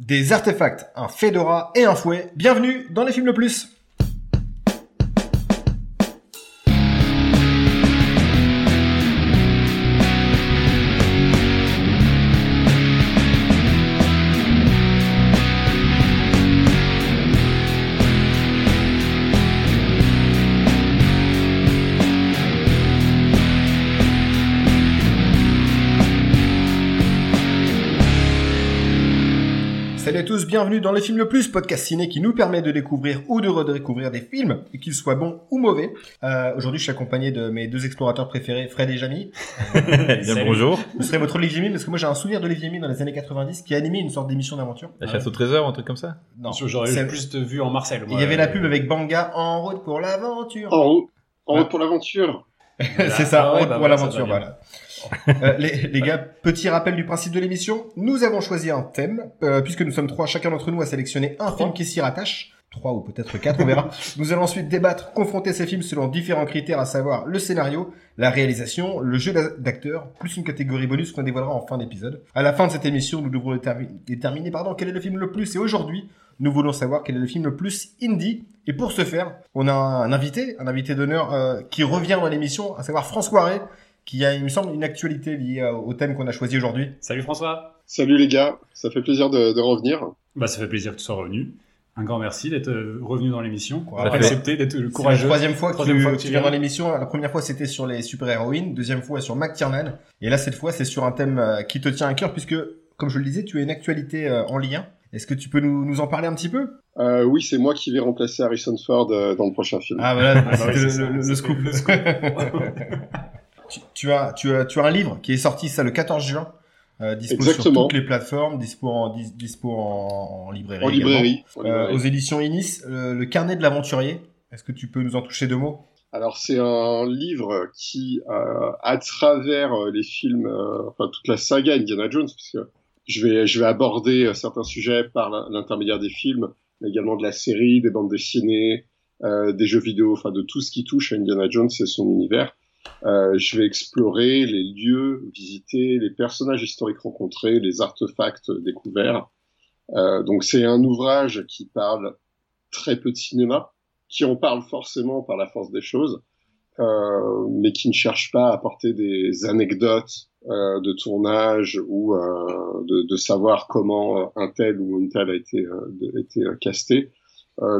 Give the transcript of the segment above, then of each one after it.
Des artefacts, un fedora et un fouet. Bienvenue dans les films le plus. Bienvenue dans les films le plus, podcast ciné qui nous permet de découvrir ou de redécouvrir des films, et qu'ils soient bons ou mauvais. Euh, Aujourd'hui, je suis accompagné de mes deux explorateurs préférés, Fred et Jamy. Bien bonjour. Vous serez votre Olivier Mine, parce que moi j'ai un souvenir d'Olivier Mine dans les années 90 qui a animé une sorte d'émission d'aventure. La chasse au trésor, un truc comme ça? Non, J'aurais c'est- plus vu en Marcel. il y avait la pub avec Banga en route pour l'aventure. En route, en Ouais. route pour l'aventure. C'est ça, en Ah route bah pour l'aventure, va bien. voilà. Euh, les, les gars, petit rappel du principe de l'émission. Nous avons choisi un thème, euh, puisque nous sommes trois, chacun d'entre nous a sélectionné un film qui s'y rattache. Trois ou peut-être quatre, on verra. nous allons ensuite débattre, confronter ces films selon différents critères, à savoir le scénario, la réalisation, le jeu d'a- d'acteur, plus une catégorie bonus qu'on dévoilera en fin d'épisode. À la fin de cette émission, nous devrons détermi- déterminer, pardon, quel est le film le plus. Et aujourd'hui, nous voulons savoir quel est le film le plus indie. Et pour ce faire, on a un invité, un invité d'honneur euh, qui revient dans l'émission, à savoir François Ray, qui a, il me semble, une actualité liée au thème qu'on a choisi aujourd'hui. Salut François. Salut les gars, ça fait plaisir de, de revenir. Bah, ça fait plaisir que tu sois revenu. Un grand merci d'être euh, revenu dans l'émission, d'avoir accepté d'être C'est la courageux. troisième fois que Troisième tu, fois que tu tu viens dans l'émission. La première fois, c'était sur les super-héroïnes. Deuxième fois, sur McTiernan. Et là, cette fois, c'est sur un thème euh, qui te tient à cœur, puisque, comme je le disais, tu as une actualité euh, en lien. Est-ce que tu peux nous, nous en parler un petit peu? Euh, oui, c'est moi qui vais remplacer Harrison Ford dans le prochain film. Ah voilà, bah c'était oui, le, scoop. le scoop. tu, tu as, tu, as, tu as un livre qui est sorti ça le 14 juin, euh, dispo Exactement. sur toutes les plateformes, dispo en, dis- dispo en, en librairie. en également. librairie. En Euh, aux éditions Inis, euh, le carnet de l'aventurier. Est-ce que tu peux nous en toucher deux mots? Alors c'est un livre qui, euh, à travers euh, les films, euh, enfin toute la saga Indiana Jones, puisque je vais, je vais aborder euh, certains sujets par l'intermédiaire des films, mais également de la série, des bandes dessinées, euh, des jeux vidéo, enfin de tout ce qui touche à Indiana Jones et son univers. Euh, je vais explorer les lieux visités, les personnages historiques rencontrés, les artefacts découverts. Euh, donc c'est un ouvrage qui parle très peu de cinéma, qui en parle forcément par la force des choses, euh, mais qui ne cherche pas à apporter des anecdotes euh, de tournage ou euh, de, de savoir comment euh, un tel ou une telle a été, de- été casté,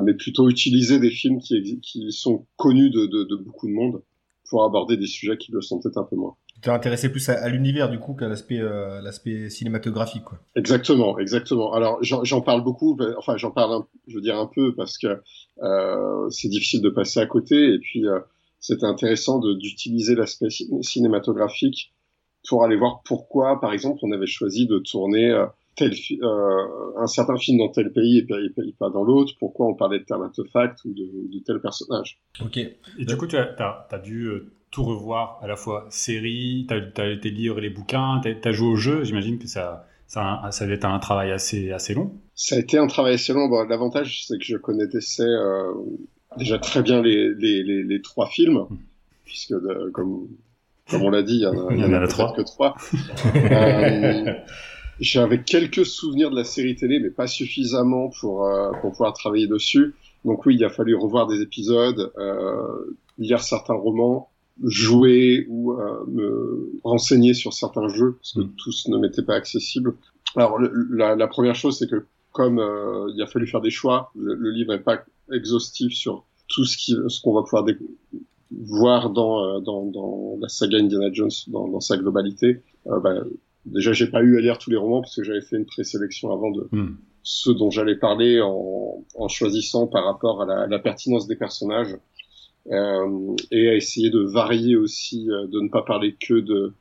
mais plutôt utiliser des films qui, qui sont connus de, de beaucoup de monde pour aborder des sujets qui le sont peut-être un peu moins. Tu t'es intéressé plus à, à l'univers du coup qu'à l'aspect euh, l'aspect cinématographique quoi. Exactement, exactement. Alors j'en parle beaucoup, ben, enfin j'en parle, un, je veux dire un peu parce que euh, c'est difficile de passer à côté et puis euh, c'était intéressant d'utiliser l'aspect ci- cinématographique pour aller voir pourquoi, par exemple, on avait choisi de tourner euh, tel euh, un certain film dans tel pays et pas, et pas- et pas dans l'autre, pourquoi on parlait de tel artefact ou de, de tel personnage? Ok. Et du coup, tu as, dû euh, tout revoir à la fois série, t'as as été lire les bouquins, t'as as joué au jeu. J'imagine que ça, ça, ça être un travail assez, assez long. Ça a été un travail assez long. Bon, L'avantage, c'est que je connaissais euh, déjà très bien les, les, les, les trois films, puisque de- comme, comme on l'a dit, il y en a, Il y en a peut-être trois. que trois. J'avais quelques souvenirs de la série télé, mais pas suffisamment pour, euh, pour pouvoir travailler dessus. Donc oui, il a fallu revoir des épisodes, euh, lire certains romans, jouer ou euh, me renseigner sur certains jeux, parce que Mm. tous ne m'étaient pas accessibles. Alors le- la, la première chose, c'est que comme euh, il a fallu faire des choix, le, le livre n'est pas exhaustif sur tout ce qui, ce qu'on va pouvoir voir dans, euh, dans, dans la saga Indiana Jones dans, dans sa globalité. Euh, bah, déjà, j'ai pas eu à lire tous les romans parce que j'avais fait une présélection avant de Hmm. ceux dont j'allais parler en, en choisissant par rapport à la, la pertinence des personnages euh, et à essayer de varier aussi, euh, de ne pas parler que de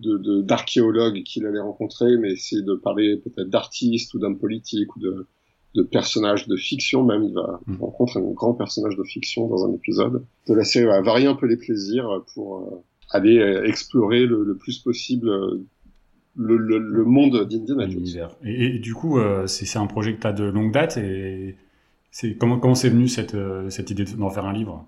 de- de- d'archéologues qu'il allait rencontrer, mais essayer de parler peut-être d'artistes ou d'hommes politiques ou de, de personnages de fiction même. Il va Mm. il rencontrer un grand personnage de fiction dans un épisode de la série. va varier un peu les plaisirs pour euh, aller explorer le, le plus possible le, le, le monde d'Indiana Jones. Et, et du coup, euh, c'est un projet que tu as de longue date. Et comment comment c'est venu cette, euh, cette idée d'en faire un livre?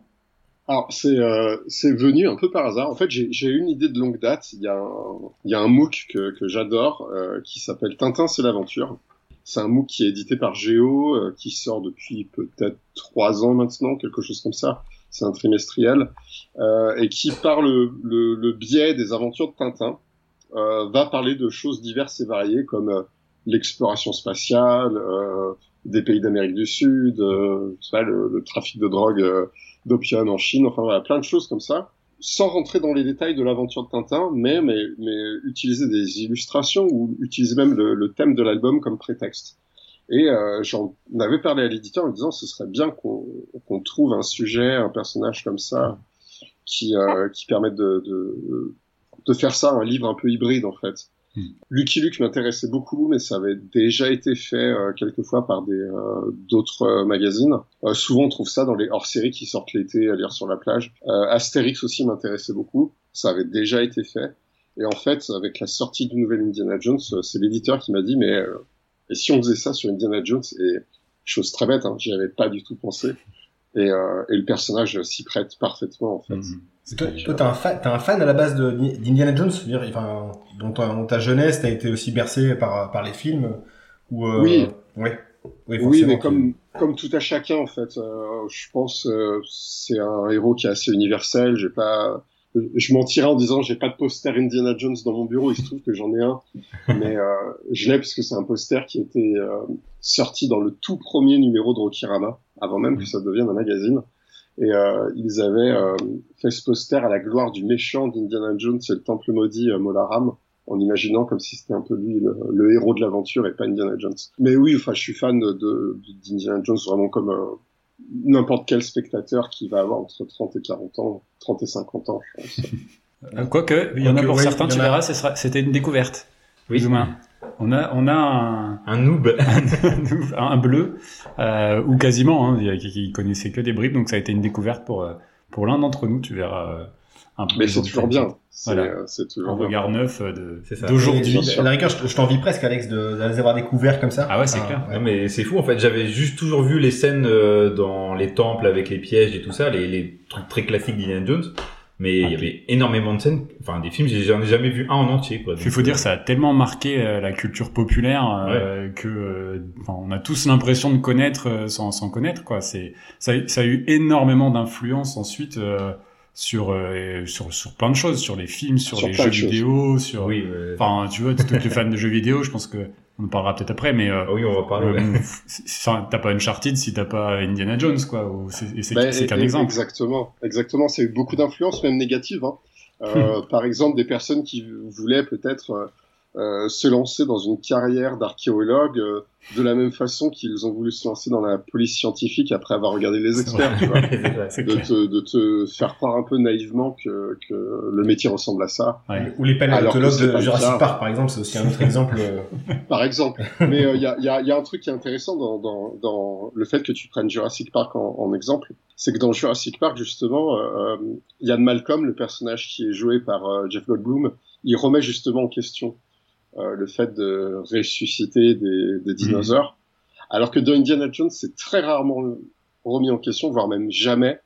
Alors c'est euh, venu un peu par hasard. En fait, j'ai eu une idée de longue date. Il y a un, il y a un MOOC que, que j'adore euh, qui s'appelle Tintin c'est l'aventure. c'est un MOOC qui est édité par Géo, euh, qui sort depuis peut-être trois ans maintenant, quelque chose comme ça. C'est un trimestriel et qui, par le, le, le, biais des aventures de Tintin, va parler de choses diverses et variées comme euh, l'exploration spatiale, euh, des pays d'Amérique du Sud, le, le, trafic de drogue, d'opium en Chine, enfin voilà, plein de choses comme ça sans rentrer dans les détails de l'aventure de Tintin, mais, mais, mais utiliser des illustrations ou utiliser même le, le thème de l'album comme prétexte. Et euh, j'en avais parlé à l'éditeur en disant ce serait bien qu'on qu'on trouve un sujet, un personnage comme ça qui, euh, qui permette de, de, de faire ça, un livre un peu hybride en fait. Hmm. Lucky Luke m'intéressait beaucoup, mais ça avait déjà été fait euh, quelquefois par des euh, d'autres euh, magazines. souvent, on trouve ça dans les hors-séries qui sortent l'été à lire sur la plage. Astérix aussi m'intéressait beaucoup. Ça avait déjà été fait. Et en fait, avec la sortie du nouvel Indiana Jones, c'est l'éditeur qui m'a dit, mais et si on faisait ça sur Indiana Jones Et chose très bête, hein, j'y avais pas du tout pensé. Et, et le personnage s'y prête parfaitement, en fait. Hmm. Toi, toi t'es un, fan, un fan à la base d'Indiana Jones, dire, enfin, dont, ta, ta jeunesse, t'as été aussi bercé par, par les films ou, euh, Oui. Ouais. Oui, oui, mais comme, comme tout à chacun, en fait, euh, je pense euh, c'est un héros qui est assez universel. J'ai pas, je mentirais en disant j'ai pas de poster Indiana Jones dans mon bureau. Il se trouve que j'en ai un, mais euh, je l'ai parce que c'est un poster qui était euh, sorti dans le tout premier numéro de Rokirama, avant même que ça devienne un magazine. Et euh, ils avaient euh, fait ce poster à la gloire du méchant d'Indiana Jones c'est le temple maudit euh, Molaram, en imaginant comme si c'était un peu lui le, héros de l'aventure et pas Indiana Jones. Mais oui, enfin, je suis fan de d'Indiana Jones vraiment comme euh, n'importe quel spectateur qui va avoir entre 30 et 40 ans, 30 et 50 ans, je pense. Quoique, il y en a pour certains, tu verras, c'était une découverte. Oui. On a, on a un, un noob, un, bleu, euh, ou quasiment, hein, qui connaissait que des bribes, donc ça a été une découverte pour euh, pour l'un d'entre nous. Tu verras. Euh, un peu Mais c'est toujours bien. Voilà. Euh, c'est toujours un regard neuf d'aujourd'hui. À la rigueur, je, t'envie presque, Alex, de, les avoir découverts comme ça. Ah ouais, c'est clair. Non, mais c'est fou. En fait, j'avais juste toujours vu les scènes euh, dans les temples avec les pièges et tout ça, les, les trucs très classiques d'Indiana Jones mais il y avait énormément de scènes, enfin des films, j'en ai jamais vu un en entier. Quoi. Il faut dire, ça a tellement marqué euh, la culture populaire euh, que, euh, on a tous l'impression de connaître sans, sans connaître. Quoi. C'est, ça, ça a eu énormément d'influence ensuite sur, sur sur plein de choses, sur les films, sur, les jeux vidéo, sur. Oui, enfin, tu vois, tous les fans de jeux vidéo, je pense que on en parlera peut-être après, mais euh, ah oui, on va parler. Euh, t'as pas Uncharted si t'as pas Indiana Jones, quoi. C'est ben, qu'un exemple. Exactement, exactement. C'est beaucoup d'influences, même négatives. Hein. Euh, par exemple, des personnes qui voulaient peut-être euh, se lancer dans une carrière d'archéologue euh, de la même façon qu'ils ont voulu se lancer dans la police scientifique après avoir regardé les experts, tu vois, de, te, de te faire croire un peu naïvement que, que le métier ressemble à ça. Ouais. Ou les paléontologues de Jurassic Park, par exemple, c'est aussi un autre exemple. Euh. par exemple. Mais il y, a, y, a, y, a, un truc qui est intéressant dans, dans, dans, le fait que tu prennes Jurassic Park en, en exemple, c'est que dans Jurassic Park, justement, euh, Ian Malcolm, le personnage qui est joué par Jeff Goldblum, il remet justement en question euh, le fait de ressusciter des, des dinosaures. Alors que dans Indiana Jones, c'est très rarement remis en question, voire même jamais,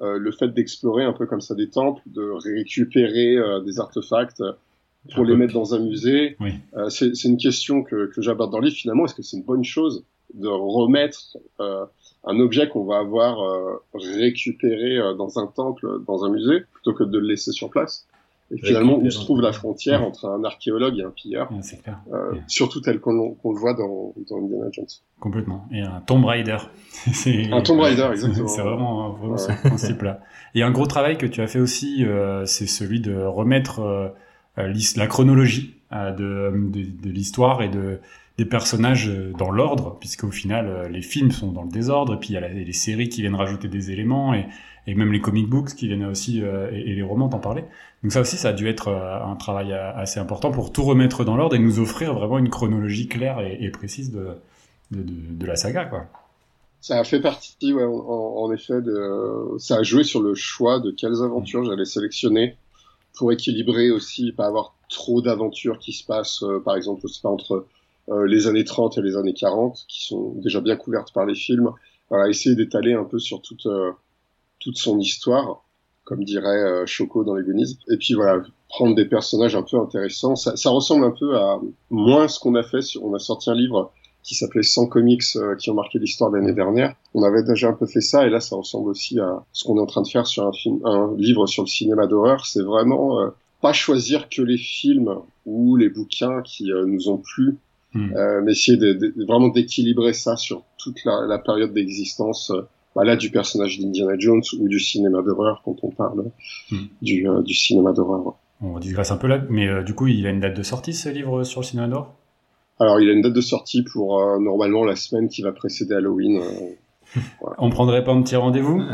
euh, le fait d'explorer un peu comme ça des temples, de récupérer euh, des artefacts pour les mettre dans un musée. Oui. Euh, c'est une question que, que j'aborde dans le livre finalement. Est-ce que c'est une bonne chose de remettre un objet qu'on va avoir récupéré dans un temple, dans un musée, plutôt que de le laisser sur place? Et finalement, où se trouve la frontière entre un archéologue et un pilleur euh, Surtout tel qu'on le voit dans, dans Indiana Jones. Complètement. Et un Tomb Raider. un Tomb Raider, exactement. C'est vraiment, vraiment ce principe-là. Et un gros travail que tu as fait aussi, euh, c'est celui de remettre euh, la chronologie de, de, de l'histoire et de des personnages dans l'ordre, puisque au final les films sont dans le désordre, et puis il y a les séries qui viennent rajouter des éléments, et, et même les comic books qui viennent aussi, et, et, les romans t'en parler. Donc ça aussi, ça a dû être euh, un travail euh, assez important pour tout remettre dans l'ordre et nous offrir vraiment une chronologie claire et, précise de, de, la saga, quoi. Ça a fait partie, en, effet, ça a joué sur le choix de quelles aventures j'allais sélectionner pour équilibrer aussi, pas avoir trop d'aventures qui se passent, euh, par exemple, pas, entre les années 30 et les années 40, qui sont déjà bien couvertes par les films. Voilà, essayer d'étaler un peu sur toute, toute son histoire comme dirait euh, Choco dans les Goonies. Et puis voilà, prendre des personnages un peu intéressants. Ça, ça ressemble un peu à moins ce qu'on a fait. On a sorti un livre qui s'appelait 100 comics qui ont marqué l'histoire l'année dernière. On avait déjà un peu fait ça, et là, ça ressemble aussi à ce qu'on est en train de faire sur un film, un livre sur le cinéma d'horreur. C'est vraiment pas choisir que les films ou les bouquins qui nous ont plu, hmm. mais essayer de, vraiment d'équilibrer ça sur toute la, la période d'existence bah du personnage d'Indiana Jones ou du cinéma d'horreur quand on parle hmm. du, euh, du, cinéma d'horreur. On digresse un peu là, mais euh, du coup, il a une date de sortie ce livre sur le cinéma d'horreur? Alors, il a une date de sortie pour euh, normalement la semaine qui va précéder Halloween. On prendrait pas un petit rendez-vous?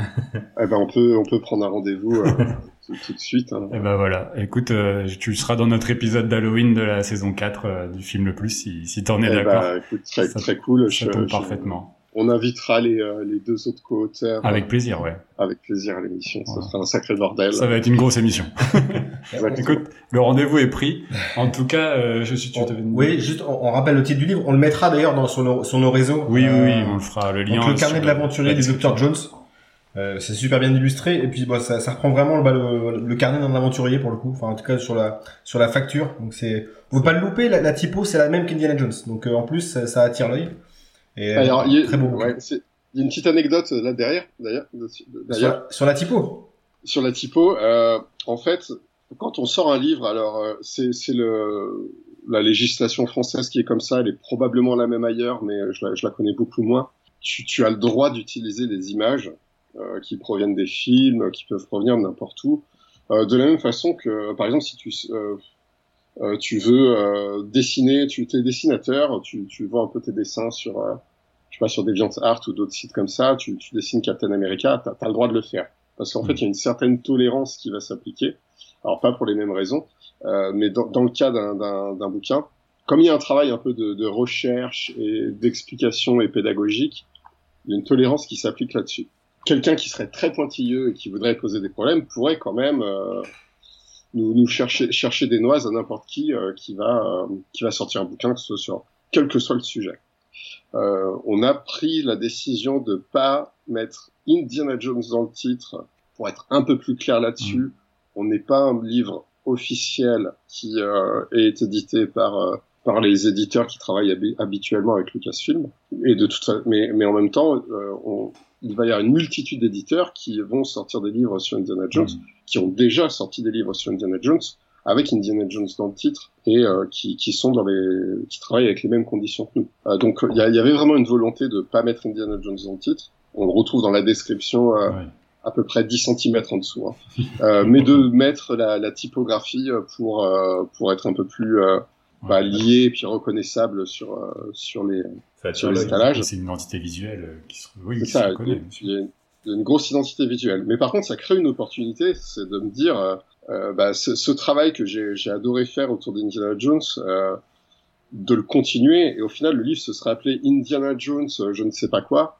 Eh ben, on peut, on peut prendre un rendez-vous tout, de suite. Hein. Eh ben voilà. Écoute, tu seras dans notre épisode d'Halloween de la saison 4 du film le plus si, si t'en es eh d'accord. Ben, écoute, très, très cool. Ça tombe parfaitement on invitera les, euh, les deux autres co-auteurs. Avec plaisir, ouais. Avec plaisir à l'émission. Ça sera un sacré bordel. Ça va être une grosse émission. Écoute, le rendez-vous est pris. En tout cas, euh, je suis. Tu oui, juste, on, rappelle le titre du livre. On le mettra d'ailleurs dans sur nos, sur nos réseaux. Oui, oui, oui, euh, on le fera. Le lien. Donc, le carnet de l'aventurier du Dr Jones. Euh, c'est super bien illustré et puis bah, ça, ça reprend vraiment bah, le, le, carnet d'un aventurier pour le coup enfin en tout cas sur la sur la facture donc c'est vous pas le louper la, la typo c'est la même qu'Indiana Jones donc en plus ça, ça attire l'œil et, Alors, il y, a, très beau. Ouais, il y a une petite anecdote là derrière, d'ailleurs. Sur, sur, la typo. Sur la typo, euh, en fait, quand on sort un livre, alors euh, c'est le la législation française qui est comme ça, elle est probablement la même ailleurs, mais je la, je la connais beaucoup moins. Tu, tu as le droit d'utiliser des images euh, qui proviennent des films, qui peuvent provenir de n'importe où. Euh, de la même façon que, par exemple, si tu euh, euh, tu veux euh, dessiner, tu es dessinateur, tu, tu vois un peu tes dessins sur, euh, je sais pas, sur DeviantArt ou d'autres sites comme ça, tu, tu dessines Captain America, tu as, le droit de le faire. Parce qu'en fait, il y a une certaine tolérance qui va s'appliquer. Alors pas pour les mêmes raisons, euh, mais dans, dans, le cas d'un bouquin, comme il y a un travail un peu de, de recherche et d'explication et pédagogique, il y a une tolérance qui s'applique là-dessus. Quelqu'un qui serait très pointilleux et qui voudrait poser des problèmes pourrait quand même euh, nous, nous chercher, chercher des noises à n'importe qui euh, qui va euh, qui va sortir un bouquin que ce soit sur quel que soit le sujet. Euh, on a pris la décision de pas mettre Indiana Jones dans le titre pour être un peu plus clair là-dessus. Mm. On n'est pas un livre officiel qui est édité par par les éditeurs qui travaillent habituellement avec Lucasfilm. Et de toute mais, mais en même temps, on, il va y avoir une multitude d'éditeurs qui vont sortir des livres sur Indiana Jones, mm. qui ont déjà sorti des livres sur Indiana Jones, avec Indiana Jones dans le titre et euh, qui, qui, sont dans les qui travaillent avec les mêmes conditions que nous. Euh, donc il y, y, avait vraiment une volonté de pas mettre Indiana Jones dans le titre. On le retrouve dans la description euh, à peu près 10 cm en dessous, hein. mais de mettre la, la typographie pour pour être un peu plus bah, lié puis reconnaissable sur sur les sur l'étalage. C'est une identité visuelle euh, qui se, oui, qui ça, se reconnaît. Il y, a une, grosse identité visuelle. Mais par contre, ça crée une opportunité, c'est de me dire, euh, euh bah, ce, ce, travail que j'ai adoré faire autour d'Indiana Jones, euh, de le continuer. Et au final, le livre se serait appelé Indiana Jones, euh, je ne sais pas quoi.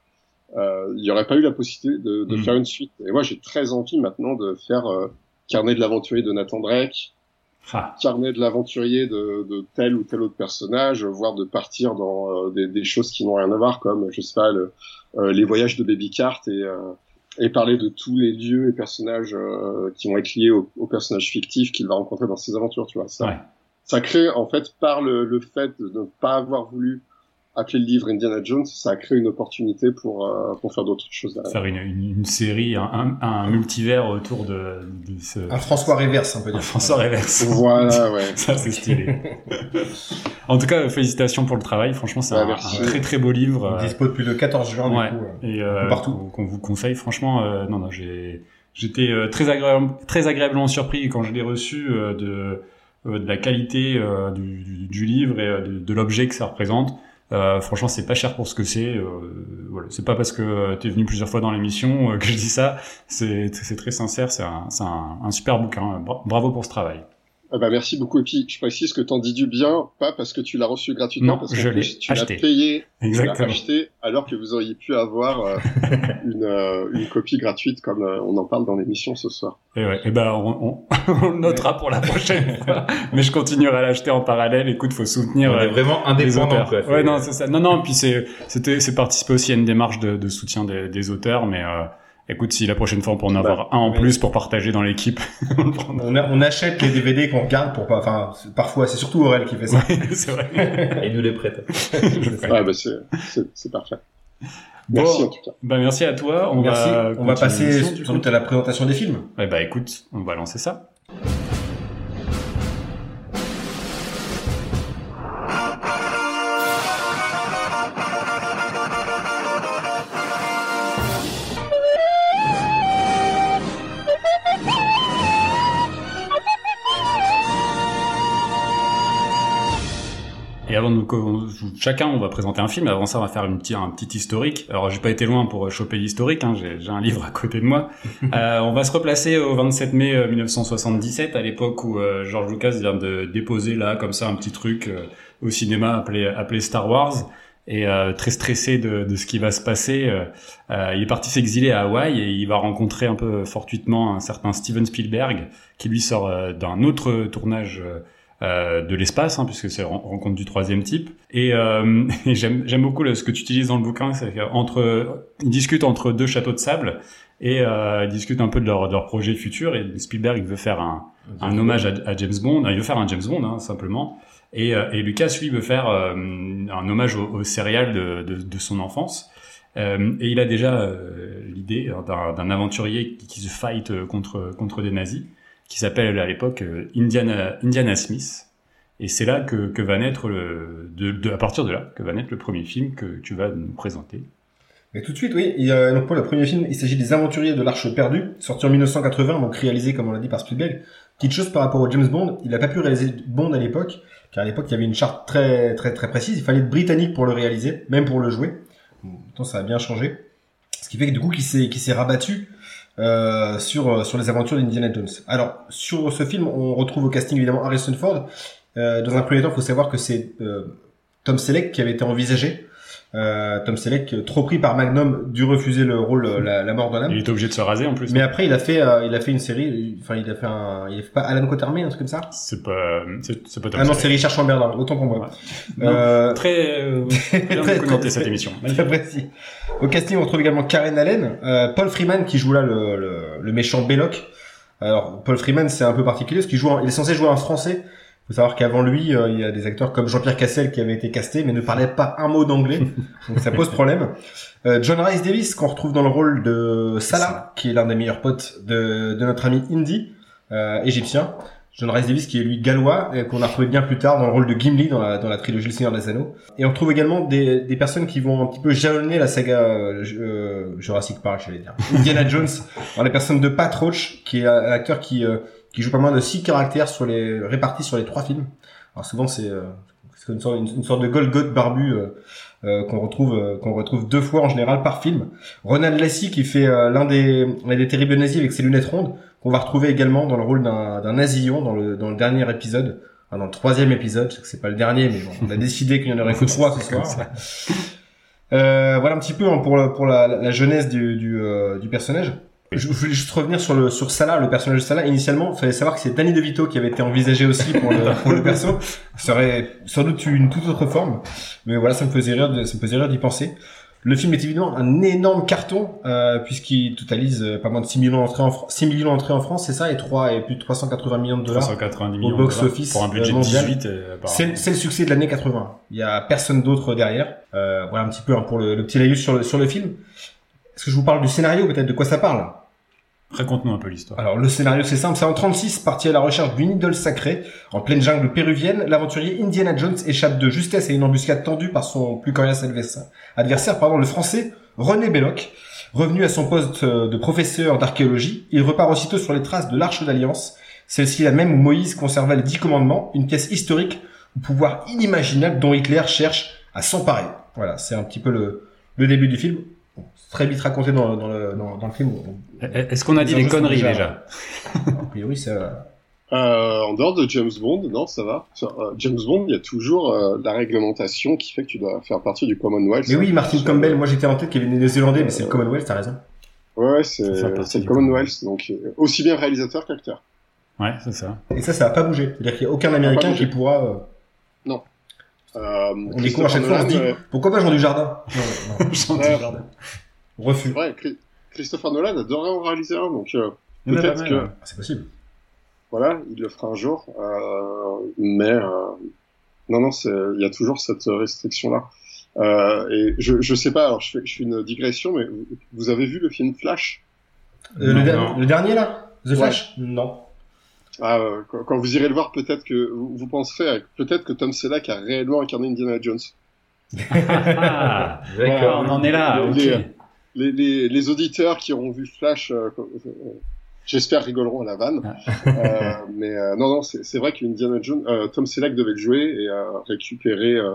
il n'y aurait pas eu la possibilité de, de mm. faire une suite. Et moi, j'ai très envie maintenant de faire Carnet de l'aventurier de Nathan Drake, ah. carnet de l'aventurier de, de, tel ou tel autre personnage, voire de partir dans euh, des, des, choses qui n'ont rien à voir, comme je sais pas le, euh, les voyages de Baby Cart et, euh, et parler de tous les lieux et personnages qui vont être liés aux, personnages fictifs qu'il va rencontrer dans ses aventures, tu vois. Ça, ça crée en fait par le, le fait de ne pas avoir voulu appeler le livre Indiana Jones, ça a créé une opportunité pour, euh, pour faire d'autres choses. Faire une, une, une série, un, un, multivers autour de, de ce... Un François Réverse, on peut dire. Un François Réverse. Voilà, ouais. ça, c'est stylé. en tout cas, félicitations pour le travail. Franchement, c'est un, très très beau livre. Il dispose plus de 14 juin, ouais. du coup. Euh, Et euh, partout. Qu'on vous conseille. Franchement, euh, non, non, j'ai, j'étais euh, très agréable, très agréablement surpris quand je l'ai reçu de, de la qualité du, du, du, livre et de, de l'objet que ça représente. Euh, franchement, c'est pas cher pour ce que c'est. Euh, voilà, c'est pas parce que tu es venu plusieurs fois dans l'émission euh, que je dis ça. C'est très sincère. C'est un, un, un, super bouquin. Bravo pour ce travail. Ah bah merci beaucoup. Et puis, je précise que t'en dis du bien, pas parce que tu l'as reçu gratuitement, parce que tu l'as payé, Exactement. tu l'as acheté, alors que vous auriez pu avoir euh, une, euh, une, copie gratuite, comme euh, on en parle dans l'émission ce soir. Et ouais, et ben on, on, le notera pour la prochaine fois. Mais je continuerai à l'acheter en parallèle. Écoute, faut soutenir. On est vraiment indépendant. Quoi, ouais, non, c'est ça. Non, non. Puis c'est, c'était, c'est participer aussi à une démarche de, de soutien des, des auteurs, mais Écoute, si la prochaine fois on peut en avoir un en plus pour partager dans l'équipe, on achète les DVD qu'on regarde pour pas, enfin, parfois, c'est surtout Aurel qui fait ça. c'est vrai. Et nous les prête. Ouais, bah c'est, parfait. Merci Bon, en tout cas. bah merci à toi. On Merci. va on va continuer passer sans doute à la présentation des films. Eh bah écoute, on va lancer ça. Nous, co- chacun, on va présenter un film. Avant ça, on va faire une petite, un petit historique. Alors, j'ai pas été loin pour choper l'historique. Hein. J'ai, un livre à côté de moi. Euh, on va se replacer au 27 mai euh, 1977, à l'époque où euh, George Lucas vient de déposer là, comme ça, un petit truc euh, au cinéma appelé, appelé Star Wars. Et euh, très stressé de, de ce qui va se passer, euh, euh, il est parti s'exiler à Hawaï et il va rencontrer un peu fortuitement un certain Steven Spielberg qui lui sort euh, d'un autre tournage euh, de l'espace, hein, puisque c'est ren- rencontre du troisième type. Et, euh, et j'aime beaucoup ce que tu utilises dans le bouquin, c'est qu'entre ils discutent entre deux châteaux de sable et euh, ils discutent un peu de leur, de leur projet futur. Et Spielberg il veut faire un, un hommage à, à James Bond. Il veut faire un James Bond hein, simplement. Et, et Lucas lui veut faire un hommage au, au céréales de, de, de son enfance. Euh, et il a déjà euh, l'idée d'un aventurier qui, qui se fight contre contre des nazis, qui s'appelle à l'époque euh, Indiana Indiana Smith. Et c'est là que, va naître le à partir de là que va naître le premier film que tu vas nous présenter. Mais tout de suite, oui. Donc pour le premier film, il s'agit des Aventuriers de l'Arche perdue, sorti en 1980, donc réalisé, comme on l'a dit, par Spielberg. Petite chose par rapport au James Bond, il n'a pas pu réaliser Bond à l'époque, car à l'époque, il y avait une charte très, très, très précise. Il fallait être britannique pour le réaliser, même pour le jouer. Maintenant, ça a bien changé. Ce qui fait que du coup, qu'il s'est, qu'il s'est rabattu euh, sur, sur les aventures d'Indiana Jones. Alors, sur ce film, on retrouve au casting évidemment Harrison Ford. Euh, dans un premier temps, il faut savoir que c'est euh, Tom Selleck qui avait été envisagé. Euh, Tom Selleck, euh, trop pris par Magnum, dut refuser le rôle euh, la, la mort d'un Il âme. est obligé de se raser en plus. Mais après, il a fait, euh, il a fait une série. Enfin, il a fait un, il a fait pas Alan Quatermain, un truc comme ça. C'est pas c'est pas Tom Ah non, c'est Richard Chamberlain. Autant pour moi. Ouais. Non, Euh, Très euh, très- très- cette émission. Très précis. Au casting, on retrouve également Karen Allen, euh, Paul Freeman qui joue là le, le, le méchant Belloc. Alors Paul Freeman, c'est un peu particulier parce qu'il joue, en- il est censé jouer un Français. Faut savoir qu'avant lui, euh, il y a des acteurs comme Jean-Pierre Cassel qui avait été casté mais ne parlait pas un mot d'anglais, donc ça pose problème. Euh, John Rice Davis qu'on retrouve dans le rôle de Salah, qui est l'un des meilleurs potes de, de notre ami Indy, euh, égyptien. John Rice Davis qui est lui gallois qu'on a retrouvé bien plus tard dans le rôle de Gimli dans la, dans la trilogie Le Seigneur des Anneaux. Et on retrouve également des, des personnes qui vont un petit peu jalonner la saga euh, euh, Jurassic Park, j'allais dire. Indiana Jones, dans les personnes de Pat Roach, qui est un acteur qui, euh, qui joue pas moins de six caractères sur les répartis sur les trois films. Alors souvent c'est euh, une, sorte, une, une sorte de Golgoth barbu euh, euh, qu'on retrouve euh, qu'on retrouve deux fois en général par film. Ronald Lassie qui fait euh, l'un des l'un des terribles nazis avec ses lunettes rondes qu'on va retrouver également dans le rôle d'un d'un nasillon dans le dans le dernier épisode. Enfin, dans le troisième épisode, c'est pas le dernier, mais bon, on a décidé qu'il y en aurait que trois ce soir. Euh, voilà un petit peu hein, pour, le- pour la, la jeunesse du, du, euh, du personnage. Je voulais juste revenir sur le sur Salah, le personnage de Salah. Initialement, il fallait savoir que c'est Danny DeVito qui avait été envisagé aussi pour le, pour le perso. Ça aurait sans doute eu une toute autre forme, mais voilà, ça me faisait rire, de- ça me faisait rire d'y penser. Le film est évidemment un énorme carton euh, puisqu'il totalise euh, pas moins de 6 millions d'entrées en, Fran- 6 millions d'entrées en France, c'est ça, et 3 et plus de 380 millions de dollars. 390 millions box de dollars office, pour un budget euh, de mondial. 18 euh, c'est le succès de l'année 80. Il y a personne d'autre derrière. Euh, voilà un petit peu hein, pour le, le petit laïus sur le, sur le film. Est-ce que je vous parle du scénario peut-être de quoi ça parle? Raconte-nous un peu l'histoire. Alors le scénario c'est simple, c'est en 36, parti à la recherche d'une idole sacrée en pleine jungle péruvienne, l'aventurier Indiana Jones échappe de justesse à une embuscade tendue par son plus coriace adversaire, pardon, le français René Belloc. Revenu à son poste euh, de professeur d'archéologie, il repart aussitôt sur les traces de l'Arche d'Alliance, celle-ci la même où Moïse conserva les dix commandements, une pièce historique au pouvoir inimaginable dont Hitler cherche à s'emparer. Voilà, c'est un petit peu le, le début du film. Bon, c'est très vite raconté dans, dans, le, dans, dans le film. Est-ce qu'on a dit Les des conneries déjà- déjà A priori, ça... Euh, en dehors de James Bond, non, ça va. Euh, James Bond, il y a toujours euh, la réglementation qui fait que tu dois faire partie du Commonwealth. Mais oui, Martin Campbell, moi j'étais en tête qu'il y avait des Néo-Zélandais, mais c'est le Commonwealth, t'as raison. Ouais, c'est le Commonwealth, donc aussi bien réalisateur qu'acteur. Ouais, c'est ça. Et ça, ça va pas bouger. C'est-à-dire qu'il y a aucun Américain bougé. qui pourra... euh, Euh, On découvre à chaque fois, on se dit, Nolan, euh, pourquoi pas Jean du Jardin Non, non. Jean Ouais. Dujardin. Refus. Ouais, Christopher Nolan adorait en réaliser un, donc euh, peut-être que ouais. C'est possible. voilà, il le fera un jour. Euh, mais euh, non, non, il y a toujours cette restriction là. Euh, et je je sais pas, alors je fais, je fais une digression, mais vous, vous avez vu le film Flash? Euh, le, Non, der- non. le dernier là? The Ouais. Flash? Non. Ah, euh, quand, vous irez le voir, peut-être que vous, penserez à- peut-être que Tom Selleck a réellement incarné Indiana Jones. Ah, D'accord. on en est là. Les- Les, les, les auditeurs qui auront vu Flash, euh, euh, j'espère rigoleront à la vanne. Euh, mais euh, non, non, c'est c'est vrai qu'Indiana Jones, euh, Tom Selleck devait le jouer et a récupéré euh,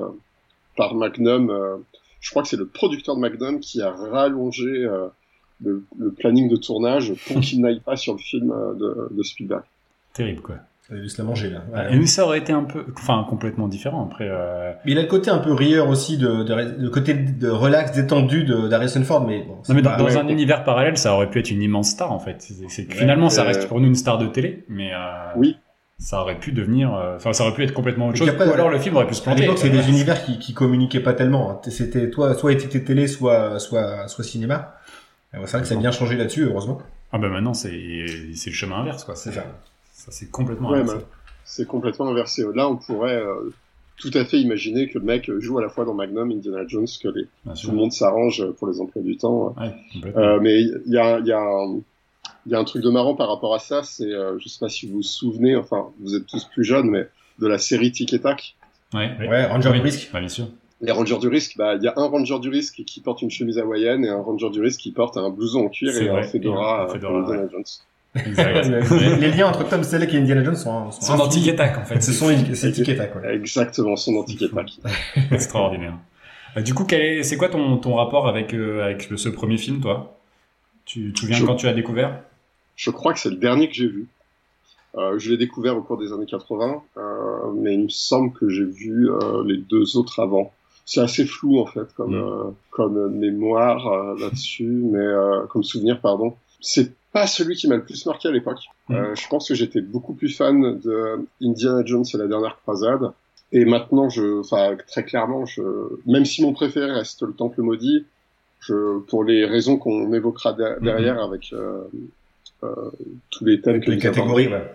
par Magnum. euh, je crois que c'est le producteur de Magnum qui a rallongé euh, le, le planning de tournage pour qu'il n'aille pas sur le film euh, de, de Spielberg. Terrible, quoi. Il a dû se la manger là. Ouais. Et nous, ça aurait été un peu, enfin, complètement différent. Après, euh... Mais il a le côté un peu rieur aussi, de, de, le côté de relax, détendu de d'Harrison Ford, mais bon. non, mais dans, un univers parallèle, ça aurait pu être une immense star, en fait. C'est, finalement, ça euh, reste pour nous une star de télé, mais euh, Oui. ça aurait pu devenir, euh, enfin, ça aurait pu être complètement autre chose. Ou alors le film aurait pu se À planter. l'époque, c'est Euh, des univers qui, qui communiquaient pas tellement. hein. C'était toi, soit était télé, soit, soit, soit cinéma. C'est vrai que ça a bien changé là-dessus, heureusement. Ah ben maintenant, c'est, c'est le chemin inverse, quoi. C'est ça. Ça, c'est complètement Ouais, inversé. c'est complètement inversé. Là, on pourrait euh, tout à fait imaginer que le mec joue à la fois dans Magnum, Indiana Jones, que les, tout le monde s'arrange pour les emplois du temps. Ouais. Euh, mais il y a, il y, a un- il y a un truc de marrant par rapport à ça, c'est, euh, je sais pas si vous vous souvenez, enfin, vous êtes tous plus jeunes, mais de la série Tic et Tac. ouais, Ouais, Ranger du risque. Bien sûr. Les Rangers du risque, bah, il y a un Ranger du risque qui porte une chemise hawaïenne et un Ranger du risque qui porte un blouson en cuir et un fedora, et un euh, fedora, Indiana Jones. Les, liens entre Tom Selleck et Indiana Jones sont, sont Son anti-attaque, en fait. C'est son, c'est tac, ouais. Exactement, son anti et Tac. extraordinaire. Euh, du coup, quel est, c'est quoi ton, ton rapport avec, euh, avec le- ce premier film, toi? Tu te souviens Je- quand tu l'as découvert? Je crois que c'est le dernier que j'ai vu. Euh, je l'ai découvert au cours des années 80, euh, mais il me semble que j'ai vu euh, les deux autres avant. C'est assez flou en fait comme Mm. euh, comme mémoire euh, là-dessus, mais euh, comme souvenir pardon. C'est pas celui qui m'a le plus marqué à l'époque. Mm. Euh, je pense que j'étais beaucoup plus fan de Indiana Jones et la dernière croisade. Et maintenant, je, enfin très clairement, je, même si mon préféré reste le Temple maudit, je, pour les raisons qu'on évoquera de- derrière avec euh, euh, tous les thèmes Avec que les catégories, ouais.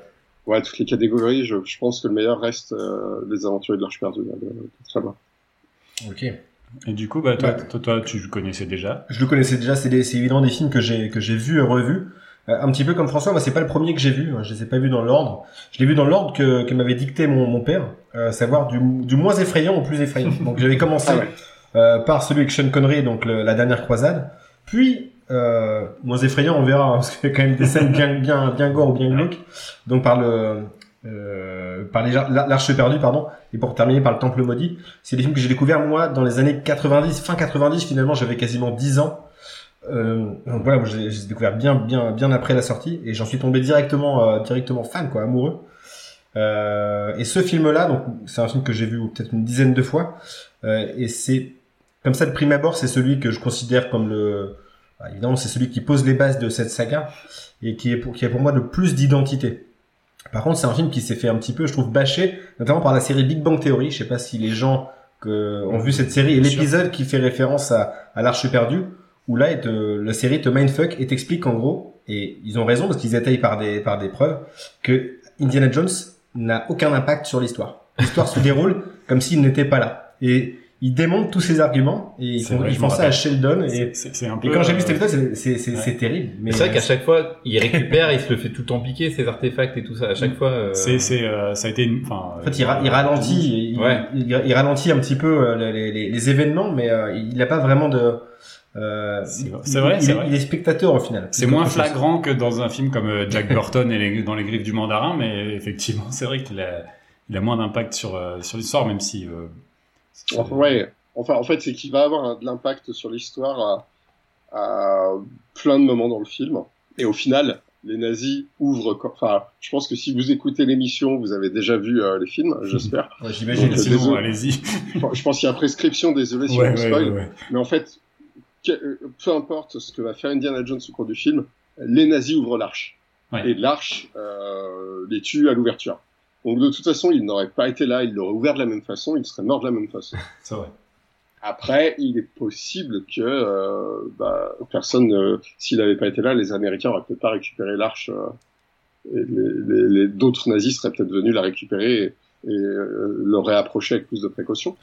Ouais, toutes les catégories, je, je pense que le meilleur reste euh, les aventures de l'Arche perdue. là, de- de très loin. Ok. Et du coup, bah, toi, Ouais. toi, toi, tu le connaissais déjà. Je le connaissais déjà, c'est évidemment des films que j'ai que j'ai vus et revus. Euh, un petit peu comme François, moi c'est pas le premier que j'ai vu, hein, je les ai pas vus dans l'ordre. Je l'ai vu dans l'ordre que, que m'avait dicté mon, mon père, euh, savoir du, du moins effrayant au plus effrayant. Donc j'avais commencé Ah ouais. euh, par celui avec Sean Connery, donc le- la dernière croisade, puis euh, moins effrayant, on verra, hein, parce qu'il y a quand même des scènes bien bien bien gore ou bien glauques. Donc par le euh, par l'arche perdue, pardon, et pour terminer par le temple maudit. C'est des films que j'ai découvert moi dans les années 90, fin 90 finalement, j'avais quasiment 10 ans. Euh, donc voilà, moi, j'ai j'ai découvert bien, bien, bien après la sortie et j'en suis tombé directement, euh, directement fan, quoi, amoureux. Euh, et ce film-là, donc c'est un film que j'ai vu peut-être une dizaine de fois, et c'est comme ça de prime abord, c'est celui que je considère comme le, bah, évidemment, c'est celui qui pose les bases de cette saga et qui est pour, qui a pour moi le plus d'identité. Par contre, c'est un film qui s'est fait un petit peu, je trouve, bâché, notamment par la série Big Bang Theory. Je sais pas si les gens que, ont vu cette série et l'épisode qui fait référence à, à l'Arche perdue, où là, te- la série te mindfuck et t'explique en gros, et ils ont raison parce qu'ils étayent par des, par des preuves, que Indiana Jones n'a aucun impact sur l'histoire. L'histoire se déroule comme s'il n'était pas là. Et ils démontent tous ces arguments et ils font, vrai, ils je font me ça à. Sheldon et, C'est- C'est c'est un peu. et quand j'ai vu euh, cet épisode, c'est- c'est c'est- ouais. terrible. Mais C'est vrai qu'à chaque fois, il récupère, il se le fait tout le temps piquer, ses artefacts et tout ça. À chaque fois. euh, C'est, c'est, euh, ça a été, une- enfin. En fait, il, ra- il ralentit, il, Ouais. il, il ralentit un petit peu euh, les, les- les événements, mais euh, il n'a pas vraiment de. Euh, C'est vrai, c'est vrai, il, c'est est- vrai. il est spectateur au final. C'est moins flagrant que dans un film comme euh, Jack Burton et les, dans les griffes du mandarin, mais effectivement, c'est vrai qu'il a, il a moins d'impact sur, euh, sur l'histoire, même si. euh, Enfin, ouais. Enfin, en fait, c'est qu'il va avoir un- de l'impact sur l'histoire à, à plein de moments dans le film. Et au final, les nazis ouvrent. Enfin, je pense que si vous écoutez l'émission, vous avez déjà vu euh, les films, j'espère. Ouais, J'imagine. Sinon, allez-y. je pense qu'il y a prescription, désolé si Ouais, on ouais, spoil. ouais, ouais. Mais en fait, peu importe ce que va faire Indiana Jones au cours du film, les nazis ouvrent l'arche. Ouais. Et l'arche euh, les tue à l'ouverture. Donc de toute façon, il n'aurait pas été là, il l'aurait ouvert de la même façon, il serait mort de la même façon. C'est vrai. Après, il est possible que euh, bah, personne, euh, s'il n'avait pas été là, les Américains auraient peut-être pas récupéré l'arche. euh, et les, les, les- d'autres nazis seraient peut-être venus la récupérer et, et euh, l'auraient approchée avec plus de précaution.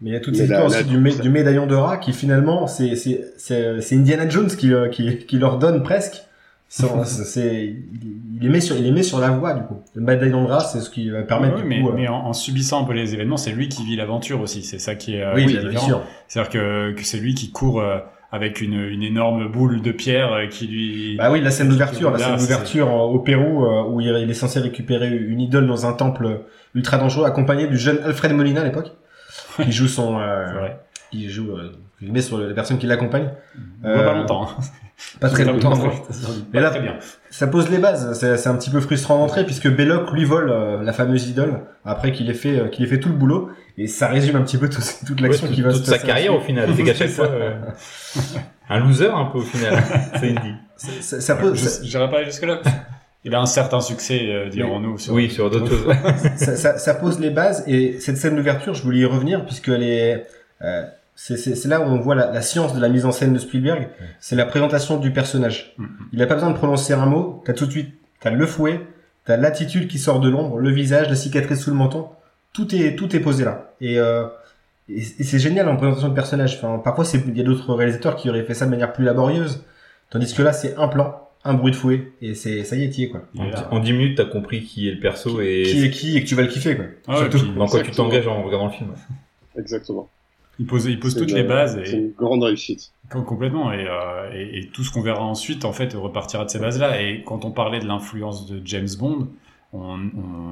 Mais il y a toute cette histoire la- aussi du, mé- du médaillon de rat qui finalement, c'est, c'est, c'est, c'est Indiana Jones qui, euh, qui, qui leur donne presque. Sans- c'est, il les met sur, il les met sur la voie, du coup. Le médaillon de rat, c'est ce qui va permettre, Ouais, du mais, coup, euh, mais en, en subissant un peu les événements, c'est lui qui vit l'aventure aussi. C'est ça qui est, euh, oui, est bien sûr. C'est-à-dire que, que c'est lui qui court euh, avec une, une énorme boule de pierre qui lui. Bah oui, la scène d'ouverture, la scène c'est- d'ouverture au Pérou, euh, où il il est censé récupérer une idole dans un temple ultra dangereux, accompagné du jeune Alfred Molina à l'époque, qui joue son, euh, qui joue, euh, il met sur la personne qui l'accompagne. On voit pas Euh, longtemps. hein. Pas très longtemps. non. Mais là- très bien. Ça pose les bases. C'est c'est un petit peu frustrant d'entrer puisque Belloc lui vole euh, la fameuse idole après qu'il ait fait euh, qu'il ait fait tout le boulot et ça résume un petit peu tout- toute l'action Ouais, qui va toute se sa passer. carrière au final. C'est qu'à chaque fois, euh, un loser un peu au final. C'est Indy. Ça, ça- ça Je J'irai pas jusque là. Il a un certain succès, euh, dirons-nous. sur- Oui, sur d'autres choses. ça, ça- ça pose les bases et cette scène d'ouverture, je voulais y revenir puisqu'elle est euh, c'est c'est- c'est là où on voit la, la science de la mise en scène de Spielberg. C'est la présentation du personnage. Mhm. Il a pas besoin de prononcer un mot. T'as tout de suite, t'as le fouet, t'as l'attitude qui sort de l'ombre, le visage, la cicatrice sous le menton. Tout est tout est posé là. Et, euh, et, et c'est génial en présentation de personnage. Enfin, parfois, c'est il y a d'autres réalisateurs qui auraient fait ça de manière plus laborieuse, tandis que là, c'est un plan, un bruit de fouet, et c'est ça y est, quoi. Il est là. En 10 minutes, t'as compris qui est le perso et Qui est qui et que tu vas le kiffer quoi. Ah Surtout. puis dans quoi tu t'engages en regardant le film. Exactement. il pose, il pose toutes les bases C'est et une grande réussite. Com- complètement et, euh, et, et tout ce qu'on verra ensuite en fait repartira de ces bases-là. Et quand on parlait de l'influence de James Bond, on,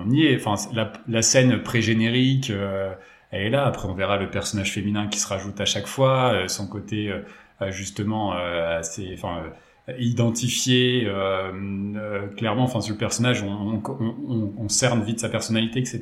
on y est. Enfin, la, la scène pré-générique, euh, elle est là. Après, on verra le personnage féminin qui se rajoute à chaque fois, euh, son côté euh, euh, justement euh, assez, enfin. Euh, identifié euh, euh, clairement enfin sur le personnage on, on, on, on cerne vite sa personnalité etc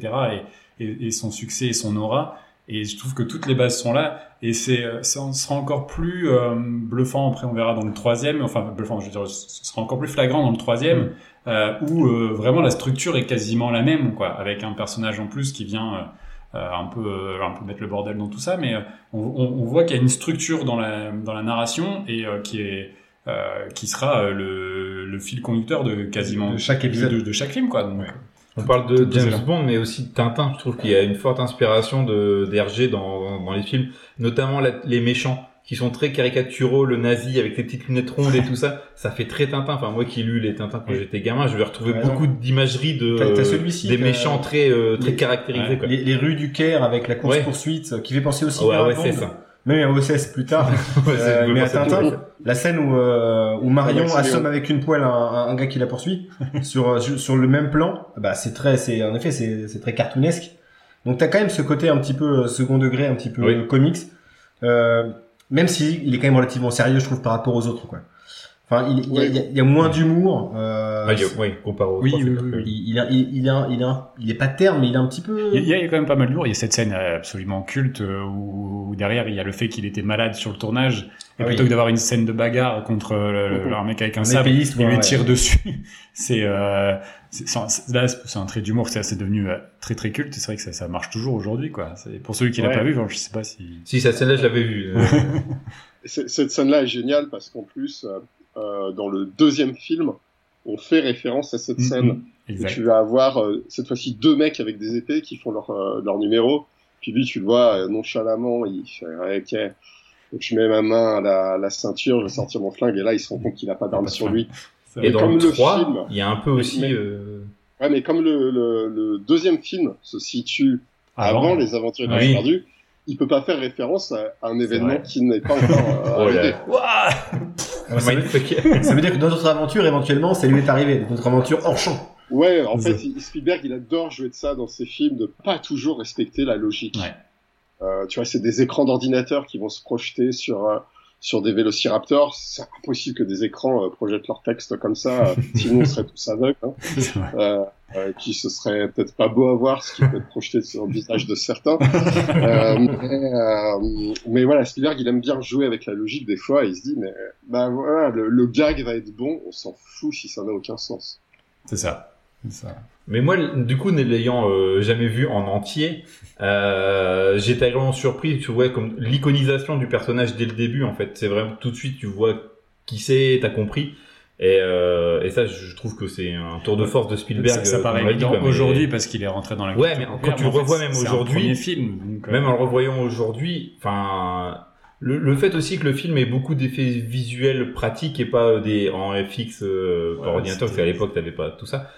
et, et, et son succès et son aura. Et je trouve que toutes les bases sont là. Et c'est euh, ça sera encore plus euh, bluffant après on verra dans le troisième enfin bluffant je veux dire ce sera encore plus flagrant dans le troisième Mm. euh, où euh, vraiment la structure est quasiment la même quoi avec un personnage en plus qui vient euh, euh, un peu euh, un peu mettre le bordel dans tout ça. Mais euh, on, on, on voit qu'il y a une structure dans la dans la narration et euh, qui est euh, qui sera euh, le, le fil conducteur de quasiment De chaque épisode. de, de chaque film quoi donc, On parle de James. Bond, mais aussi de Tintin. Je trouve qu'il y a une forte inspiration de d'Hergé dans, dans les films, notamment la- les méchants qui sont très caricaturaux, le nazi avec les petites lunettes rondes et tout ça. Ça fait très Tintin. Enfin, moi qui ai lu les Tintins quand j'étais gamin, je vais retrouver Ouais, beaucoup d'imagerie de T'as- t'as celui-ci, des méchants très euh, très les- caractérisés. Ouais. quoi. Les, les rues du Caire avec la course Ouais. poursuite euh, qui fait penser aussi Ouais, à ouais, Bond. c'est ça. Même à OSS plus tard. Euh, mais à Tintin, la scène où, euh, où Marion Avec Céline. assomme avec une poêle un, un- gars qui la poursuit sur, euh, sur sur le même plan, bah c'est très, c'est en effet c'est c'est très cartoonesque. Donc t'as quand même ce côté un petit peu euh, second degré, un petit peu Oui. euh, comics, euh, même si il est quand même relativement sérieux, je trouve, par rapport aux autres quoi. Enfin, il, y, a, il y a- il y a moins d'humour. Euh, Ah, oui, comparé aux Oui, il, a- il, a- il, a- il est pas terne, mais il est un petit peu. Il y, a, il y a quand même pas mal d'humour. Il y a cette scène euh, absolument culte euh, où, où derrière il y a le fait qu'il était malade sur le tournage. Et Ah plutôt oui. que d'avoir une scène de bagarre contre le- un mec avec un sabre, il lui ouais. tire dessus. c'est euh, là c'est un trait d'humour. C'est c'est devenu très très culte. C'est vrai que ça, ça marche toujours aujourd'hui quoi. Pour celui qui l'a Ouais. pas vu, bon, je sais pas si. Si cette scène-là, je l'avais vue. Cette scène-là est géniale parce qu'en plus, euh, dans le deuxième film, on fait référence à cette Mhm. scène. où tu vas avoir euh, cette fois-ci deux mecs avec des épées qui font leur, euh, leur numéro. Puis lui, tu le vois euh, nonchalamment, il fait ouais, ok. Donc je mets ma main à la, la ceinture, je vais sortir mon flingue et là il se rend compte qu'il a pas d'arme sur lui. Et dans comme le le 3, film. il y a un peu aussi... Mais- euh, Ouais, mais comme le, le, le deuxième film se situe avant, les aventures de Oui. perdu, il peut pas faire référence à, un événement qui n'est pas encore euh, Oh Ouais, ça, veut, mindfuck. ça veut dire que dans notre aventure, éventuellement, ça lui est arrivé. Notre aventure hors champ. Ouais, en fait, il- Spielberg, il adore jouer de ça dans ses films, de pas toujours respecter la logique. Ouais. Euh, tu vois, c'est des écrans d'ordinateur qui vont se projeter sur euh, sur des vélociraptors. C'est impossible que des écrans euh, projettent leur texte comme ça, euh, sinon on serait tous aveugles. Hein. Euh, euh, puis ce serait peut-être pas beau à voir, ce qui peut être projeté sur le visage de certains. Euh, mais, euh, mais voilà, Spielberg, il aime bien jouer avec la logique des fois. Il se dit, mais bah voilà, le, le gag va être bon, on s'en fout si ça n'a aucun sens. C'est ça. Ça. Mais moi, du coup, ne l'ayant euh, jamais vu en entier, euh, j'étais vraiment surpris. Tu vois, comme l'iconisation du personnage dès le début, en fait, c'est vraiment tout de suite, tu vois qui c'est, t'as compris. Et, euh, et ça, je trouve que c'est un tour de force de Spielberg. ça, ça euh, paraît évident mais- aujourd'hui parce qu'il est rentré dans la Ouais, mais quand tu le revois fait, même aujourd'hui, film, donc, euh, Même en le revoyant aujourd'hui, enfin, le, le fait aussi que le film ait beaucoup d'effets visuels pratiques et pas des en FX euh, par Ouais, ordinateur, parce qu'à l'époque t'avais pas tout ça.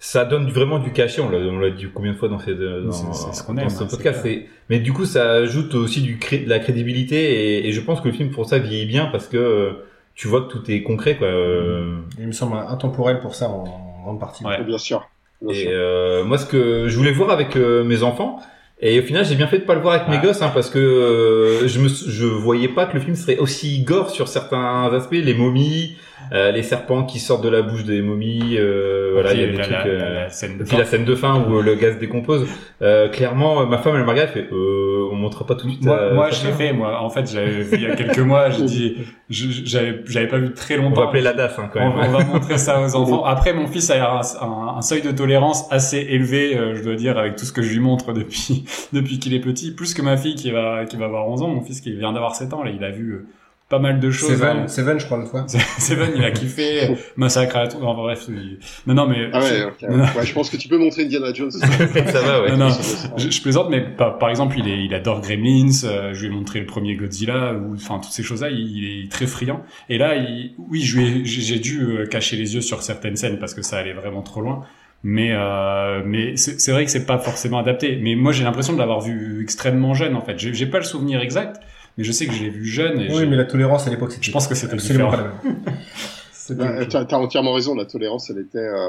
Ça donne vraiment du cachet. On l'a, on l'a dit combien de fois dans, ces, dans, C'est- c'est ce qu'on dans aime, ce hein, podcast. c'est mais du coup, ça ajoute aussi du cré- de la crédibilité et, et je pense que le film pour ça vieillit bien parce que euh, tu vois que tout est concret, quoi. euh, Il me semble intemporel pour ça en, en grande partie. Ouais. Bien sûr. Bien Et sûr. euh, moi, ce que je voulais voir avec euh, mes enfants, et au final, j'ai bien fait de pas le voir avec mes gosses, hein, parce que euh, je me, je voyais pas que le film serait aussi gore sur certains aspects, les momies, euh, les serpents qui sortent de la bouche des momies, euh, voilà, il y a des la- trucs. la- euh, la scène de et puis la scène de fin où euh, le gaz décompose. Euh, clairement, euh, ma femme elle m'a regardé, elle fait, euh, on montrera pas tout de suite. Moi, moi je l'ai fait. Moi, en fait, j'avais vu il y a quelques mois. J'ai dit, je- j'avais, j'avais pas vu très On longtemps. va appeler la DAS hein, quand On, même. on va montrer ça aux enfants. Après, mon fils a un, un- un seuil de tolérance assez élevé, euh, je dois dire, avec tout ce que je lui montre depuis depuis qu'il est petit, plus que ma fille qui va qui va avoir 11 ans. Mon fils qui vient d'avoir 7 ans, là, il a vu euh, pas mal de choses. Seven, hein. Seven, je crois, une fois. Seven, il a kiffé. Massacre à la tour. Enfin, bref, il- non, non, mais Ah ouais, je- ok. non, non. Ouais, je pense que tu peux montrer Indiana Jones. ça va, ouais. Non, non, je, je plaisante, mais par, par exemple, il, est, il adore Gremlins. euh, je lui ai montré le premier Godzilla, ou enfin toutes ces choses-là. Il, il est très friand. Et là, il, oui, j'ai dû euh, cacher les yeux sur certaines scènes parce que ça allait vraiment trop loin. Mais euh, mais c'est vrai que c'est pas forcément adapté. Mais moi, j'ai l'impression de l'avoir vu extrêmement jeune. En fait, j'ai pas le souvenir exact, mais je sais que je l'ai vu jeune. Et Oui, mais la tolérance à l'époque, c'était je pense que c'était absolument différent. pas la même. T'as entièrement raison, la tolérance, elle était euh,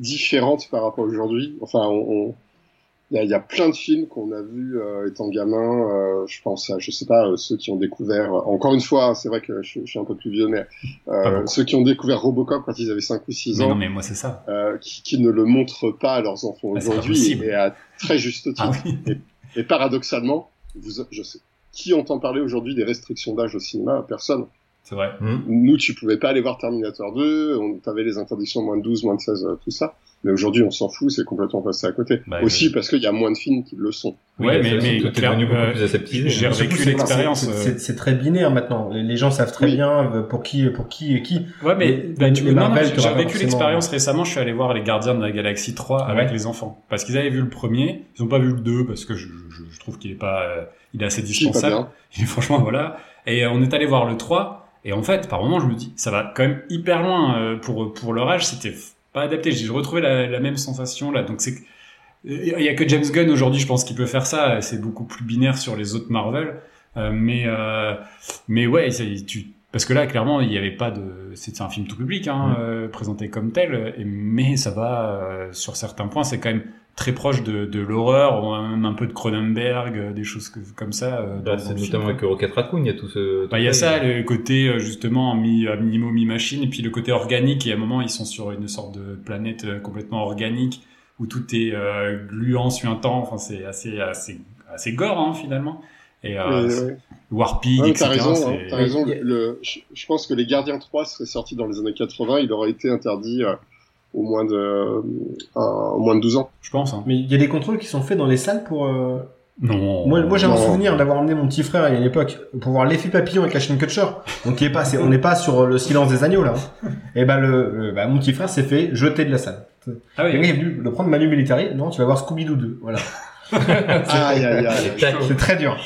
différente par rapport à aujourd'hui. Enfin, on, on- il y, a, il y a plein de films qu'on a vus euh, étant gamin. euh, je pense à, je sais pas, euh, ceux qui ont découvert. encore une fois, c'est vrai que je, je suis un peu plus vieux, mais euh, ceux qui ont découvert Robocop quand ils avaient 5 ou 6 Mais ans, non, mais moi, c'est ça. euh, qui, qui ne le montrent pas à leurs enfants Ah, pas aujourd'hui, et à très juste titre. Ah oui. Et paradoxalement, vous, je sais, qui entend parler aujourd'hui des restrictions d'âge au cinéma? Personne. C'est vrai. Hmm. Nous, tu pouvais pas aller voir Terminator 2, on t'avait les interdictions moins de 12, moins de 16, euh, tout ça. Mais aujourd'hui, on s'en fout, c'est complètement passé à côté. Bah, Aussi je- parce qu'il y a moins de films qui le sont. Oui, Ouais, il mais- mais tout est clair- euh, plus aseptisé. j'ai hein. vécu l'expérience, c'est- très binaire maintenant. Les, les gens savent très Oui. bien euh, pour qui, pour qui et qui. Ouais, mais Les- bah, tu les non, non, j'ai vécu l'expérience récemment. Je suis allé voir les Gardiens de la Galaxie 3 avec Ouais. les enfants parce qu'ils avaient vu le premier. Ils ont pas vu le 2 parce que je, je, je trouve qu'il est pas, euh, il est assez dispensable. bien. Et franchement, voilà. Et euh, on est allé voir le 3. Et en fait, par moment, je me dis, ça va quand même hyper loin pour pour leur âge. C'était pas adapté. J'ai retrouvé la, la même sensation là. Donc c'est il y a que James Gunn aujourd'hui, je pense, qui peut faire ça. C'est beaucoup plus binaire sur les autres Marvel. Euh, mais euh, mais ouais, c'est- tu parce que là, clairement, il n'y avait pas de. C'était un film tout public, hein, Mm. euh, présenté comme tel. Et, mais ça va euh, sur certains points, c'est quand même très proche de, de l'horreur, même un peu de Cronenberg, euh, des choses que- comme ça. euh, Bah, c'est notamment avec Rocket Raccoon, il y a tout ce. Bah, il y a ça, le côté euh, justement mi à minimo mi-machine, et puis le côté organique. Et à un moment, ils sont sur une sorte de planète complètement organique où tout est euh, gluant, suintant. Enfin, c'est assez assez assez gore hein, finalement. Et euh. Warpig, Ouais, etc. t'as raison, hein, t'as raison. Le, je, je pense que les Gardiens 3 seraient sortis dans les années 80, il aurait été interdit euh, au moins de, euh, au moins de 12 ans. Je pense. Hein. Mais il y a des contrôles qui sont faits dans les salles pour. euh, Non. Moi, moi j'ai un souvenir d'avoir emmené mon petit frère à une époque pour voir l'effet papillon avec la chaîne Kutcher. Donc il est pas, c'est- on n'est pas sur le silence des agneaux là. hein. Et ben le, le- bah, mon petit frère s'est fait jeter de la salle. Ah Le oui. gars est venu le prendre Manu Militari. Non, tu vas voir Scooby Doo 2. Voilà. Aïe, aïe, aïe. Tac. C'est très dur.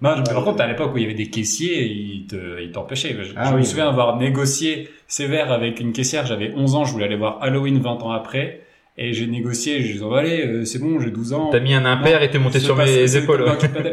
Non, je- par contre, à l'époque où il y avait des caissiers, ils te, ils t'empêchaient. Je, Ah je me oui. souviens avoir négocié sévère avec une caissière. J'avais 11 ans, je voulais aller voir Halloween 20 ans après. Et j'ai négocié, je dis, oh, allez, euh, c'est bon, j'ai 12 ans. T'as mis un impair et t'es monté sur passe- mes c'est- épaules.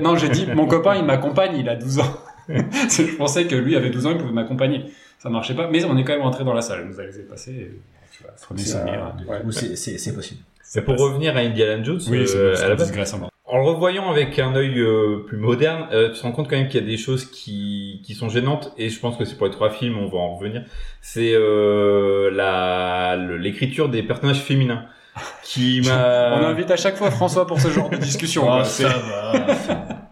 Non, ouais. j'ai dit, mon copain, il m'accompagne, il a 12 ans. je pensais que lui avait 12 ans, il pouvait m'accompagner. Ça marchait pas, mais on est quand même rentré dans la salle. Nous a laissé passer. et, tu vois, prenez C'est, euh, ouais. c'est- c'est c'est possible. Mais pour revenir à Indiana Jones, Oui, euh, c'est à c'est la base. En le revoyant avec un œil euh, plus moderne, euh, tu te rends compte quand même qu'il y a des choses qui, qui sont gênantes, et je pense que c'est pour les trois films, on va en revenir. C'est euh, la l'écriture des personnages féminins qui m'a. On invite à chaque fois François pour ce genre de discussion. Ah, quoi. Ça va.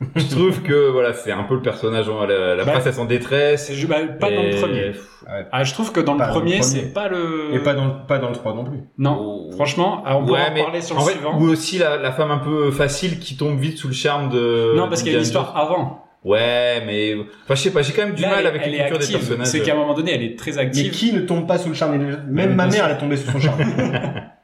je trouve que voilà, c'est un peu le personnage, la, la Bah, princesse en détresse. Bah, pas dans le premier. Ouais. Ah, je trouve que dans Pas le dans le premier, premier. c'est pas le. Et pas dans, le- pas dans le 3 non plus. Non, Oh. franchement, ah, on pourra Ouais, en mais parler sur en le suivant. ou aussi la, la femme un peu facile qui tombe vite sous le charme de. non, parce qu'il y a une histoire avant. Ouais, mais enfin, je sais pas, j'ai quand même du Là, mal elle, avec elle est l'écriture des active. personnages. C'est qu'à un moment donné, elle est très Mais active. qui ne tombe pas sous le charme? Même Mais ma mère, elle est tombée sous son charme.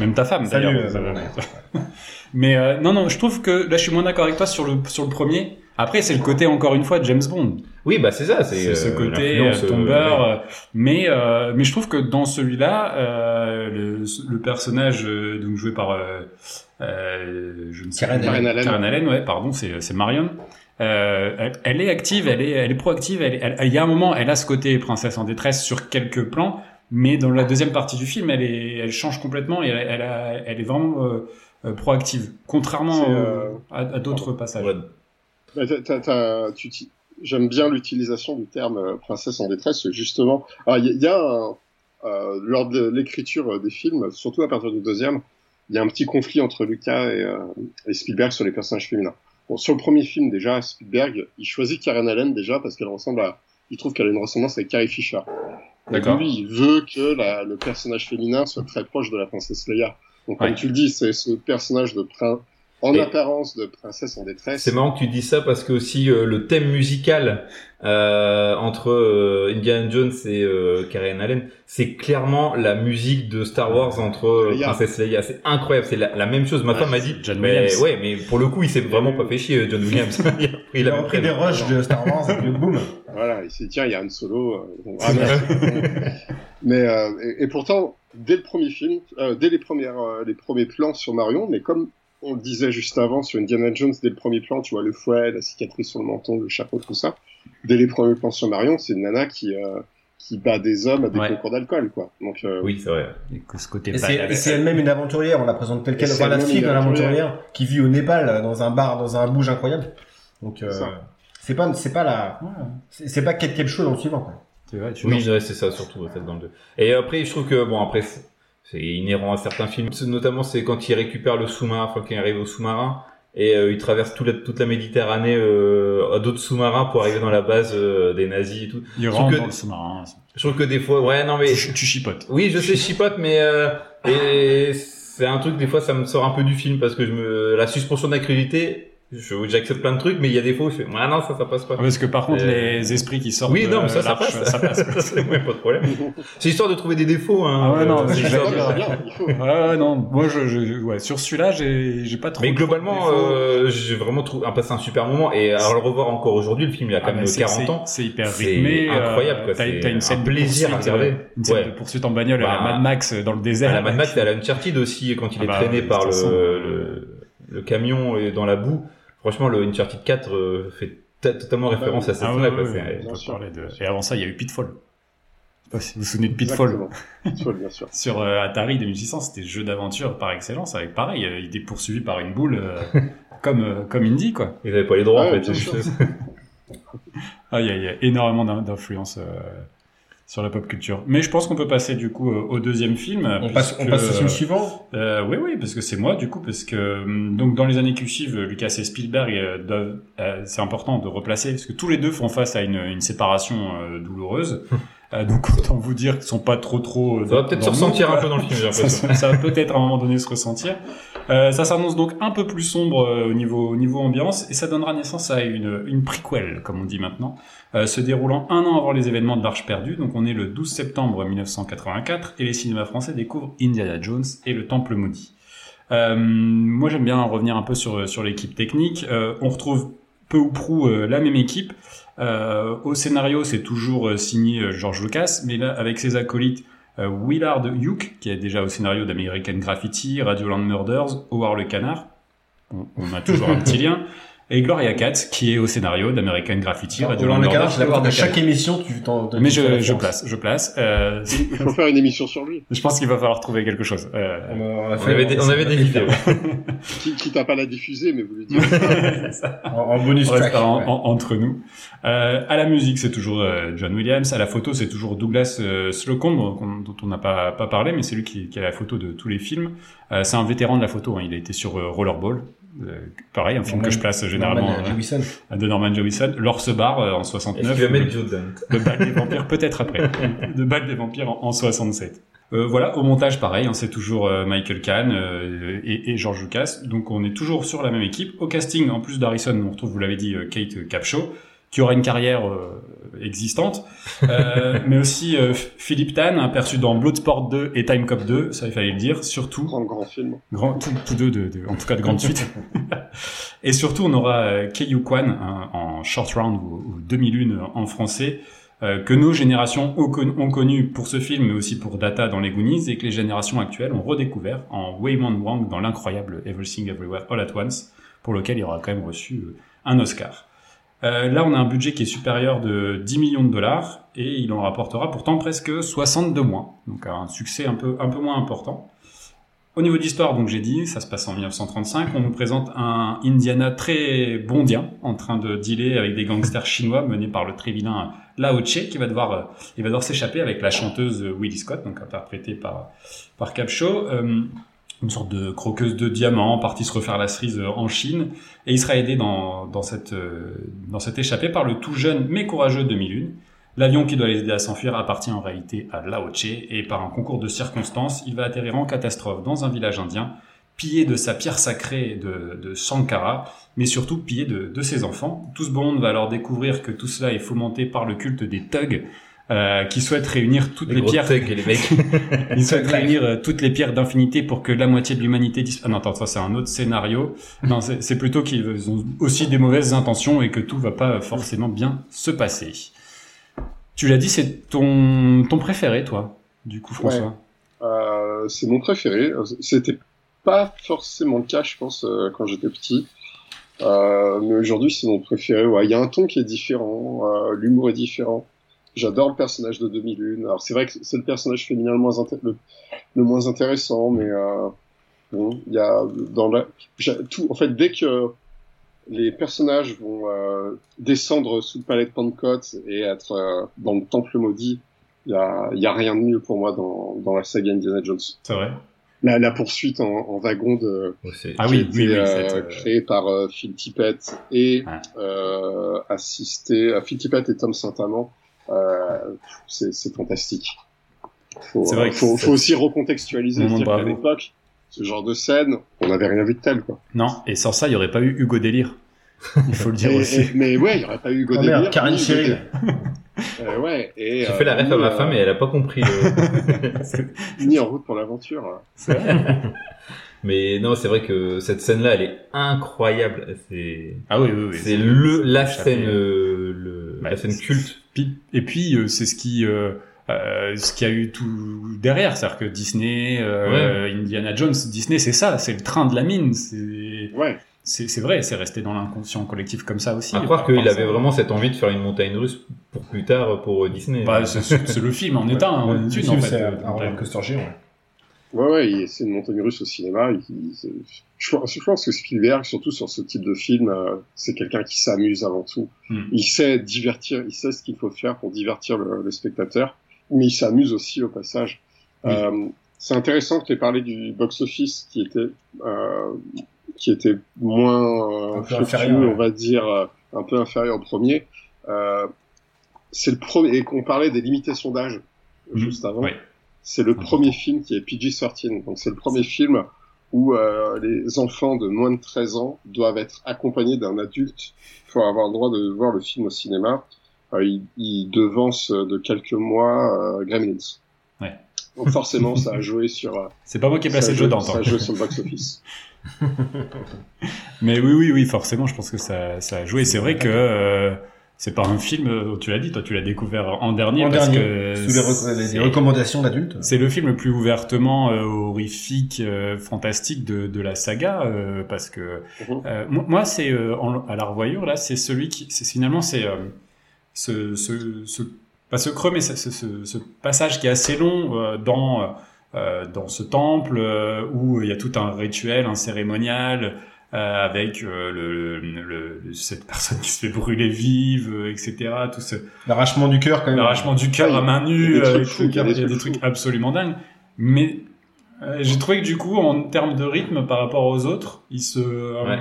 Même ta femme, Salut, d'ailleurs. euh, Mais euh, non, non, je trouve que là, je suis moins d'accord avec toi sur le sur le premier. Après, c'est le côté encore une fois de James Bond. Oui, bah c'est ça, c'est ce euh, côté euh, tombeur. ouais. euh, mais euh, mais je trouve que dans celui-là, euh, le, le personnage euh, donc joué par je ne sais Karen. Karen Allen. Karen Allen, ouais, pardon, c'est c'est Marion. Euh, elle, elle est active, elle est elle est proactive. Elle- il y a un moment, elle a ce côté princesse en détresse sur quelques plans, mais dans la deuxième partie du film, elle est elle change complètement et elle elle, a- elle est vraiment euh, euh, proactive, contrairement euh, euh, à, à d'autres passages. Ouais. Bah, J'aime bien l'utilisation du terme euh, princesse en détresse, justement. Il y, a- il y a un, euh, lors de l'écriture des films, surtout à partir du deuxième, il y a un petit conflit entre Lucas et, euh, et Spielberg sur les personnages féminins. Bon, sur le premier film, déjà, Spielberg, il choisit Karen Allen déjà parce qu'elle ressemble à, il trouve qu'elle a une ressemblance avec Carrie Fisher. D'accord. Lui, il veut que la- le personnage féminin soit très proche de la princesse Leia. Donc, Ouais. comme tu le dis, c'est ce personnage de prince, en Et- apparence de princesse en détresse. C'est marrant que tu dis ça parce que aussi euh, le thème musical euh, entre euh, Indiana Jones et euh, Karen Allen, c'est clairement la musique de Star Wars entre euh, Leia. Princesse Leia. C'est incroyable, c'est la, la même chose. Ma Ouais, femme m'a dit, John mais Williams. ouais, mais pour le coup, il s'est vraiment pas fait chier, John Williams. il a pris Il a des rushs de Star Wars et puis boum. Voilà, il s'est dit, tiens, il y a un solo. euh, bon, ah, mais euh, et, et pourtant, dès le premier film, euh, dès les premières, euh, les premiers plans sur Marion, mais comme on le disait juste avant sur Indiana Jones, dès le premier plan, tu vois le fouet, la cicatrice sur le menton, le chapeau, tout ça. Dès les premiers plans sur Marion, c'est une nana qui euh, qui bat des hommes à des Ouais. concours d'alcool, quoi. Donc euh, Oui, c'est vrai. Et que ce côté Et c'est badass. et c'est elle-même une aventurière, on la présente telle qu'elle, enfin la fille une d'un aventurière. qui vit au Népal, dans un bar, dans un bouge incroyable. Donc, euh, c'est pas, c'est pas la, Ouais, c'est pas Kate Capshaw dans le suivant, quoi. c'est vrai, tu Oui, c'est ça surtout peut-être dans le 2. Et après, je trouve que bon après c'est- inhérent à certains films, notamment c'est quand il récupère le sous-marin, enfin quand il arrive au sous-marin et euh, il traverse toute la, toute la Méditerranée euh, à d'autres sous-marins pour arriver dans la base euh, des nazis et tout. Il rentre que- dans le sous-marin. Je trouve que des fois, ouais, non mais Tu, tu chipotes. oui, je sais chipote, mais euh, et c'est un truc des fois ça me sort un peu du film parce que je me la suspension d'incrédulité, je- j'accepte plein de trucs, mais il y a des fois où je fais, ah non ça ça passe pas. Parce que par contre, Euh, les esprits qui sortent Oui, non, mais ça, ça passe. ça passe. c'est ouais, pas de problème. C'est histoire de trouver des défauts, hein. Ah ouais, non, Euh, c'est histoire de- c'est bien, non, moi, je, je, ouais, sur celui-là, j'ai, j'ai pas trop. Mais globalement, euh, j'ai vraiment trouvé, un passé un super moment. Et à le revoir encore aujourd'hui, le film, il a Ah, quand même c'est- 40 c'est- ans. C'est hyper C'est rythmé. incroyable, quoi. T'as, une scène plaisir à poursuite, regarder. euh, Une scène Ouais. de poursuite en bagnole à la Bah, Mad Max dans le désert. À la Mad Max, à la Uncharted aussi, quand il Ah est bah, traîné par le, le camion et dans la boue. Franchement, le Uncharted 4 euh, fait totalement référence à cette Ah ouais, ouais, ouais, de- Et avant ça, il y a eu Pitfall. Je sais pas si vous vous souvenez de Pitfall. Pitfall, bien sûr. Sur euh, Atari 2600, c'était jeu d'aventure par excellence, avec pareil, euh, il était poursuivi par une boule euh, comme euh, comme Indy quoi. Ils avaient pas les droits, Ouais, en fait. Ah, il y, y a énormément d'in- d'influence euh, sur la pop culture. Mais je pense qu'on peut passer du coup euh, au deuxième film. On passe, on passe au film euh, suivant. Euh, oui, oui, parce que c'est moi, du coup, parce que hum, donc dans les années qui suivent, Lucas et Spielberg, euh, euh, c'est important de replacer, parce que tous les deux font face à une, une séparation euh, douloureuse. Euh, donc autant vous dire qu'ils sont pas trop trop. euh, Ça va peut-être se ressentir un peu dans le film, ça- ça va peut-être à un moment donné se ressentir. Euh, ça s'annonce donc un peu plus sombre euh, au niveau au niveau ambiance et ça donnera naissance à une une comme on dit maintenant, euh, se déroulant un an avant les événements de l'Arche perdue. Donc on est le 12 septembre 1984 et les cinémas français découvrent Indiana Jones et le Temple maudit. Moi j'aime bien revenir un peu sur sur l'équipe technique. On retrouve peu ou prou la même équipe. Au scénario, c'est toujours signé George Lucas, mais là, avec ses acolytes, Willard Hughes, qui est déjà au scénario d'American Graffiti, Radioland Murders, Howard le Canard, on a toujours un petit lien, et Gloria Katz, qui est au scénario d'American Graffiti, de chaque émission, tu t'en. Mais je, je place, je place. Euh, Il faut faire une émission sur lui. je pense qu'il va falloir trouver quelque chose. Euh, On, avait des, on avait des vidéos. Qui, quitte à pas la diffuser, mais vous lui dites. En, en bonus track. en- ouais. en- entre nous. Euh, à la musique, c'est toujours euh, John Williams. À la photo, c'est toujours Douglas euh, Slocumb, qu'on- dont on n'a pas, pas parlé, mais c'est lui qui, qui a la photo de tous les films. Euh, c'est un vétéran de la photo. hein. Il a été sur euh, Rollerball. Euh, pareil, un film Norman- que je place généralement Norman euh, Jewison. de Norman Jewison. L'or se barre euh, en Est-ce 69. qu'il va mettre Joe Dante de Bal des vampires peut-être après. de Bal des vampires en, en 67. Euh, voilà, au montage pareil, hein, c'est toujours euh, Michael Kahn euh, et, et George Lucas. Donc on est toujours sur la même équipe. Au casting, en plus d'Harrison, on retrouve, vous l'avez dit, euh, Kate Capshaw, qui aura une carrière euh, existante, Euh, mais aussi euh, Philippe Tan, aperçu dans Bloodsport 2 et Time Cop 2, ça il fallait le dire, surtout Grand, grand film. grand, tous tous deux, de, de- en tout cas de grande suite. Et surtout, on aura euh, Keiyu Kwan hein, en short round ou, ou demi-lune en français, euh, que nos générations ont, con- ont connu pour ce film, mais aussi pour Data dans les Goonies, et que les générations actuelles ont redécouvert en Waymond Wang dans l'incroyable Everything Everywhere All at Once, pour lequel il aura quand même reçu euh, un Oscar. Euh, là, on a un budget qui est supérieur de 10 millions de dollars, et il en rapportera pourtant presque 60 de moins, donc un succès un peu, un peu moins important. Au niveau d'histoire, donc j'ai dit, ça se passe en 1935. On nous présente un Indiana très bondien, en train de dealer avec des gangsters chinois menés par le très vilain Lao Che, qui va devoir, euh, devoir s'échapper avec la chanteuse Willie Scott, donc interprétée par par Capshaw, euh, une sorte de croqueuse de diamants, partie se refaire la cerise en Chine, et il sera aidé dans dans cette euh, dans cette échappée par le tout jeune mais courageux demi-lune. L'avion qui doit les aider à s'enfuir appartient en réalité à Lao Che et par un concours de circonstances, il va atterrir en catastrophe dans un village indien, pillé de sa pierre sacrée de, de Sankara, mais surtout pillé de, de ses enfants. Tout ce monde va alors découvrir que tout cela est fomenté par le culte des thugs, euh, qui souhaitent réunir toutes les, pierres thugs et les mecs. ils souhaitent réunir euh, toutes les pierres d'infinité pour que la moitié de l'humanité disparaisse. Ah non, attends, ça c'est un autre scénario. Non, c'est plutôt qu'ils ont aussi des mauvaises intentions et que tout va pas forcément bien se passer. Tu l'as dit, c'est ton ton préféré, toi, du coup, François? Euh, c'est mon préféré. C'était pas forcément le cas, je pense, euh, quand j'étais petit. Euh, mais aujourd'hui, c'est mon préféré. Ouais, il y a un ton qui est différent, euh, l'humour est différent. J'adore le personnage de Demi-Lune. Alors c'est vrai que c'est le personnage féminin le moins, inté- le, le moins intéressant, mais euh, bon, il y a dans la tout. En fait, dès que les personnages vont euh, descendre sous le palais de Pentecôte et être euh, dans le temple maudit, il y a, il y a rien de mieux pour moi dans, dans la saga Indiana Jones. C'est vrai. La, la poursuite en, en wagon de, Ah qui oui, oui, oui, euh, euh, créée par euh, Phil Tippett et Ouais. euh, assisté à Phil Tippett et Tom Saint-Amand. Euh, c'est fantastique. Faut, C'est vrai que faut, faut aussi recontextualiser, dire bravo. l'époque, ce genre de scène, on n'avait rien vu de tel, quoi. Non, et sans ça, il y aurait pas eu Hugo Délire. Il faut le dire Et- aussi. et- mais ouais, il n'y aurait pas eu Hugo Oh merde, Délire, Karine. Délire. Euh, ouais, et, J'ai euh, fait la ref à ma euh, femme et elle a pas compris le... Ni en route pour l'aventure. Mais non, c'est vrai que cette scène-là, elle est incroyable. C'est, Ah oui, oui, oui. c'est le, la scène, euh, le, Ouais, la scène culte. Puis- et puis euh, c'est ce qui euh, euh, ce qui a eu tout derrière, c'est-à-dire que Disney, euh, Indiana Jones, Disney, c'est ça, c'est le train de la mine. C'est Ouais. c'est c'est vrai, c'est resté dans l'inconscient collectif comme ça aussi. À croire qu'il avait ça. vraiment cette envie de faire une montagne russe pour plus tard pour Disney. Bah, c'est c'est le film en état, en étude en c'est fait. un euh, un roller coaster géant. Ouais. Ouais, c'est une montagne russe au cinéma. il- il- c'est- je, pense- je pense que Spielberg, surtout sur ce type de film, euh, c'est quelqu'un qui s'amuse avant tout. Hmm. Il sait divertir, il sait ce qu'il faut faire pour divertir le, le spectateur, mais il s'amuse aussi au passage. Oui. Euh, c'est intéressant que tu aies parlé du box-office qui était euh, qui était moins euh, inférieur, ouais. on va dire, un peu inférieur au premier. C'est le premier, et qu'on parlait des limitations d'âge Mhm. juste avant. Ouais. C'est le Important. premier film qui est PG-13, donc c'est le premier film où euh, les enfants de moins de 13 ans doivent être accompagnés d'un adulte pour avoir le droit de voir le film au cinéma. Euh, il, il devance de quelques mois euh, Gremlins. Ouais. Donc forcément, ça a joué sur, euh, C'est pas moi qui ai placé le jeu ça a d'antan. joué sur le box-office. Mais oui, oui, oui, forcément, je pense que ça, ça a joué. C'est vrai que euh, c'est pas un film, euh, tu l'as dit, toi tu l'as découvert en dernier En parce dernier, que sous les, rec- les- les c'est- recommandations d'adultes. C'est le film le plus ouvertement euh, horrifique, euh, fantastique de, de la saga, euh, parce que Mhm. euh, moi, c'est euh, à la revoyure là, c'est celui qui, c'est finalement c'est euh, ce, ce, ce, pas ce creux, mais ce, ce, passage qui est assez long euh, dans euh, dans ce temple euh, où il y a tout un rituel, un cérémonial. Euh, avec euh, le, le, le- cette personne qui se fait brûler vive, euh, etc. Tout ce, L'arrachement du cœur, quand même. l'arrachement du cœur Ouais, à main il y nue, a des trucs et fous, tout, il y a des, trucs absolument dingues. Mais Euh, J'ai trouvé que du coup, en termes de rythme par rapport aux autres, il se, euh, Ouais.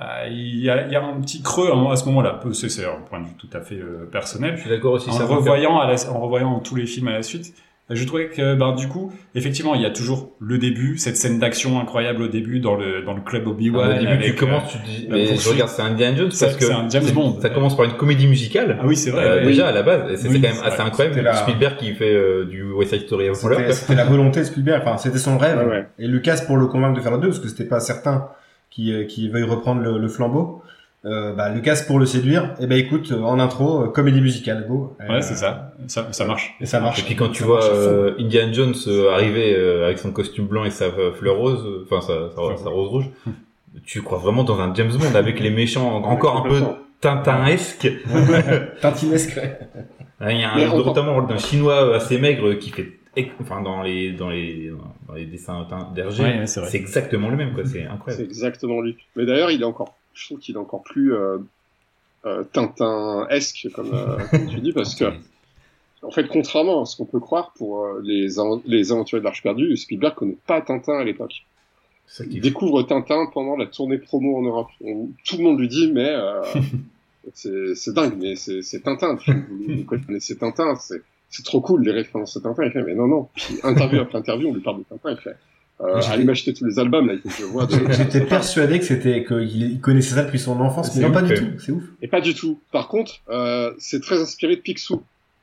euh, il, y a, il y a un petit creux hein, à ce moment-là. C'est un point de vue tout à fait euh, personnel. Je suis d'accord aussi. En revoyant, à la- en revoyant tous les films à la suite, je trouvais que, ben, du coup, effectivement, il y a toujours le début, cette scène d'action incroyable au début dans le dans le club Obi-Wan. Au début, avec, tu commences, euh, tu dis, mais je regarde, c'est Indiana Jones parce que c'est un James Bond. Ça commence par une comédie musicale. Ah oui, c'est vrai. Euh, déjà à la base, c'était Oui, quand même c'est assez vrai. incroyable. La- Spielberg qui fait euh, du West Side Story l'heure. C'était la volonté de Spielberg, enfin c'était son rêve. Ouais, ouais. Et Lucas pour le convaincre de faire le 2, parce que c'était pas certain qui qui veuille reprendre le, le flambeau. Euh, bah, Lucas pour le séduire, et ben écoute, euh, en intro, euh, comédie musicale, go. Euh, Ouais, c'est ça. ça. Ça marche. Et ça marche. Et puis quand tu Ça vois euh, Indiana Jones arriver euh, avec son costume blanc et sa fleur rose, enfin sa, sa, sa rose rouge, tu crois vraiment dans un James Bond avec les méchants encore un peu. Tintinesque. Tintinesque. ouais. Il y a un, notamment d'un chinois assez maigre qui fait, enfin dans les dans les dans les dessins d'Hergé, Ouais, ouais, c'est vrai. c'est exactement le même quoi. C'est C'est incroyable. exactement lui. Mais d'ailleurs, il est encore, je trouve qu'il est encore plus euh, euh, Tintin-esque, comme, euh, comme tu dis, parce que, en fait, contrairement à ce qu'on peut croire pour euh, les, les aventuriers de l'Arche perdue, Spielberg connaît pas Tintin à l'époque. Il découvre Tintin pendant la tournée promo en Europe. On- tout le monde lui dit, mais euh, c'est dingue, mais c'est Tintin. Vous, connaissez Tintin, c'est c'est trop cool les références à Tintin. Il fait, mais non, non. Puis interview après interview, on lui parle de Tintin. Il fait, euh, J'étais- allez m'acheter tous les albums là, il faut que je vois. de- J'étais persuadé que c'était qu'il il connaissait ça depuis son enfance, mais non pas du tout. C'est ouf. Et pas du tout. Par contre, euh, c'est très inspiré de Picsou.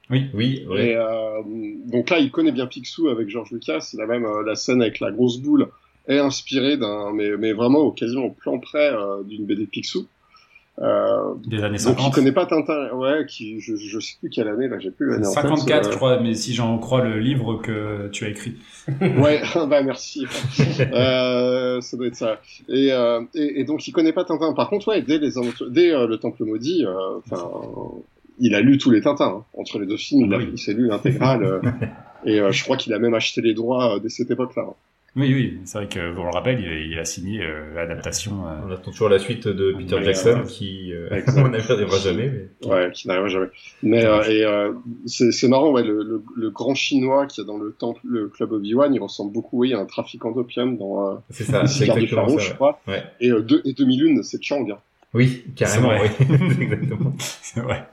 Oui, ouais. Et euh, donc là, il connaît bien Picsou avec George Lucas. Il a même euh, la scène avec la grosse boule est inspirée d'un, mais, mais vraiment au quasiment au plan près euh, d'une BD Picsou. Euh, Des années donc il 50. connaît pas Tintin. Ouais, qui je, je sais plus quelle année là, j'ai plus l'année en tête, 54, euh, je crois, mais si j'en crois le livre que tu as écrit. Ouais, bah merci. euh, ça doit être ça. Et, euh, et, et donc il connaît pas Tintin. Par contre, ouais, dès les aventures- dès le Temple maudit, enfin, il a lu tous les Tintins hein. entre les deux films. Il, a, Oui. il s'est lu l'intégrale. et je crois qu'il a même acheté les droits dès cette époque-là. Oui, oui, c'est vrai que, on le rappelle, il, il a signé euh, l'adaptation. euh, On attend toujours la suite de Peter Jackson qui, euh, Exact. on n'arrivera jamais. Mais... Ouais, qui n'arrivera jamais. Mais euh, et euh, c'est marrant, ouais, le, le, le grand chinois qui est dans le temple, le club Obi-Wan, il ressemble beaucoup, oui, à un trafiquant d'opium dans euh, C'est ça, le c'est exactement Pharaon, ça. je crois. Ouais. Et, euh, deux, et 2001, c'est Chang. hein. Oui, carrément, oui. Exactement. c'est vrai.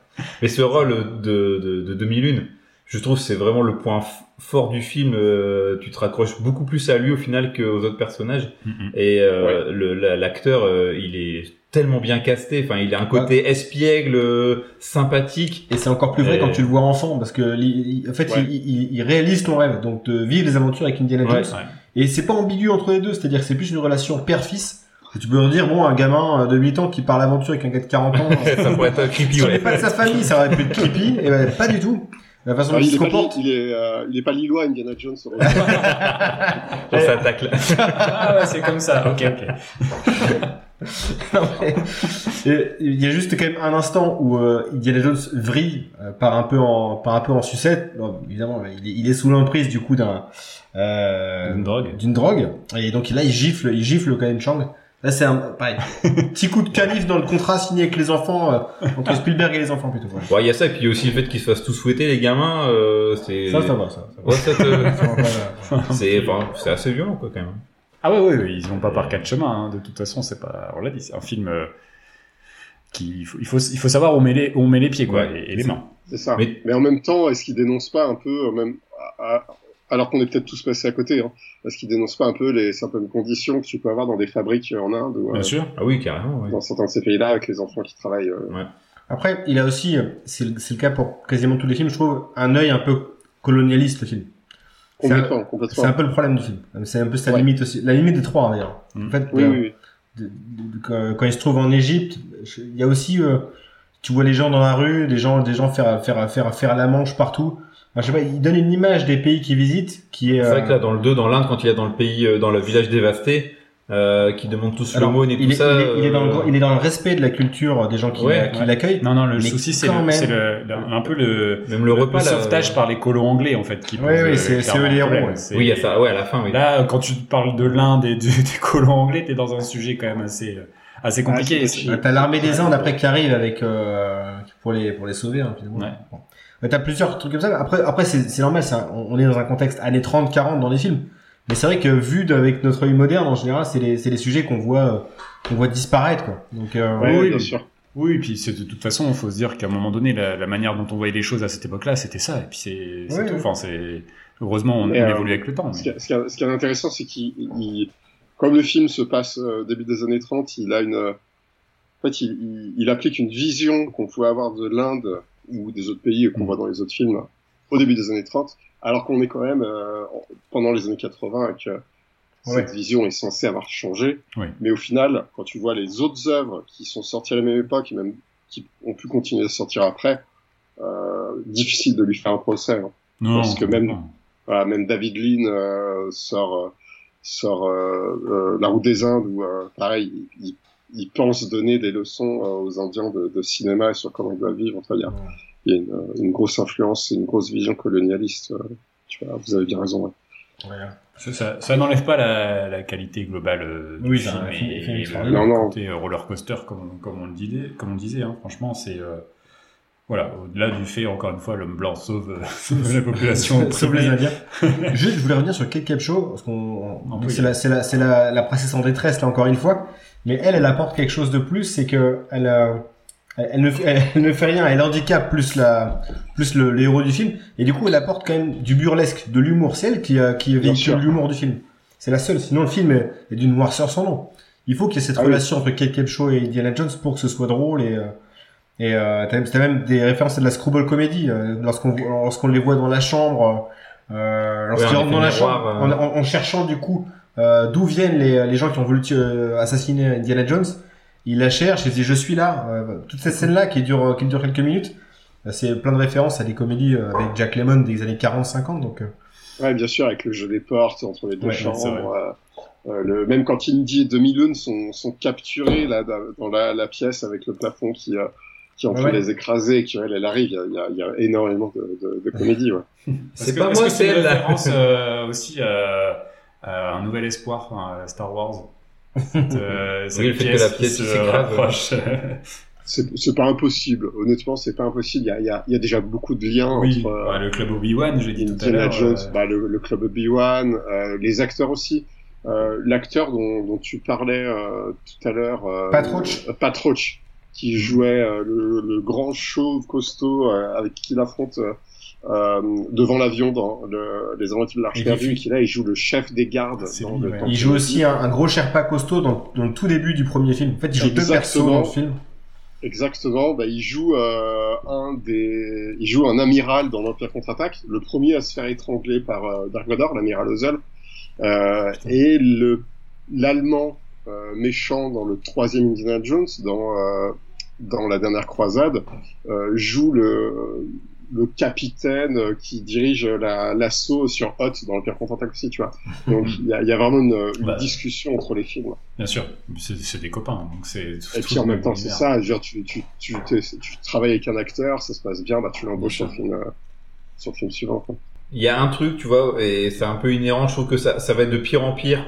Mais ce rôle de, de, de 2001, je trouve que c'est vraiment le point fort du film. euh, tu te raccroches beaucoup plus à lui au final qu'aux autres personnages. Mhm. Et euh, le- la- l'acteur, euh, il est tellement bien casté. Enfin, il a un côté espiègle, euh, sympathique. Et c'est encore plus vrai Et- quand tu le vois enfant, parce que en fait, Ouais. il, il- il réalise ton rêve, donc de vivre les aventures avec Indiana Ouais. Jones. Et c'est pas ambigu entre les deux, c'est-à-dire que c'est plus une relation père-fils. Tu peux leur dire, bon, un gamin de 8 ans qui parle aventure avec un gars de 40 ans, ça pourrait être creepy, ouais. pas de sa famille, ça aurait pu être creepy. Et ben, pas du tout. La façon Ah, dont il il, se est pas, comporte. il, est, euh, il est pas lillois, Indiana Jones. sur- On s'attaque là. Ah ouais, c'est comme ça. Ok, ok. Non, mais- Il y a juste quand même un instant où euh, Indiana Jones vrille euh, par un peu en par un peu en sucette. Bon, évidemment, il est, il est sous l'emprise du coup d'un euh, Une drogue. d'une drogue. Et donc là, il gifle, il gifle quand même Chang. Là, c'est un pareil, petit coup de canif dans le contrat signé avec les enfants euh, entre Spielberg et les enfants plutôt. Bon, il y a ça, et puis il y a aussi le fait qu'ils se fassent tous souhaiter, les gamins. Euh, c'est. Ça, ça va, ça. ça va. Ouais, te- c'est, assez violent, quoi, quand même. Ah ouais, ouais, ouais, ils vont pas par quatre chemins. Hein. De toute façon, c'est pas. On l'a dit, c'est un film euh, qui. Il faut, il faut, il faut savoir où on met les, où on met les pieds, quoi, Ouais, et, et les mains. C'est ça. Mais- Mais... en même temps, est-ce qu'il dénonce pas un peu, même, à- à- alors qu'on est peut-être tous passés à côté, hein, est-ce qu'il dénonce pas un peu les certaines conditions que tu peux avoir dans des fabriques en Inde ou Bien euh, sûr. Ah oui, carrément, ouais. dans certains de ces pays-là avec les enfants qui travaillent euh, Après, il a aussi, euh, c'est le c'est le cas pour quasiment tous les films, je trouve, un œil un peu colonialiste, le film. C'est un- complètement, complètement. C'est un peu le problème du film. C'est un peu sa Ouais. limite aussi. La limite des trois, d'ailleurs. Mm. En fait, Oui, euh, oui, oui. de- de- de- quand, quand il se trouve en Égypte, il y a aussi, euh, tu vois les gens dans la rue, des gens, des gens faire faire faire faire la manche partout. Enfin, je sais pas, il donne une image des pays qu'il visite qui est. C'est vrai euh, que là, dans le 2, dans l'Inde, quand il est dans le pays, euh, dans le village dévasté, euh, qui demande tous l'aumône et il tout est, ça. il, est, il est dans le, euh, il est dans le respect de la culture des gens qui, Ouais, la- qui ouais. l'accueillent. Non, non, le Mais souci, c'est quand le, même- c'est le, le- un peu le, Même le repas, là, sauvetage euh, par les colons anglais, en fait, qui ouais, euh, c'est- eux les héros, Oui, il y a ça, ouais, à la fin, oui. Là, quand tu parles de l'Inde et du- des colons anglais, t'es dans un sujet quand même assez, euh, assez compliqué. Ah, c'est- Euh, T'as l'armée des Indes après qui arrive avec euh, pour les pour les sauver. Hein, finalement. Ouais. Bon. T'as plusieurs trucs comme ça. Après après c'est normal. un- on on est dans un contexte années 30 40 dans les films. Mais c'est vrai que vu avec notre œil moderne, en général, c'est les, c'est les sujets qu'on voit, euh, qu'on voit disparaître, quoi. Donc, euh, Ouais, oui, bien sûr. Oui, et puis c'est de toute façon, il faut se dire qu'à un moment donné, la, la manière dont on voyait les choses à cette époque-là, c'était ça. Et puis c'est Ouais, tout. ouais. Enfin, c'est heureusement on, euh, évolue avec le temps. Ce mais- qui, est- ce qui est- ce qui est intéressant, c'est qu'il, il- comme le film se passe euh, au début des années 30, il a une, euh, en fait, il, il, il applique une vision qu'on pouvait avoir de l'Inde ou des autres pays qu'on Mm. voit dans les autres films au début des années 30, alors qu'on est quand même euh, en- pendant les années 80 et que Ouais. cette vision est censée avoir changé. Oui. Mais au final, quand tu vois les autres œuvres qui sont sorties à la même époque et même qui ont pu continuer à sortir après, euh, difficile de lui faire un procès. hein. non, parce que même-. Voilà, même David Lean euh, sort euh, sort euh, euh, La Route des Indes où euh, pareil, il, il- il pense donner des leçons euh, aux Indiens de, de cinéma et sur comment ils doivent vivre. Enfin, il y a, il y a une, euh, une grosse influence et une grosse vision colonialiste. euh, tu vois, vous avez bien raison. ouais. Ça, ça, ça n'enlève pas la, la qualité globale euh, du Oui, c'est film un film- et, film et extraordinaire. le Non, non. côté euh, roller coaster comme, comme on le disait, comme on disait. Hein, franchement, c'est euh, voilà. Au-delà du fait, encore une fois, l'homme blanc sauve, euh, la population. Sauve les opprimée. Indiens. Juste, je voulais revenir sur Kate Capshaw, parce qu'on, c'est la, c'est la, c'est la, la princesse en détresse, là, encore une fois. Mais elle, elle apporte quelque chose de plus, c'est que elle, euh, elle, ne, fait- elle, elle ne fait rien, elle handicape plus la, plus le, le héros du film. Et du coup, elle apporte quand même du burlesque, de l'humour. C'est elle qui, euh, qui véhicule l'humour du film. C'est la seule. Sinon, le film est, est d'une noirceur sans nom. Il faut qu'il y ait cette Ah oui. relation entre Kate Capshaw et Indiana Jones pour que ce soit drôle et, euh, et euh, t'as même des références à de la screwball comédie euh, lorsqu'on lorsqu'on les voit dans la chambre, euh, lorsqu'ils Ouais, en rentrent dans la effet chambre, miroir, en, en- en cherchant du coup euh, d'où viennent les, les gens qui ont voulu euh, assassiner Indiana Jones? Il la cherche, il dit je suis là. Euh, toute cette scène là qui dure qui dure quelques minutes, c'est plein de références à des comédies avec Jack Lemmon des années 40-50 donc. Ouais, bien sûr, avec le jeu des portes entre les deux Ouais, chambres. euh, le, même quand Indy et Demi Lune sont, sont capturés là dans la, la pièce avec le plafond qui euh, qui est en train Ouais. de les écraser et qu'elle elle arrive, il y a, il y a, énormément de, de, de comédie. Ouais. C'est que- pas moi, c'est une elle. référence euh, aussi euh, à un nouvel espoir, enfin, à Star Wars. Cette, euh, cette le fait que la qui pièce se rapproche. C'est c'est pas impossible. Honnêtement, c'est pas impossible. Il y a, il y a, il y a déjà beaucoup de liens oui, entre euh, ouais, le club Obi-Wan, j'ai dit tout à l'heure. Jones, euh, bah, le, le club Obi-Wan, euh, les acteurs aussi. Euh, L'acteur dont, dont tu parlais euh, tout à l'heure, euh, Pat Roach. euh, Pat Roach, qui jouait euh, le, le grand chauve costaud euh, avec qui il affronte euh, devant l'avion dans le, les aventures de l'Arche perdue, qui- là il joue le chef des gardes. C'est dans lui, le ouais. Temple Il joue aussi un, un gros Sherpa costaud dans, dans le tout début du premier film. En fait, il joue deux persos Exactement. dans le film. Exactement, bah, il joue euh, un des, il joue un amiral dans l'Empire contre-attaque, le premier à se faire étrangler par euh, Dark Vador, l'amiral Ozzel, euh, et le l'allemand méchant dans le troisième Indiana Jones, dans dans la dernière croisade, joue le le capitaine euh, qui dirige la- l'assaut sur Hoth dans l'Empire contre-attaque aussi, tu vois. Donc il y a, il y a vraiment une, une Bah. discussion entre les films. Bien sûr, c'est des copains, donc c'est. Et puis en même temps, c'est ça, genre, tu, tu, tu, t'es- tu travailles avec un acteur, ça se passe bien, bah, tu l'embauches sur le film, euh, sur le film suivant. quoi. Il y a un truc, tu vois, et c'est un peu inhérent, je trouve que ça, ça va être de pire en pire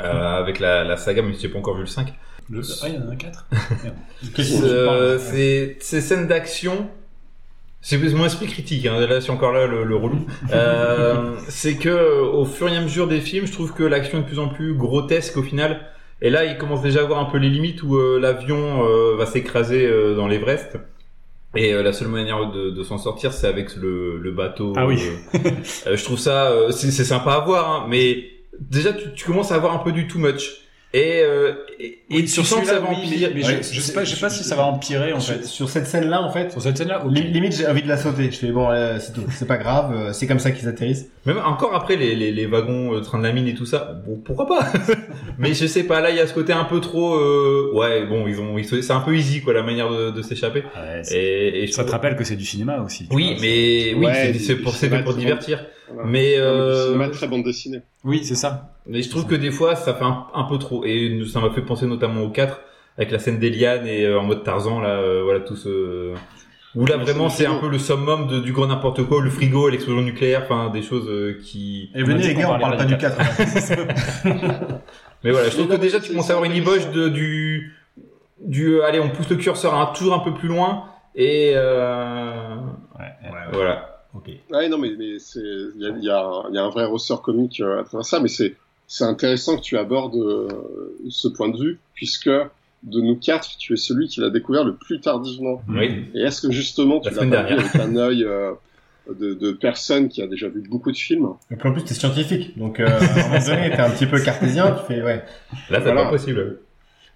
euh, avec la, la saga, même si j'ai pas encore vu le 5. Le... Ah, il y en a parles c'est ces scènes d'action c'est mon esprit critique hein, là c'est encore là le, le relou. Euh, c'est que au fur et à mesure des films je trouve que l'action est de plus en plus grotesque au final. Et là il commence déjà à voir un peu les limites où euh, l'avion euh, va s'écraser euh, dans l'Everest. Et euh, la seule manière de, de s'en sortir c'est avec le, le bateau Ah oui. euh, je trouve ça euh, c'est c'est sympa à voir hein, mais déjà tu, tu commences à avoir un peu du too much et, euh, et, et tu sens que ça va empirer mais, mais Ouais, je, je sais pas, je sais pas si ça va empirer en sur, fait. sur cette scène-là, en fait, Sur cette scène-là, limite j'ai envie de la sauter. Je fais bon, euh, c'est tout, c'est pas grave, euh, c'est comme ça qu'ils atterrissent. Même encore après les, les, les wagons euh, train de la mine et tout ça, bon pourquoi pas? Mais je sais pas, là il y a ce côté un peu trop, euh, ouais bon ils ont, ils sont- c'est un peu easy quoi la manière de, de s'échapper. Ouais, c'est- Et, et je ça te rappelle que c'est du cinéma aussi. Oui, vois, mais oui, Ouais, c'est- pour, pour divertir. Voilà. Mais euh, cinéma très bande dessinée. Oui, c'est ça. mais je trouve que des fois ça fait un, un peu trop. Et ça m'a fait penser notamment au 4 avec la scène d'Eliane et euh, en mode Tarzan là, euh, voilà tout ce. Où là Ouais, vraiment c'est un peu le summum de, du grand n'importe quoi, le frigo, l'explosion nucléaire, enfin des choses euh, qui. Et On venez les gars, on parle parlait pas du du 4. Mais voilà, je trouve que déjà tu commences à avoir une intéressant. de, du, du, allez, on pousse le curseur un, toujours un peu plus loin et euh, Ouais. voilà. Ok. Ouais, non, mais, mais c'est, il y a, il y, a, un- il y a un vrai ressort comique euh, à travers ça, mais c'est, c'est intéressant que tu abordes euh, ce point de vue, puisque de nous quatre, tu es celui qui l'a découvert le plus tardivement. Oui. Et est-ce que justement tu La l'as pas vu avec un œil euh, de, de personne qui a déjà vu beaucoup de films? Et puis en plus, t'es scientifique. Donc, euh, à un moment donné, t'es un petit peu cartésien. Tu fais, ouais. Là, c'est Voilà. pas possible.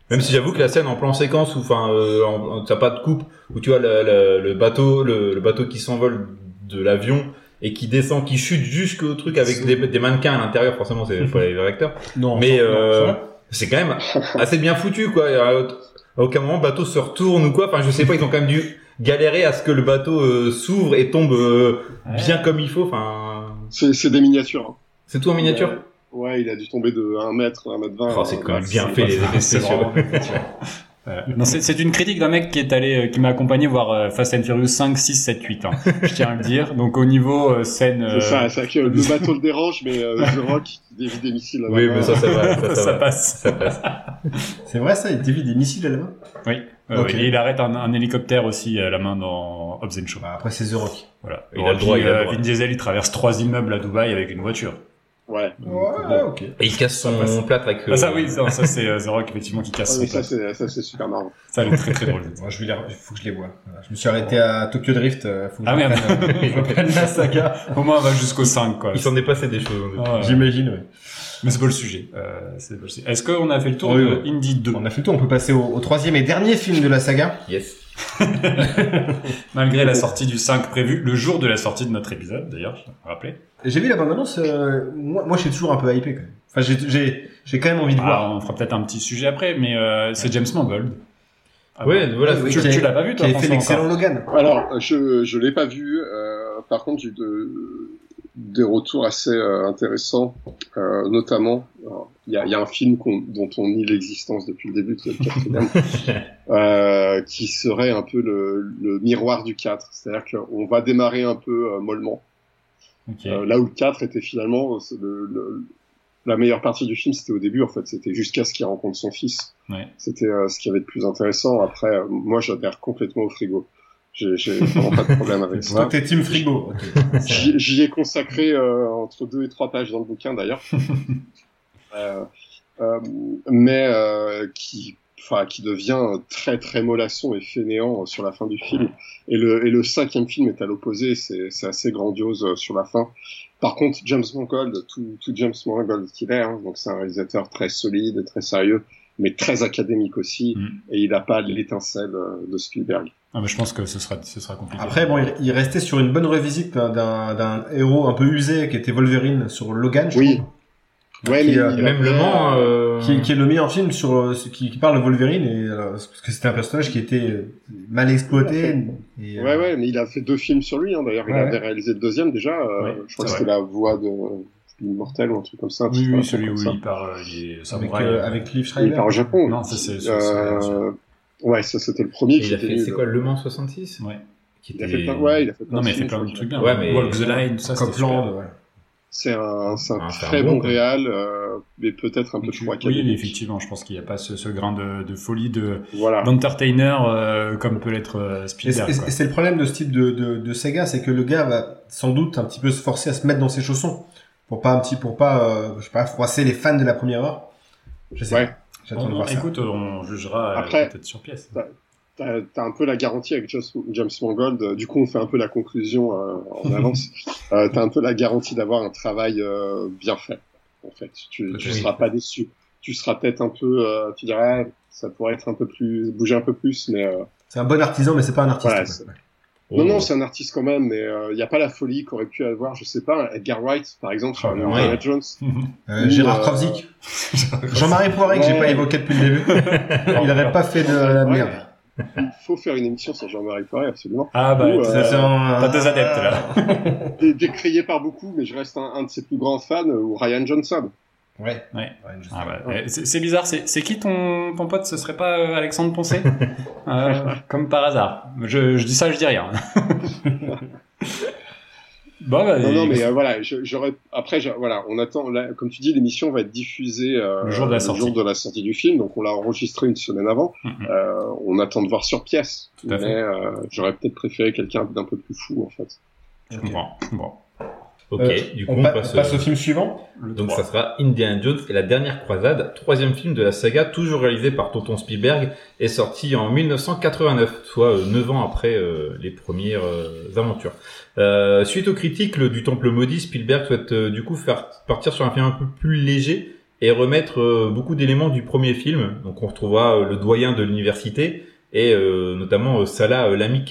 Même si j'avoue que la scène en plan séquence, ou enfin, euh, en- en- t'as pas de coupe, où tu vois le, le- le bateau, le, le bateau qui s'envole de l'avion et qui descend, qui chute jusqu'au truc avec des, des mannequins à l'intérieur. Forcément, c'est pas les vrais acteurs. Non. Mais euh, c'est quand même assez bien foutu, quoi. Et À à aucun moment, le bateau se retourne ou quoi. Enfin, je sais pas, ils ont quand même dû galérer à ce que le bateau euh, s'ouvre et tombe euh, Ouais. bien comme il faut. Enfin, C'est, c'est des miniatures. hein. c'est tout en miniature? Ouais, il a dû tomber de 1 mètre, 1 mètre 20. Oh, c'est quand même bien fait les effets c'est spéciaux. Euh, non, c'est c'est une critique d'un mec qui est allé, euh, qui m'a accompagné voir euh, Fast and Furious 5, 6, 7, 8. Hein. Je tiens à le dire. Donc au niveau euh, scène, euh, C'est ça, c'est vrai que le bateau le dérange, mais euh, The Rock dévie des missiles là Oui, mais ça, ça va, ça, ça ça va. passe. Ça passe. C'est vrai, ça, il dévie des missiles à la main? Oui. Euh, Ok. Et il arrête un, un hélicoptère aussi à la main dans Hobbs and Shaw. Bah, après, c'est The Rock. Voilà. Il a le droit, puis, il a le droit. Vin Diesel, il traverse trois immeubles à Dubaï avec une voiture. Ouais. Ouais, ok. Et il casse son passe. plâtre avec. Ah, ça euh, oui, ça, ça, c'est euh, The Rock effectivement qui casse Ouais, son ça, plat. c'est, ça, c'est super marrant. Ça, elle est très très drôle. Moi, je vais les, il faut que je les vois. Je me suis arrêté à Tokyo Drift. euh, Faut que Ah, merde. euh, je reprenne la saga. Au moins, on va jusqu'au 5, quoi. Il s'en est passé des choses. Ah, ouais. J'imagine, ouais. Mais c'est pas le sujet. Euh, c'est pas le sujet. Est-ce qu'on a fait le tour Oui, de. Indie 2 On a fait le tour. On peut passer au, au troisième et dernier film de la saga. Yes. Malgré la sortie du 5 prévu, le jour de la sortie de notre épisode, d'ailleurs, je à rappeler. J'ai vu la bande-annonce. euh, moi, moi, je suis toujours un peu hypé quand même. Enfin, j'ai, j'ai, j'ai quand même envie de voir. Alors, on fera peut-être un petit sujet après, mais euh, c'est James Mangold. Ah Ouais, voilà. Oui, tu, qui a- tu l'as pas vu, Qui toi, avait fait François, l'excellent Logan. Alors, je je l'ai pas vu. Euh, par contre, j'ai eu de, des retours assez euh, intéressants, euh, notamment. Il y a, il y a un film dont on nie l'existence depuis le début, qui est le quatrième, euh, qui serait un peu le, le miroir du 4. C'est-à-dire qu'on va démarrer un peu euh, mollement, Ok. euh, là où le 4 était finalement c'est le, le- la meilleure partie du film, c'était au début en fait. C'était jusqu'à ce qu'il rencontre son fils. Ouais. C'était euh, ce qui avait de plus intéressant. Après, euh, moi, j'adhère complètement au frigo. J'ai vraiment pas de problème avec ça. Toi, t'es Team Frigo. Ok. J'y j'y ai consacré euh, entre deux et trois pages dans le bouquin d'ailleurs. euh, euh, mais euh, qui, enfin, qui devient très très mollasson et fainéant sur la fin du film. Et le, et le cinquième film est à l'opposé, c'est c'est assez grandiose euh, sur la fin. Par contre, James Mangold, tout, tout James Mangold qu'il est, hein, donc c'est un réalisateur très solide et très sérieux, mais très académique aussi, Mm. et il n'a pas l'étincelle euh, de Spielberg. Ah, mais je pense que ce sera, ce sera compliqué. Après, bon, il, il restait sur une bonne revisite d'un- d'un, d'un héros un peu usé qui était Wolverine sur Logan, je Oui. crois. Ouais, Qui, mais euh, il même Le Mans. euh, Euh... Qui, qui est le meilleur film sur euh, qui, qui parle de Wolverine et euh, parce que c'était un personnage qui était euh, mal exploité. Et, euh, Ouais, ouais, mais il a fait deux films sur lui, hein, d'ailleurs. Il Ouais, avait réalisé le deuxième déjà. Ouais, je crois que c'est c'était la voix de Immortel ou un truc comme ça. Oui, oui, celui où ça. il part, euh, il est Avec, euh, avec Liv Il Schreiber. part au Japon. Non, ça c'est. Euh, Ouais, ça c'était le premier. qui Il a fait, c'est quoi, Le Mans 66 Ouais. Qui Il a était- fait plein, ouais, il a fait plein Non, de mais il fait films, plein de trucs bien. Ouais, mais- Walk the Line, tout ça, c'était Copland, ouais. C'est un, c'est un Ah, c'est un très bon, bon réal, euh, mais peut-être un peu Tu- trop Oui, académique. effectivement, je pense qu'il n'y a pas ce, ce grain de, de folie de Voilà. d'entertainer euh, comme peut l'être euh, Et Spielberg. et c'est le problème de ce type de, de, de Sega, c'est que le gars va sans doute un petit peu se forcer à se mettre dans ses chaussons pour pas un petit, pour pas, euh, je sais pas, froisser les fans de la première heure. Je sais Ouais. pas. J'attends de On- voir ça. écoute, on jugera Après- peut-être sur pièce. T'as t'as un peu la garantie avec James, James Mangold. euh, Du coup, on fait un peu la conclusion euh, en avance. euh, T'as un peu la garantie d'avoir un travail euh, bien fait. En fait, tu, tu Oui. seras pas déçu. Tu seras peut-être un peu, euh, tu dirais, ah, ça pourrait être un peu plus, bouger un peu plus, mais euh, C'est un bon artisan, mais c'est pas un artiste. Oh. non, non, c'est un artiste quand même, mais il n'y a pas la folie qu'aurait pu avoir, je sais pas, Edgar Wright, par exemple, Indiana ouais. Jones. Ou, Gérard Kravzik. Jean-Marie Poiré, que j'ai pas évoqué depuis le début. Il n'aurait pas fait de la merde. Il faut faire une émission sur Jean-Marie Poiré, absolument. Ah bah, euh, t'as tes adeptes là. Dé- Décrié par beaucoup, mais je reste un, un de ses plus grands fans, euh, ou Ryan Johnson. Ouais. Ouais. Ah bah, c'est bizarre, c'est c'est qui ton, ton pote? Ce serait pas euh, Alexandre Poncet? Euh, Comme par hasard. Je, je dis ça, je dis rien. bon, bah, Non, non, mais euh, voilà, je- j'aurais. Après, je- voilà, on attend. Là, comme tu dis, l'émission va être diffusée euh, Le jour de la sortie. de la sortie du film, donc on l'a enregistré une semaine avant. Mhm. Euh, on attend de voir sur pièce, Tout mais euh, j'aurais peut-être préféré quelqu'un d'un peu plus fou, en fait. Je comprends. je comprends. Ok, Euh, du coup on, on, pa- passe, on passe euh, au film suivant. Le Donc ça sera Indiana Jones et la dernière croisade, troisième film de la saga, toujours réalisé par Tonton Spielberg, est sorti en 1989, soit euh, neuf ans après euh, les premières euh, aventures. Euh, suite aux critiques le- du Temple maudit, Spielberg souhaite euh, du coup faire partir sur un film un peu plus léger et remettre euh, beaucoup d'éléments du premier film. Donc on retrouvera euh, le doyen de l'université et euh, notamment euh, Salah euh, l'ami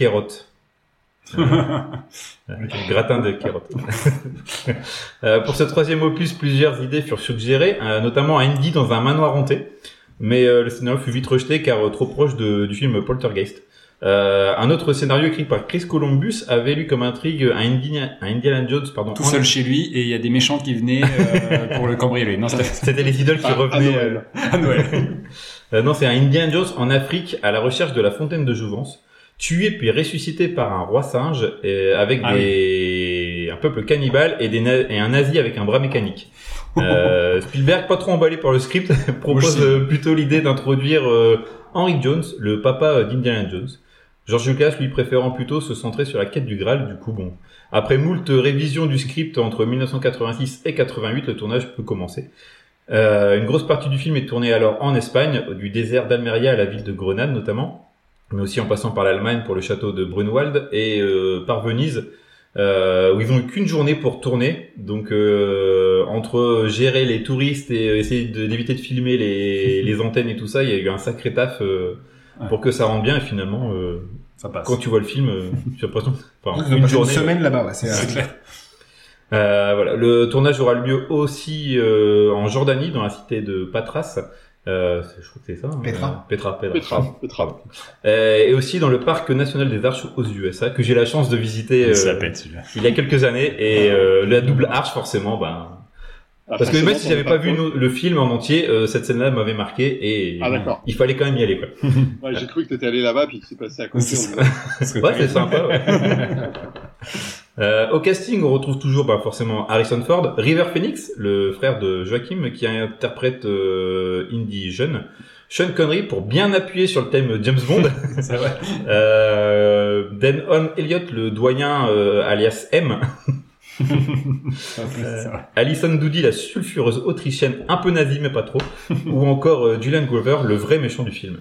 Gratin de carottes. Euh, pour ce troisième opus, plusieurs idées furent suggérées, euh, notamment à Indy dans un manoir hanté, mais euh, le scénario fut vite rejeté car trop proche de- du film Poltergeist. Euh, un autre scénario écrit par Chris Columbus avait lu comme intrigue un, Indiana, un Indiana Jones pardon, Tout en- seul chez lui et il y a des méchants qui venaient euh, pour le cambrioler. Non, c'était les idoles qui à revenaient. Noël. à Noël. Euh, non, c'est un Indiana Jones en Afrique à la recherche de la fontaine de Jouvence, tué puis ressuscité par un roi singe euh, avec Ah des... un peuple cannibale et, des na- et un nazi avec un bras mécanique. Euh, Spielberg, pas trop emballé par le script, propose Aussi. euh, plutôt l'idée d'introduire euh, Henry Jones, le papa euh, d'Indiana Jones. George Lucas, lui, préférant plutôt se centrer sur la quête du Graal, du coup, bon. Après moult révisions du script entre 1986 et 88, le tournage peut commencer. Euh, une grosse partie du film est tournée alors en Espagne, du désert d'Almeria à la ville de Grenade notamment, mais aussi en passant par l'Allemagne pour le château de Brunwald et euh, par Venise, euh, où ils ont eu qu'une journée pour tourner. Donc euh, entre gérer les touristes et essayer d'éviter de filmer les, les antennes et tout ça, il y a eu un sacré taf euh, Ouais. pour que ça rentre bien. Et finalement, euh, Ça passe. quand tu vois le film, euh, tu as l'impression, enfin, Ils ont une passé journée. une semaine là-bas, ouais, c'est clair. Euh, voilà, le tournage aura lieu aussi euh, en Jordanie, dans la cité de Patras. Euh, je crois que c'est ça. hein, Petra. euh, Petra, Petra. Petra, pardon. Petra. Euh, et aussi dans le parc national des arches aux USA, que j'ai la chance de visiter euh, pète il y a quelques années. Et euh, la double arche, forcément, ben. Ah, Parce que même si j'avais pas as vu le film en entier, euh, cette scène-là m'avait marqué et Ah, d'accord. il fallait quand même y aller. Quoi. Ouais, j'ai cru que t'étais allé là-bas puis que c'est passé à côté. Ouais, c'est sympa. ouais. Euh, au casting, on retrouve toujours bah, forcément Harrison Ford, River Phoenix, le frère de Joachim, qui interprète euh, Indy jeune, Sean Connery pour bien appuyer sur le thème James Bond, Ça va. euh, Elliott, le doyen euh, alias M. Alison Doody, la sulfureuse autrichienne, un peu nazie mais pas trop, ou encore euh, Julian Glover, le vrai méchant du film.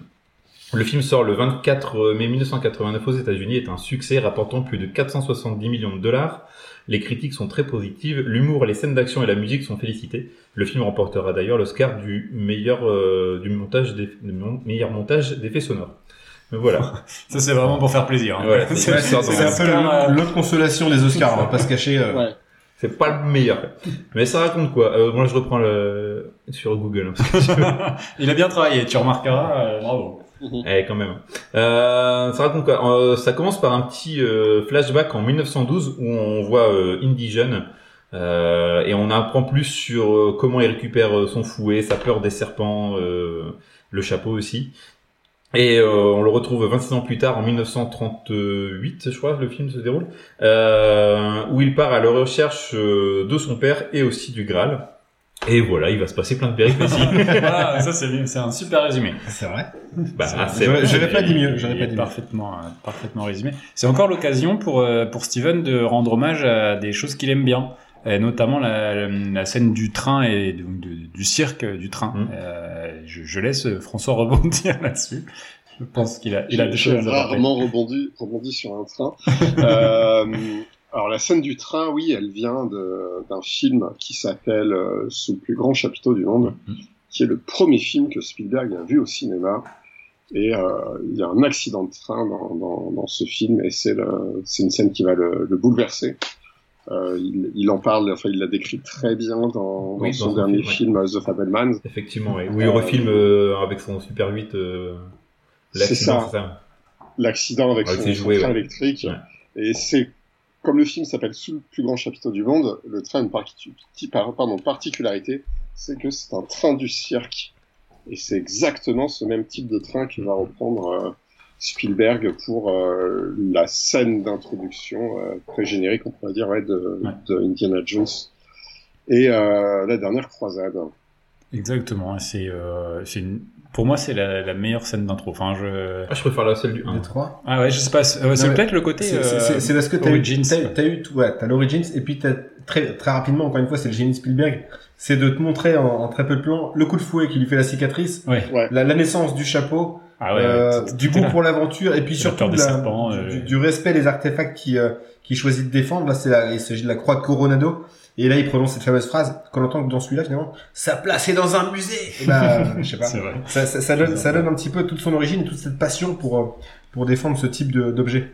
Le film sort le 24 mai 1989 aux États-Unis, est un succès rapportant plus de 470 millions de dollars. Les critiques sont très positives, l'humour, les scènes d'action et la musique sont félicités. Le film remportera d'ailleurs l'Oscar du meilleur euh, du montage des, du meilleur montage d'effets sonores. Mais voilà. Ça, c'est vraiment pour faire plaisir. hein. Voilà, c'est- un peu Oscar, le- l'autre consolation des Oscars, on va pas se cacher. euh. Ouais. C'est pas le meilleur. Mais ça raconte quoi? Euh, Moi, je reprends le sur Google. hein, Il a bien travaillé, tu remarqueras. euh, Eh, quand même. Euh, ça raconte quoi? Euh, Ça commence par un petit euh, flashback en 1912 où on voit euh, Indy jeune euh, et on apprend plus sur comment il récupère son fouet, sa peur des serpents, le chapeau aussi. Et on le retrouve 26 ans plus tard, en 1938, je crois, le film se déroule, où il part à la recherche de son père et aussi du Graal. Et voilà, il va se passer plein de péripéties. Ah, ça, c'est c'est un super résumé. C'est vrai. bah, J'aurais- j'aurais pas dit mieux, j'aurais Il pas dit parfaitement, euh, parfaitement résumé. C'est encore l'occasion pour euh, pour Steven de rendre hommage à des choses qu'il aime bien, et notamment la, la scène du train et de- du cirque du train. Mm. Euh, je, je laisse François rebondir là-dessus. Je pense qu'il a il a des J'ai choses à apporter. rarement rebondi, rebondi sur un train. euh, alors la scène du train, oui, elle vient d'un film qui s'appelle euh, Sous le plus grand chapiteau du monde, Mhm. qui est le premier film que Spielberg a vu au cinéma. Et euh, il y a un accident de train dans, dans, dans ce film, et c'est une scène qui va le, le bouleverser. Euh, il, il en parle, enfin il la décrit très bien dans, dans Oui, son dernier film, ouais. film, The Fabelmans. Effectivement, oui. Où il Euh, refilme euh, avec son Super 8 euh, C'est l'accident, ça. l'accident avec Avec son, ses son jouets, train ouais. électrique. Ouais. Et c'est comme le film s'appelle Sous le plus grand chapiteau du monde, le train a une pardon, particularité, c'est que c'est un train du cirque. Et c'est exactement ce même type de train que va reprendre euh, Spielberg pour euh, la scène d'introduction euh, pré-générique, on pourrait dire, ouais, de, Ouais. de Indiana Jones. Et euh, la dernière croisade. Exactement. C'est c'est une- Pour moi, c'est la, la meilleure scène d'intro. Enfin, je. Ah, je préfère la celle du 1. Les trois. Ah ouais, je sais pas. C'est euh, mais peut-être le côté. C'est- euh, C'est c'est parce que t'as eu, Origins. t'as, t'as eu tout, ouais, t'as l'Origins, et puis t'as très, très rapidement, encore une fois, c'est le génie Spielberg, c'est de te montrer en, en très peu de plans le coup de fouet qui lui fait la cicatrice, Ouais. Ouais. la, la naissance du chapeau, Ah ouais. euh, ouais, du goût pour l'aventure, et puis surtout la- serpents, du, euh, du- du respect des artefacts qui, euh, qui choisit de défendre. Là, c'est la, il s'agit de la croix de Coronado. Et là, il prononce cette fameuse phrase qu'on entend que dans celui-là, finalement, sa place est dans un musée. Et bah, je sais pas. C'est vrai. Ça, ça, ça donne, ça donne un petit peu toute son origine et toute cette passion pour, euh, pour défendre ce type d'objet.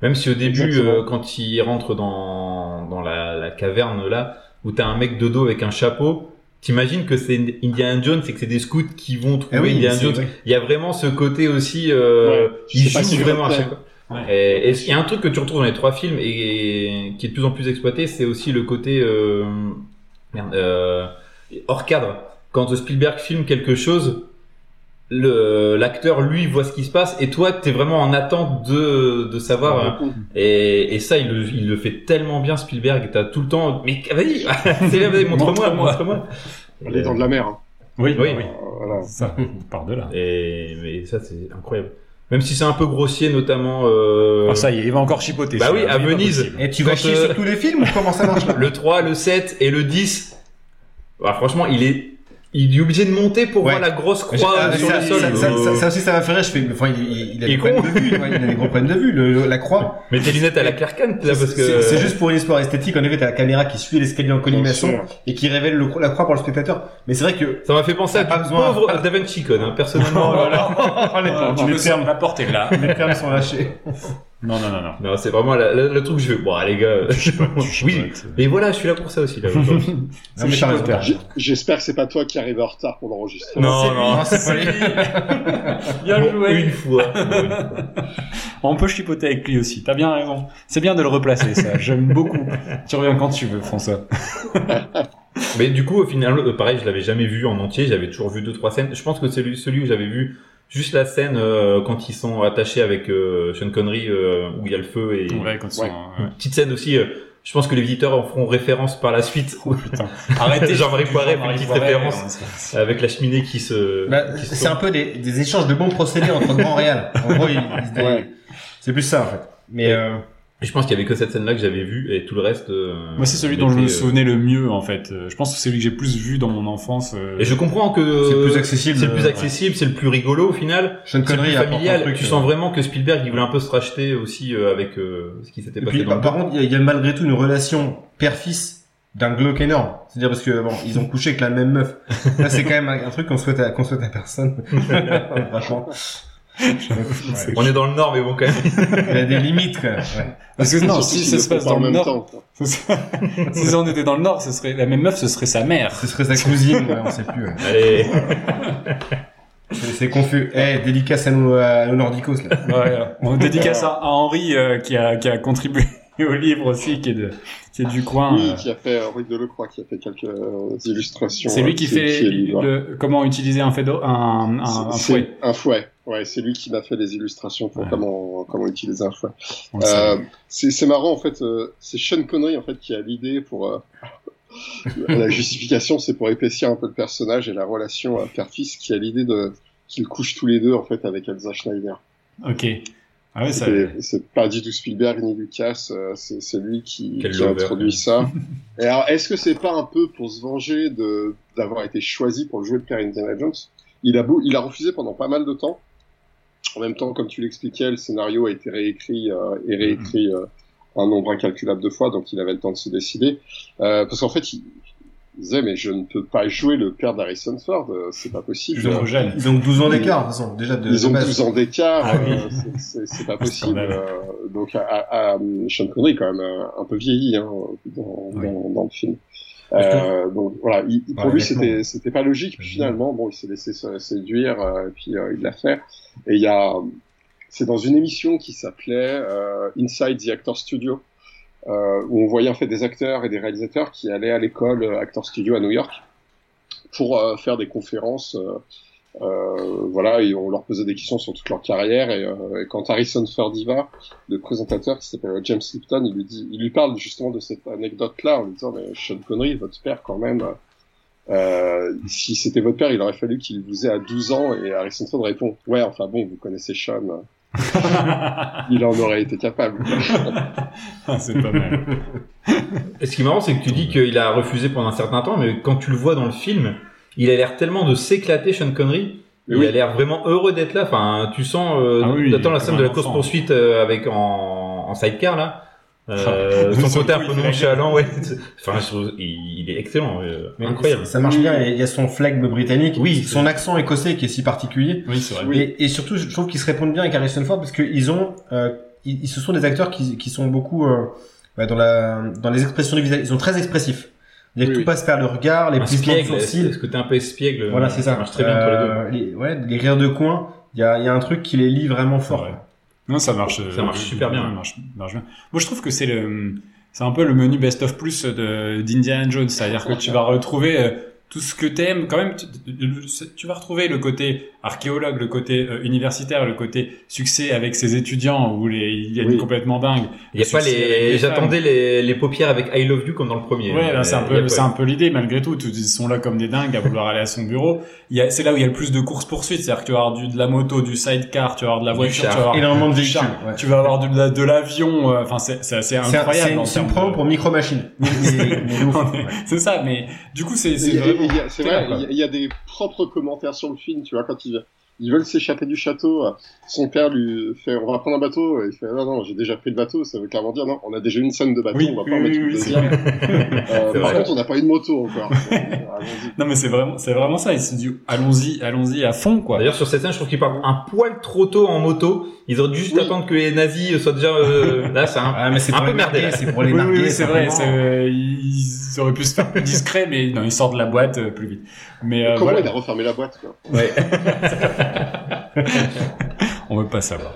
Même si au début, euh, quand il rentre dans, dans la, la caverne là, où t'as un mec de dos avec un chapeau, t'imagines que c'est Indiana Jones et que c'est des scouts qui vont trouver Eh oui, Indiana Jones. Il y a vraiment ce côté aussi, euh, Ouais, vraiment à chaque fois. Ouais. Et et il y a un truc que tu retrouves dans les trois films et, qui est de plus en plus exploité, c'est aussi le côté euh, merde, euh, hors cadre. Quand Spielberg filme quelque chose, le l'acteur lui voit ce qui se passe et toi t'es vraiment en attente de de savoir euh, et, et ça il le, il le fait tellement bien Spielberg t'as tout le temps mais vas-y c'est montre-moi Montre-moi. On est dans de la mer. hein. Oui, Oui. oui. Euh, voilà. Ça, par de là. et mais ça c'est incroyable même si c'est un peu grossier notamment euh, Ah, ça y est, il va encore chipoter. Bah oui, à Venise. Et tu vas chier euh, sur tous les films ou comment ça marche là le 3 le 7 et le 10 bah, franchement il est il est obligé de monter pour Ouais. voir la grosse Mais croix j'ai- sur ça, le sol Ça, ça, ça- ça aussi, ça m'a fait rire. Je fais, enfin, il, il, il a Il des est problèmes con. de vue. ouais, il a des gros problèmes de vue. Le, la croix. mets tes lunettes à la Clark Kent là parce que C'est juste pour une histoire esthétique. En effet, t'as la caméra qui suit l'escalier en sûr. et qui révèle le- la croix pour le spectateur. Mais c'est vrai que ça m'a fait penser à du pauvre Da Vinci Code hein, personnellement voilà. les, Ah, tu les le termes, sens, la porte est là. les termes sont lâchés. Non, non, non, non. non c'est vraiment la- la- le truc que je veux bon les gars Tu oui chipotes. mais voilà je suis là pour ça aussi là J'espère que c'est pas toi qui arrive en retard pour l'enregistrer. non non Non, c'est pas lui. Bien Bon, joué. une fois Bon, une fois. On peut chipoter avec lui aussi. T'as bien raison. C'est bien de le replacer, ça. J'aime beaucoup. Tu reviens quand tu veux, François. Mais du coup, au final, euh, pareil, je l'avais jamais vu en entier. J'avais toujours vu deux trois scènes. Je pense que c'est celui, celui où j'avais vu juste la scène euh, quand ils sont attachés avec euh, Sean Connery, euh, où il y a le feu et Ouais, quand ils sont, Ouais. ouais. une petite scène aussi. euh, je pense que les visiteurs en feront référence par la suite Oh putain. Arrêtez. Jean-Marie Poiret une petite référence. avec la cheminée qui se. Bah, se c'est un peu des, des échanges de bons procédés entre grands réals. En gros, il- il- il- Ouais. c'est plus ça en fait. Mais euh, je pense qu'il y avait que cette scène-là que j'avais vue et tout le reste. euh, Moi, c'est celui dont je me euh, souvenais le mieux, en fait. Euh, Je pense que c'est celui que j'ai plus vu dans mon enfance. euh, Et je comprends que c'est le plus accessible. c'est le plus accessible, c'est le plus rigolo au final. C'est le plus familial. truc, tu euh, sens vraiment que Spielberg il voulait un peu se racheter aussi euh, avec euh, ce qui s'était passé puis, dans le par, contre, il y, a- il y a malgré tout une relation père-fils d'un glauque énorme. C'est-à-dire parce que bon, ils ont couché avec la même meuf. Là, c'est quand même un, un truc qu'on souhaite à, qu'on souhaite à personne. Franchement. Ouais. On est dans le nord, mais bon, quand même. Il y a des limites quand même. Ouais. Parce que non, si ça se passe pas dans le Nord, temps, si on était dans le Nord, ce serait la même meuf, ce serait sa mère. Ce serait sa cousine, ouais, on sait plus. ouais. Allez. C'est confus. Eh, dédicace à nos, à nos nordicos là. Ouais, on dédicace à, à Henri euh, qui a qui a contribué au livre aussi, qui est de qui est du coin. Oui, euh. qui a fait, euh, Henri Delecroix, qui a fait quelques euh, illustrations. C'est lui euh, qui fait le, comment utiliser un, fédo, un, un, un C'est- fouet. Un fouet. Ouais, c'est lui qui m'a fait les illustrations pour Ouais. comment, comment utiliser un fouet. Euh, c'est marrant en fait, euh, c'est Sean Connery en fait qui a l'idée pour euh, la justification, c'est pour épaissir un peu le personnage et la relation euh, père-fils qui a l'idée de qu'ils couchent tous les deux en fait avec Elsa Schneider. Ok. Ah ouais, ça. C'est c'est pas du tout Spielberg ni Lucas, euh, c'est c'est lui qui, qui a introduit ça. Et alors, est-ce que c'est pas un peu pour se venger de d'avoir été choisi pour jouer le père Indiana Jones? Il a beau, il a refusé pendant pas mal de temps. En même temps, comme tu l'expliquais, le scénario a été réécrit euh, et réécrit euh, un nombre incalculable de fois, donc il avait le temps de se décider. Euh, parce qu'en fait, il, il disait mais je ne peux pas jouer le père d'Harrison Ford, euh, c'est pas possible. Ils ont jeune. Ils ont 12 ans d'écart, de toute façon, déjà de, Ils ont base. 12 ans d'écart, Ah oui. euh, c'est- pas possible. euh, donc, à, à, à- Sean Connery, quand même, euh, un peu vieilli hein, dans, Oui. dans, dans le film. Euh, donc voilà, il, il- pour Ouais, lui c'était c'était pas logique. Puis finalement, bon, il s'est laissé se- séduire, euh, et puis euh, il l'a fait. Et il y a, c'est dans une émission qui s'appelait euh, Inside the Actor Studio, euh, où on voyait en fait des acteurs et des réalisateurs qui allaient à l'école euh, Actor Studio à New York pour euh, faire des conférences. euh, euh, voilà, et on leur posait des questions sur toute leur carrière. Et, euh, et quand Harrison Ford y va, le présentateur qui s'appelle James Lipton, il lui dit, il lui parle justement de cette anecdote-là en lui disant, mais Sean Connery, votre père quand même, Euh, si c'était votre père, il aurait fallu qu'il vous ait à 12 ans et Harrison Ford répond ouais enfin bon vous connaissez Sean il en aurait été capable Ah, c'est pas mal. Et ce qui est marrant, c'est que tu dis qu'il a refusé pendant un certain temps, mais quand tu le vois dans le film, il a l'air tellement de s'éclater, Sean Connery. Mais il oui. a l'air vraiment heureux d'être là. Enfin, tu sens. Euh, Ah oui, il la scène de la course poursuite euh, avec en, en sidecar là. Euh, Ah, son côté un peu nonchalant, ouais. Enfin, je trouve- il, il est excellent, euh, incroyable. Ça marche bien. Il y a son flegme britannique. Oui, Son accent écossais qui est si particulier. Oui, c'est vrai. Oui. Et, et surtout, je trouve qu'ils se répondent bien avec Harrison Ford parce qu'ils ont, euh, ils, ils- ce sont des acteurs qui, qui sont beaucoup euh, bah, dans la, dans les expressions du visage. Ils sont très expressifs. Que Oui, tout oui. passe par le regard, les plissements de sourcils. ce côté un peu espiègle. Voilà, c'est ça. marche très bien entre les deux. Euh, les, ouais, les rires de coin. Il y a, il y a un truc qui les lie vraiment fort. Non, ça marche. Ça marche super bien. Ça marche, marche bien. Moi, je trouve que c'est le, c'est un peu le menu best of plus de d'Indiana Jones, c'est-à-dire que tu vas retrouver euh, tout ce que t'aimes. Quand même, tu, tu vas retrouver le côté archéologue, le côté euh, universitaire, le côté succès avec ses étudiants où les, il y a une Oui. complètement dingue. Il y a pas les, les j'attendais les, les paupières avec I love you comme dans le premier. Ouais, c'est un peu, c'est un peu l'idée malgré tout. Tous- Ils sont là comme des dingues à vouloir aller à son bureau. C'est là où il y a le plus de courses poursuites, c'est-à-dire que tu vas avoir du, de la moto, du sidecar, tu vas avoir de la voiture, tu vas avoir Énormément de véhicules. char, ouais. tu vas avoir de, la- de l'avion. euh, Enfin, c'est, c'est assez C'est un- incroyable. c'est en une, promo de- pour Micro Machine. C'est ça, mais du coup, c'est, c'est C'est vrai, il y, a- il y a des propres commentaires sur le film, tu vois, quand ils, ils veulent s'échapper du château, euh, son père lui fait, on va prendre un bateau, et il fait, non, non, j'ai déjà pris le bateau, ça veut clairement dire, non, on a déjà une scène de bateau, Oui, on va oui, pas en mettre oui, une deuxième. Euh, par vrai. contre, on n'a pas eu de moto encore. Non, mais c'est vraiment, c'est vraiment ça. Ils se disent, allons-y, allons-y à fond, quoi. D'ailleurs, sur cette scène, je trouve qu'ils partent un poil trop tôt en moto. Ils auraient dû juste Oui. attendre que les nazis soient déjà, euh, là, c'est un, Ah, mais c'est un peu merdé, c'est pour les oui, oui, narguer. oui, c'est vrai. simplement. Ils auraient pu se faire plus discret, mais non, ils sortent de la boîte euh, plus vite. Mais euh, Comment voilà. il a refermé la boîte, quoi ouais. On veut pas savoir.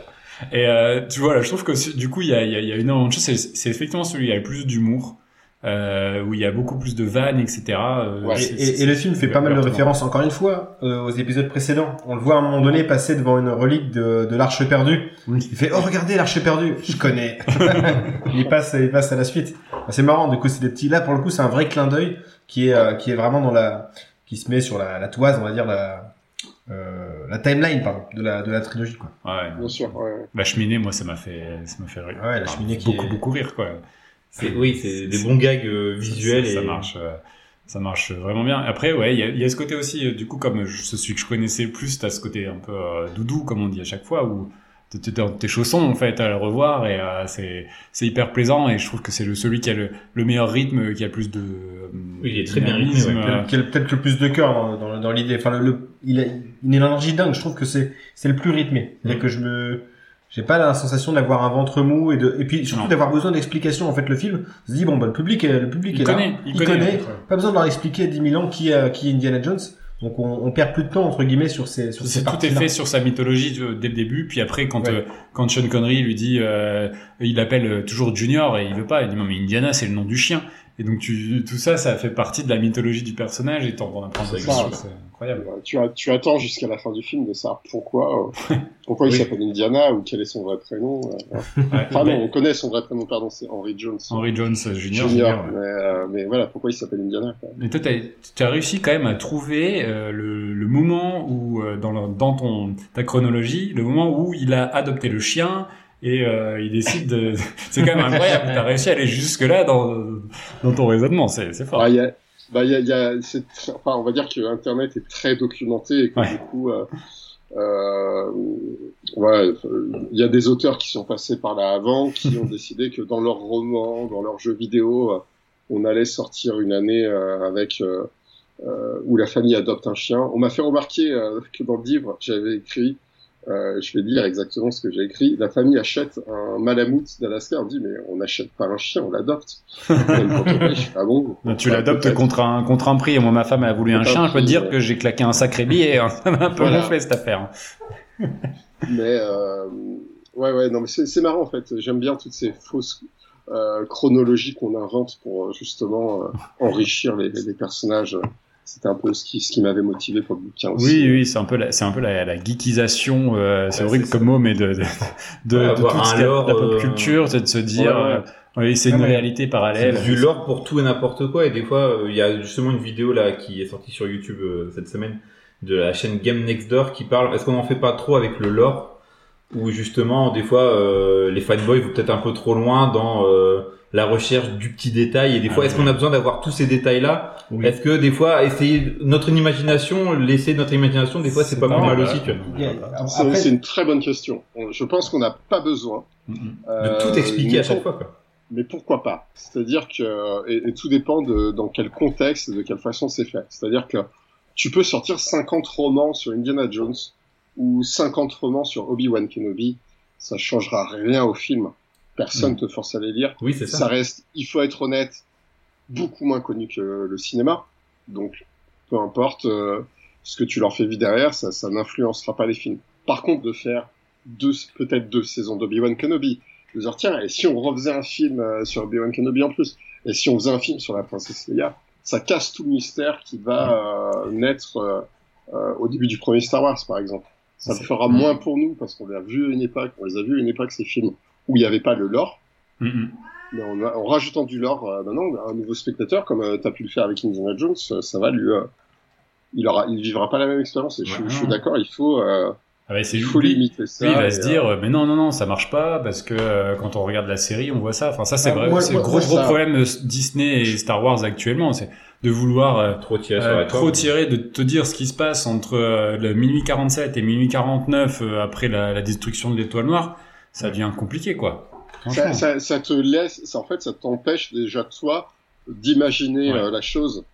Et euh, tu vois, là, je trouve que du coup, il y a, il y a, il y a énormément de choses. C'est, effectivement celui il y a le plus d'humour, euh, où il y a beaucoup plus de vannes, etc. euh, Ouais. Et, le film fait pas mal de références, encore une fois, euh, aux épisodes précédents. On le voit à un moment donné passer devant une relique de, de l'arche perdue. Oui. Il fait, oh, regardez l'arche perdue. Je connais. il passe, il passe à la suite. C'est marrant. Du coup, c'est des petits, là, pour le coup, c'est un vrai clin d'œil qui est, euh, qui est vraiment dans la, qui se met sur la, la toise, on va dire, la, euh, la timeline, pardon, de la, de la trilogie, quoi. Ouais. Bien sûr, ouais. La cheminée, moi, ça m'a fait, ça m'a fait rire. Ouais, la Enfin, cheminée qui beaucoup, est- beaucoup rire, quoi. C'est, oui, c'est des bons gags euh, visuels ça, ça et marche. euh, Ça marche vraiment bien. Après, ouais, il y a, il y a ce côté aussi, euh, du coup, comme je, celui que je connaissais le plus, t'as ce côté un peu euh, doudou, comme on dit à chaque fois, où t'es dans tes chaussons, en fait, à le revoir, et euh, c'est c'est hyper plaisant, et je trouve que c'est le, celui qui a le, le meilleur rythme, qui a plus de... euh, Oui, il est très bien rythmé, ouais. Qui a peut-être le plus de cœur dans, dans, dans l'idée. Enfin, le, le- il a une énergie dingue. Je trouve que c'est, c'est le plus rythmé. C'est-à-dire Mm. que je me, j'ai pas la sensation d'avoir un ventre mou et de, et puis surtout d'avoir besoin d'explications. En fait, le film se dit bon, bah, le public, est, le public Il est connaît, là. il connaît. Pas besoin de leur expliquer 10 000 ans qui, est- qui est Indiana Jones. Donc, on, on perd plus de temps entre guillemets sur ces, sur ces tout est fait sur sa mythologie euh, dès le début, puis après quand Ouais. euh, quand Sean Connery lui dit, euh, il appelle euh, toujours Junior et il veut pas, il dit non mais Indiana c'est le nom du chien. Et donc tu tout ça, ça fait partie de la mythologie du personnage et t'en apprends des choses, c'est incroyable. Tu, attends jusqu'à la fin du film de savoir pourquoi, euh, pourquoi il s'appelle Indiana ou quel est son vrai prénom. euh, Ouais. Enfin Mais non, on connaît son vrai prénom, pardon, c'est Henry Jones. Henry Jones euh, Junior. Junior, ouais. mais, euh, mais voilà, pourquoi il s'appelle Indiana quoi. Mais toi, tu as réussi quand même à trouver le, le moment où, dans, le- dans ton, ta chronologie, le moment où il a adopté le chien et euh, il décide de... c'est quand même incroyable, tu as réussi à aller jusque-là dans, dans ton raisonnement, c'est fort. Bah, y a, bah, y a, y tr- enfin, on va dire que Internet est très documenté et que Ouais. du coup, euh, euh, ouais, il y a des auteurs qui sont passés par là avant, qui ont décidé que dans leurs romans, dans leurs jeux vidéo, euh, on allait sortir une année avec euh, où la famille adopte un chien. On m'a fait remarquer euh, que dans le livre, j'avais écrit, euh, je vais lire exactement ce que j'ai écrit. La famille achète un malamute d'Alaska. On dit mais on n'achète pas un chien, on l'adopte. Ah bon tu l'adoptes contre un, contre un prix. Moi, ma femme a voulu un chien. Je peux te dire ouais. que j'ai claqué un sacré billet. hein. Ça m'a un peu Voilà. gonflé cette affaire. Mais euh, ouais, ouais, non, mais c'est marrant en fait. J'aime bien toutes ces fausses euh, chronologies qu'on invente pour euh, justement euh, enrichir les personnages. C'était un peu ce qui, ce qui m'avait motivé pour le bouquin aussi. Oui, oui, c'est un peu la, c'est un peu la, la geekisation. euh, c'est horrible comme mot, mais de de, de, Ouais, de avoir tout un ce lore, de la pop euh, culture, c'est de se dire, Ouais, ouais. euh, Oui, c'est Ah une ouais. réalité parallèle. Du lore pour tout et n'importe quoi. Et des fois, euh, il y a justement une vidéo là qui est sortie sur YouTube euh, cette semaine de la chaîne Game Next Door qui parle. Est-ce qu'on en fait pas trop avec le lore? Ou justement, des fois, euh, les fanboys vont peut-être un peu trop loin dans euh, la recherche du petit détail. Et des fois, Ah, est-ce oui. qu'on a besoin d'avoir tous ces détails-là? Oui. Est-ce que des fois, essayer notre imagination, laisser notre imagination, des fois, c'est pas pas mal mal, aussi. C'est après- c'est une très bonne question. On- Je pense qu'on n'a pas besoin. Mhm. De euh, tout expliquer à mais chaque fois. Quoi. Mais pourquoi pas? C'est-à-dire que et, et tout dépend de dans quel contexte et de quelle façon c'est fait. C'est-à-dire que tu peux sortir 50 romans sur Indiana Jones ou 50 romans sur Obi-Wan Kenobi, ça changera rien au film. Personne Mm. te force à les lire. Oui, c'est Ça. ça. reste, il faut être honnête, beaucoup moins connu que le cinéma. Donc, peu importe euh, ce que tu leur fais vivre derrière, ça, ça n'influencera pas les films. Par contre, de faire deux, peut-être deux saisons d'Obi-Wan Kenobi, de dire tiens, et si on refaisait un film euh, sur Obi-Wan Kenobi en plus, et si on faisait un film sur la princesse Leia, ça casse tout le mystère qui va euh, naître euh, euh, au début du premier Star Wars, par exemple. Ça le fera moins pour nous parce qu'on les a vus à une époque, on les a vus à une époque ces films où il n'y avait pas le lore. Mais en, en rajoutant du lore euh, maintenant, un nouveau spectateur, comme euh, tu as pu le faire avec Indiana Jones, euh, ça va lui. euh, il aura, il vivra pas la même expérience. Et je, Ouais, je suis d'accord, il faut, euh, Ah il faut lui, limiter ça. lui, il va et, se dire, euh, mais non, non, non, ça marche pas parce que euh, quand on regarde la série, on voit ça. Enfin, ça, c'est Ah, vrai, c'est le gros, gros ça- problème de Disney et Star Wars actuellement, c'est de vouloir euh, Trop euh, tirer, de te dire ce qui se passe entre euh, le minuit 47 et minuit 49 euh, après la, la destruction de l'étoile noire. Ça devient compliqué, quoi. ça, Franchement. ça, ça te laisse, ça, en fait, ça t'empêche déjà toi d'imaginer Ouais. euh, la chose.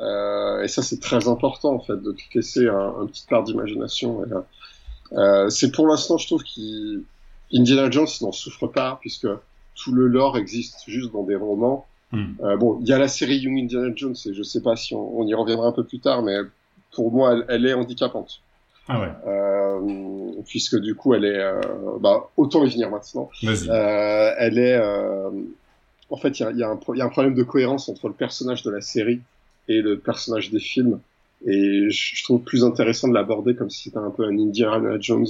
Euh, et ça, c'est très important en fait, de te laisser un, un petit part d'imagination. euh, c'est pour l'instant, je trouve qu'Indiana Jones n'en souffre pas puisque tout le lore existe juste dans des romans. Hmm. Bon, il y a la série Young Indiana Jones et je sais pas si on, on y reviendra un peu plus tard, mais pour moi, elle, elle est handicapante. Ah ouais, Euh, puisque du coup, elle est, euh, bah, autant y venir maintenant. vas-y. Euh, elle est, euh, en fait, il y a, y, un pro- il y a un problème de cohérence entre le personnage de la série et le personnage des films. Et je, je trouve plus intéressant de l'aborder comme si c'était un peu un Indiana Jones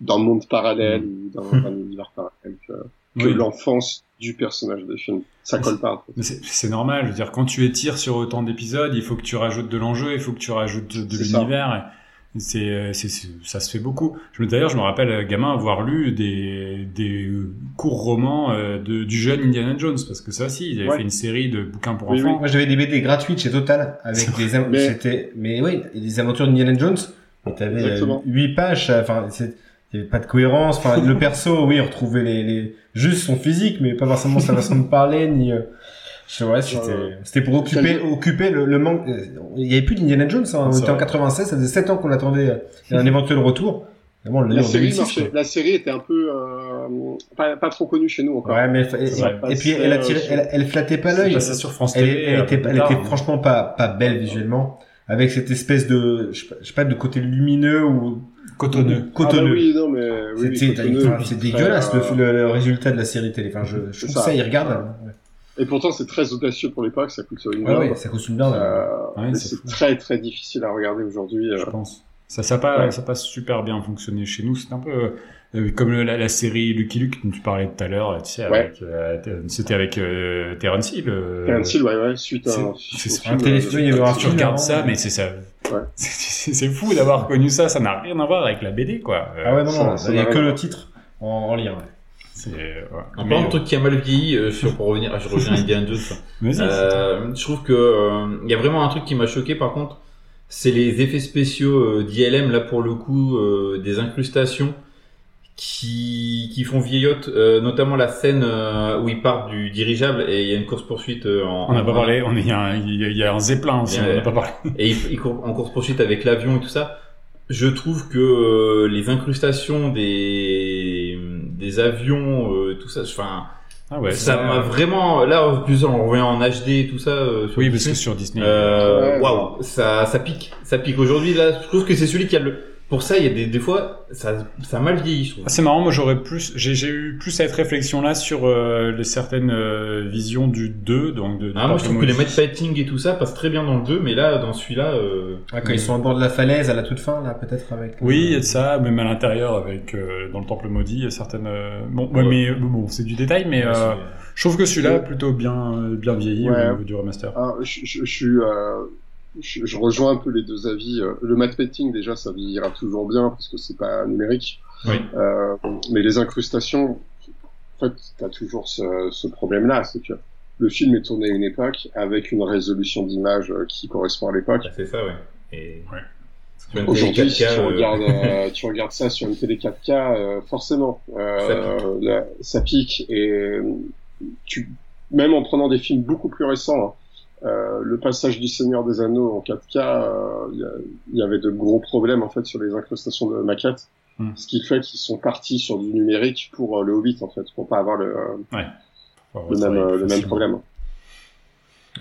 d'un monde parallèle ou d'un univers parallèle que, que Oui. l'enfance du personnage des films. Ça colle pas. c'est normal, je veux dire, quand tu étires sur autant d'épisodes, il faut que tu rajoutes de l'enjeu, il faut que tu rajoutes de, l'univers. Et C'est, euh, c'est, c'est- ça se fait beaucoup. Je me, d'ailleurs, je me rappelle, euh, gamin, avoir lu des, des euh, courts romans euh, de, du jeune Indiana Jones, parce que ça aussi, il avait Ouais. fait une série de bouquins pour Oui, enfants. Moi, j'avais des BD gratuites chez Total avec des, Mais- c'était, mais oui, des aventures d'Indiana Jones. Mais t'avais Exactement. 8 pages, enfin, c'est- il y avait pas de cohérence. Enfin, le perso, oui, on retrouvait les, les, juste son physique, mais pas forcément sa façon de parler, ni, euh, je ouais, c'était, pour occuper, occuper le, le manque, euh, il y avait plus d'Indiana Jones, hein, on était en vrai. 96, ça faisait 7 ans qu'on attendait euh, un éventuel retour. Vraiment, on l'a série, 2006, marchait- quoi. la série était un peu euh, pas, pas trop connue chez nous encore. Ouais, mais, et, puis, elle attirait, elle, elle flattait pas l'œil. sur France Elle, elle était, elle hein. franchement pas, pas belle visuellement, avec cette espèce de, je sais pas, je sais pas, de côté lumineux ou cotonneux. cotonneux. Ah bah oui, non, mais oui, oui, c'est dégueulasse le, euh, le, le résultat de la série télé. Enfin, je, je ça, ça. irregardable. Et pourtant, c'est très audacieux pour l'époque, ça coûte une Ouais, blinde. ouais, ça coûte une blinde. Euh, Ouais, mais c'est très très difficile à regarder aujourd'hui. euh. je pense. Ça, ça a pas, Ouais. ça a pas super bien fonctionné chez nous. C'est un peu euh, comme le- la, la série Lucky Luke dont tu parlais tout à l'heure. Tu sais, Ouais. euh, c'était avec euh, Terence Hill. euh, Terence Hill, ouais, ouais, suite à c'est- un, téléfilm, tu regardes ça, mais- c'est ça. Ouais. C'est fou d'avoir connu ça. Ça n'a rien à voir avec la BD, quoi. Euh, Ah ouais, non, non, il y a que le titre en, en lien. ouais. Ouais. En Mais, parlant de trucs qui a mal vieilli, euh, sur, pour revenir, je reviens à Indiana Jones. vas-y, Euh, je trouve que euh, il y a vraiment un truc qui m'a choqué par contre, c'est les effets spéciaux euh, d'ILM là pour le coup, des incrustations qui qui font vieillotte, notamment la scène où ils partent du dirigeable et il y a une course poursuite en. on n'a pas parlé. On il y a un, il y il y a un zeppelin aussi. On n'a pas parlé. et ils, ils courent en course poursuite avec l'avion et tout ça. Je trouve que les incrustations des des avions, euh, tout ça, enfin, Ah ouais. ça m'a vraiment là en plus on revient en HD et tout ça. euh, sur Oui, parce Disney. que sur Disney. Euh, Ouais. Waouh, ça, ça pique, ça pique. Aujourd'hui, là, je trouve que c'est celui qui a le. Pour ça, il y a des, des fois, ça, ça a mal vieilli, je trouve. Ah, c'est marrant, moi j'aurais plus, j'ai, eu plus cette réflexion-là sur euh, les certaines euh, visions du 2, donc de. de Ah, moi, je trouve que les match fighting et tout ça passent très bien dans le 2, mais là, dans celui-là, euh, Ah, quand ils sont au bord de la falaise à la toute fin, là, peut-être avec. Oui, il y a de ça, même à l'intérieur, avec euh, dans le temple maudit, il y a certaines. euh, Bon, ouais, Ouais. mais bon, c'est du détail, mais ouais, euh, je trouve que celui-là plutôt bien, bien vieilli Ouais. au niveau du remaster. Ah, je, je, je suis, euh, je, je rejoins un peu les deux avis. Euh, Le matte painting déjà, ça vieillira toujours bien parce que c'est pas numérique. Oui. Euh, mais les incrustations, en fait, t'as toujours ce, ce problème-là, c'est que le film est tourné à une époque avec une résolution d'image euh, qui correspond à l'époque. bah, c'est ça, ouais. Et... Ouais. Aujourd'hui, si 4K, tu euh, regardes, euh, tu regardes ça sur une télé 4K, euh, forcément, euh, là, ça pique. Et tu, même en prenant des films beaucoup plus récents, hein, euh, le passage du Seigneur des Anneaux en 4K, euh, il y, y avait de gros problèmes en fait sur les incrustations de maquettes, Hmm. ce qui fait qu'ils sont partis sur du numérique pour euh, le Hobbit en fait, pour pas avoir le, le même, le même problème.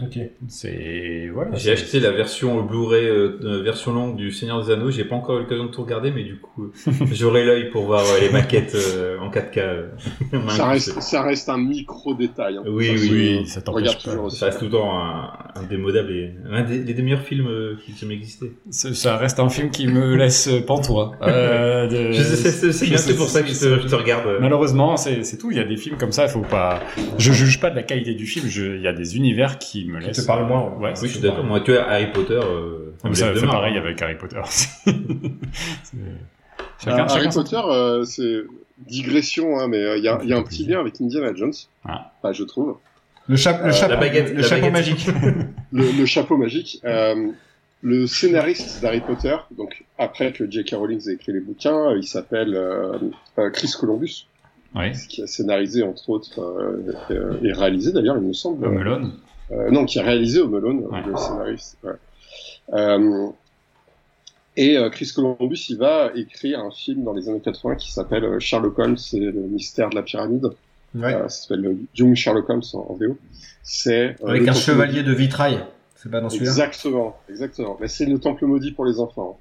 Ok. C'est voilà. J'ai acheté la version Blu-ray, euh, version longue du Seigneur des Anneaux. J'ai pas encore eu l'occasion de tout regarder, mais du coup, j'aurai l'œil pour voir euh, les maquettes euh, en 4K. euh, Ça reste, ça reste un micro détail. Hein. Oui, oui, oui, ça t'empêche regarde pas. Ça reste tout le temps un, un démodable et un des, des meilleurs films euh, qui jamais existé. Ça ça reste un film qui me laisse pantois. Euh, de- c'est- pour ça que je te, je te regarde. Malheureusement, c'est tout. Il y a des films comme ça, il faut pas. Je juge pas de la qualité du film. Je... Il y a des univers qui me Qui laissent. te parlent moins, Ouais, ouais. Oui, je suis d'accord. Moi, tu vois, Harry Potter, euh, ça, de c'est pareil avec Harry Potter. C'est- Euh, chacun, Harry chacun Potter, euh, c'est digression, hein, mais euh, il y, a, il y a un petit lien avec Indiana Jones, Ah. Enfin, je trouve. Le, cha- le Euh, chapeau, la baguette, le la chapeau baguette. magique. Le, le chapeau magique. Euh, le scénariste d'Harry Potter, donc après que J.K. Rowling ait écrit les bouquins, euh, il s'appelle euh, euh, Chris Columbus, Ouais. qui a scénarisé entre autres euh, euh, et réalisé d'ailleurs, il me semble. Home Alone. Euh, non, qui a réalisé Home Alone, Ouais. le scénariste. ouais. Euh, et euh, Chris Columbus, il va écrire un film dans les années 80 qui s'appelle euh, Sherlock Holmes et le mystère de la pyramide. Ouais. Euh, ça s'appelle euh, Young Sherlock Holmes en, en VO. C'est euh, Avec un temple chevalier de vitrail. C'est pas dans celui-là? Exactement, exactement. Mais c'est le temple maudit pour les enfants.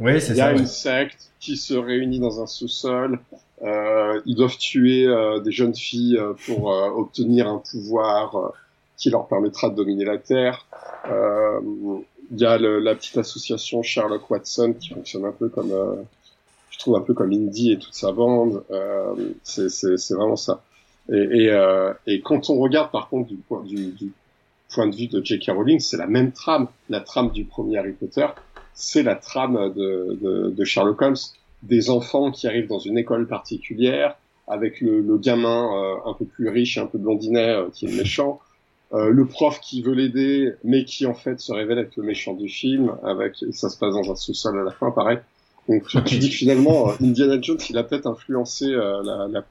Oui, c'est Il y a ça. ouais. une secte qui se réunit dans un sous-sol. Euh, ils doivent tuer euh, des jeunes filles euh, pour euh, obtenir un pouvoir euh, qui leur permettra de dominer la Terre. Euh, Il y a le- la petite association Sherlock Watson qui fonctionne un peu comme, euh, je trouve un peu comme Indy et toute sa bande. Euh, c'est vraiment ça. Et, et, et quand on regarde par contre du point, du, du point de vue de J.K. Rowling, c'est la même trame. La trame du premier Harry Potter, c'est la trame de, de, de Sherlock Holmes, des enfants qui arrivent dans une école particulière, avec le, le gamin euh, un peu plus riche, un peu blondinet, euh, qui est méchant, euh, le prof qui veut l'aider, mais qui en fait se révèle être le méchant du film, avec et ça se passe dans un sous-sol à la fin, pareil. Donc tu dis que finalement, euh, Indiana Jones, il a peut-être influencé euh, la, la,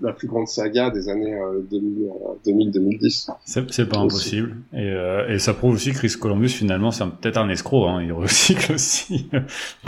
la plus grande saga des années euh, 2000, euh, 2000-2010. C'est pas impossible. Et, et ça prouve aussi que Chris Columbus, finalement, c'est peut-être un escroc. Hein. Il recycle aussi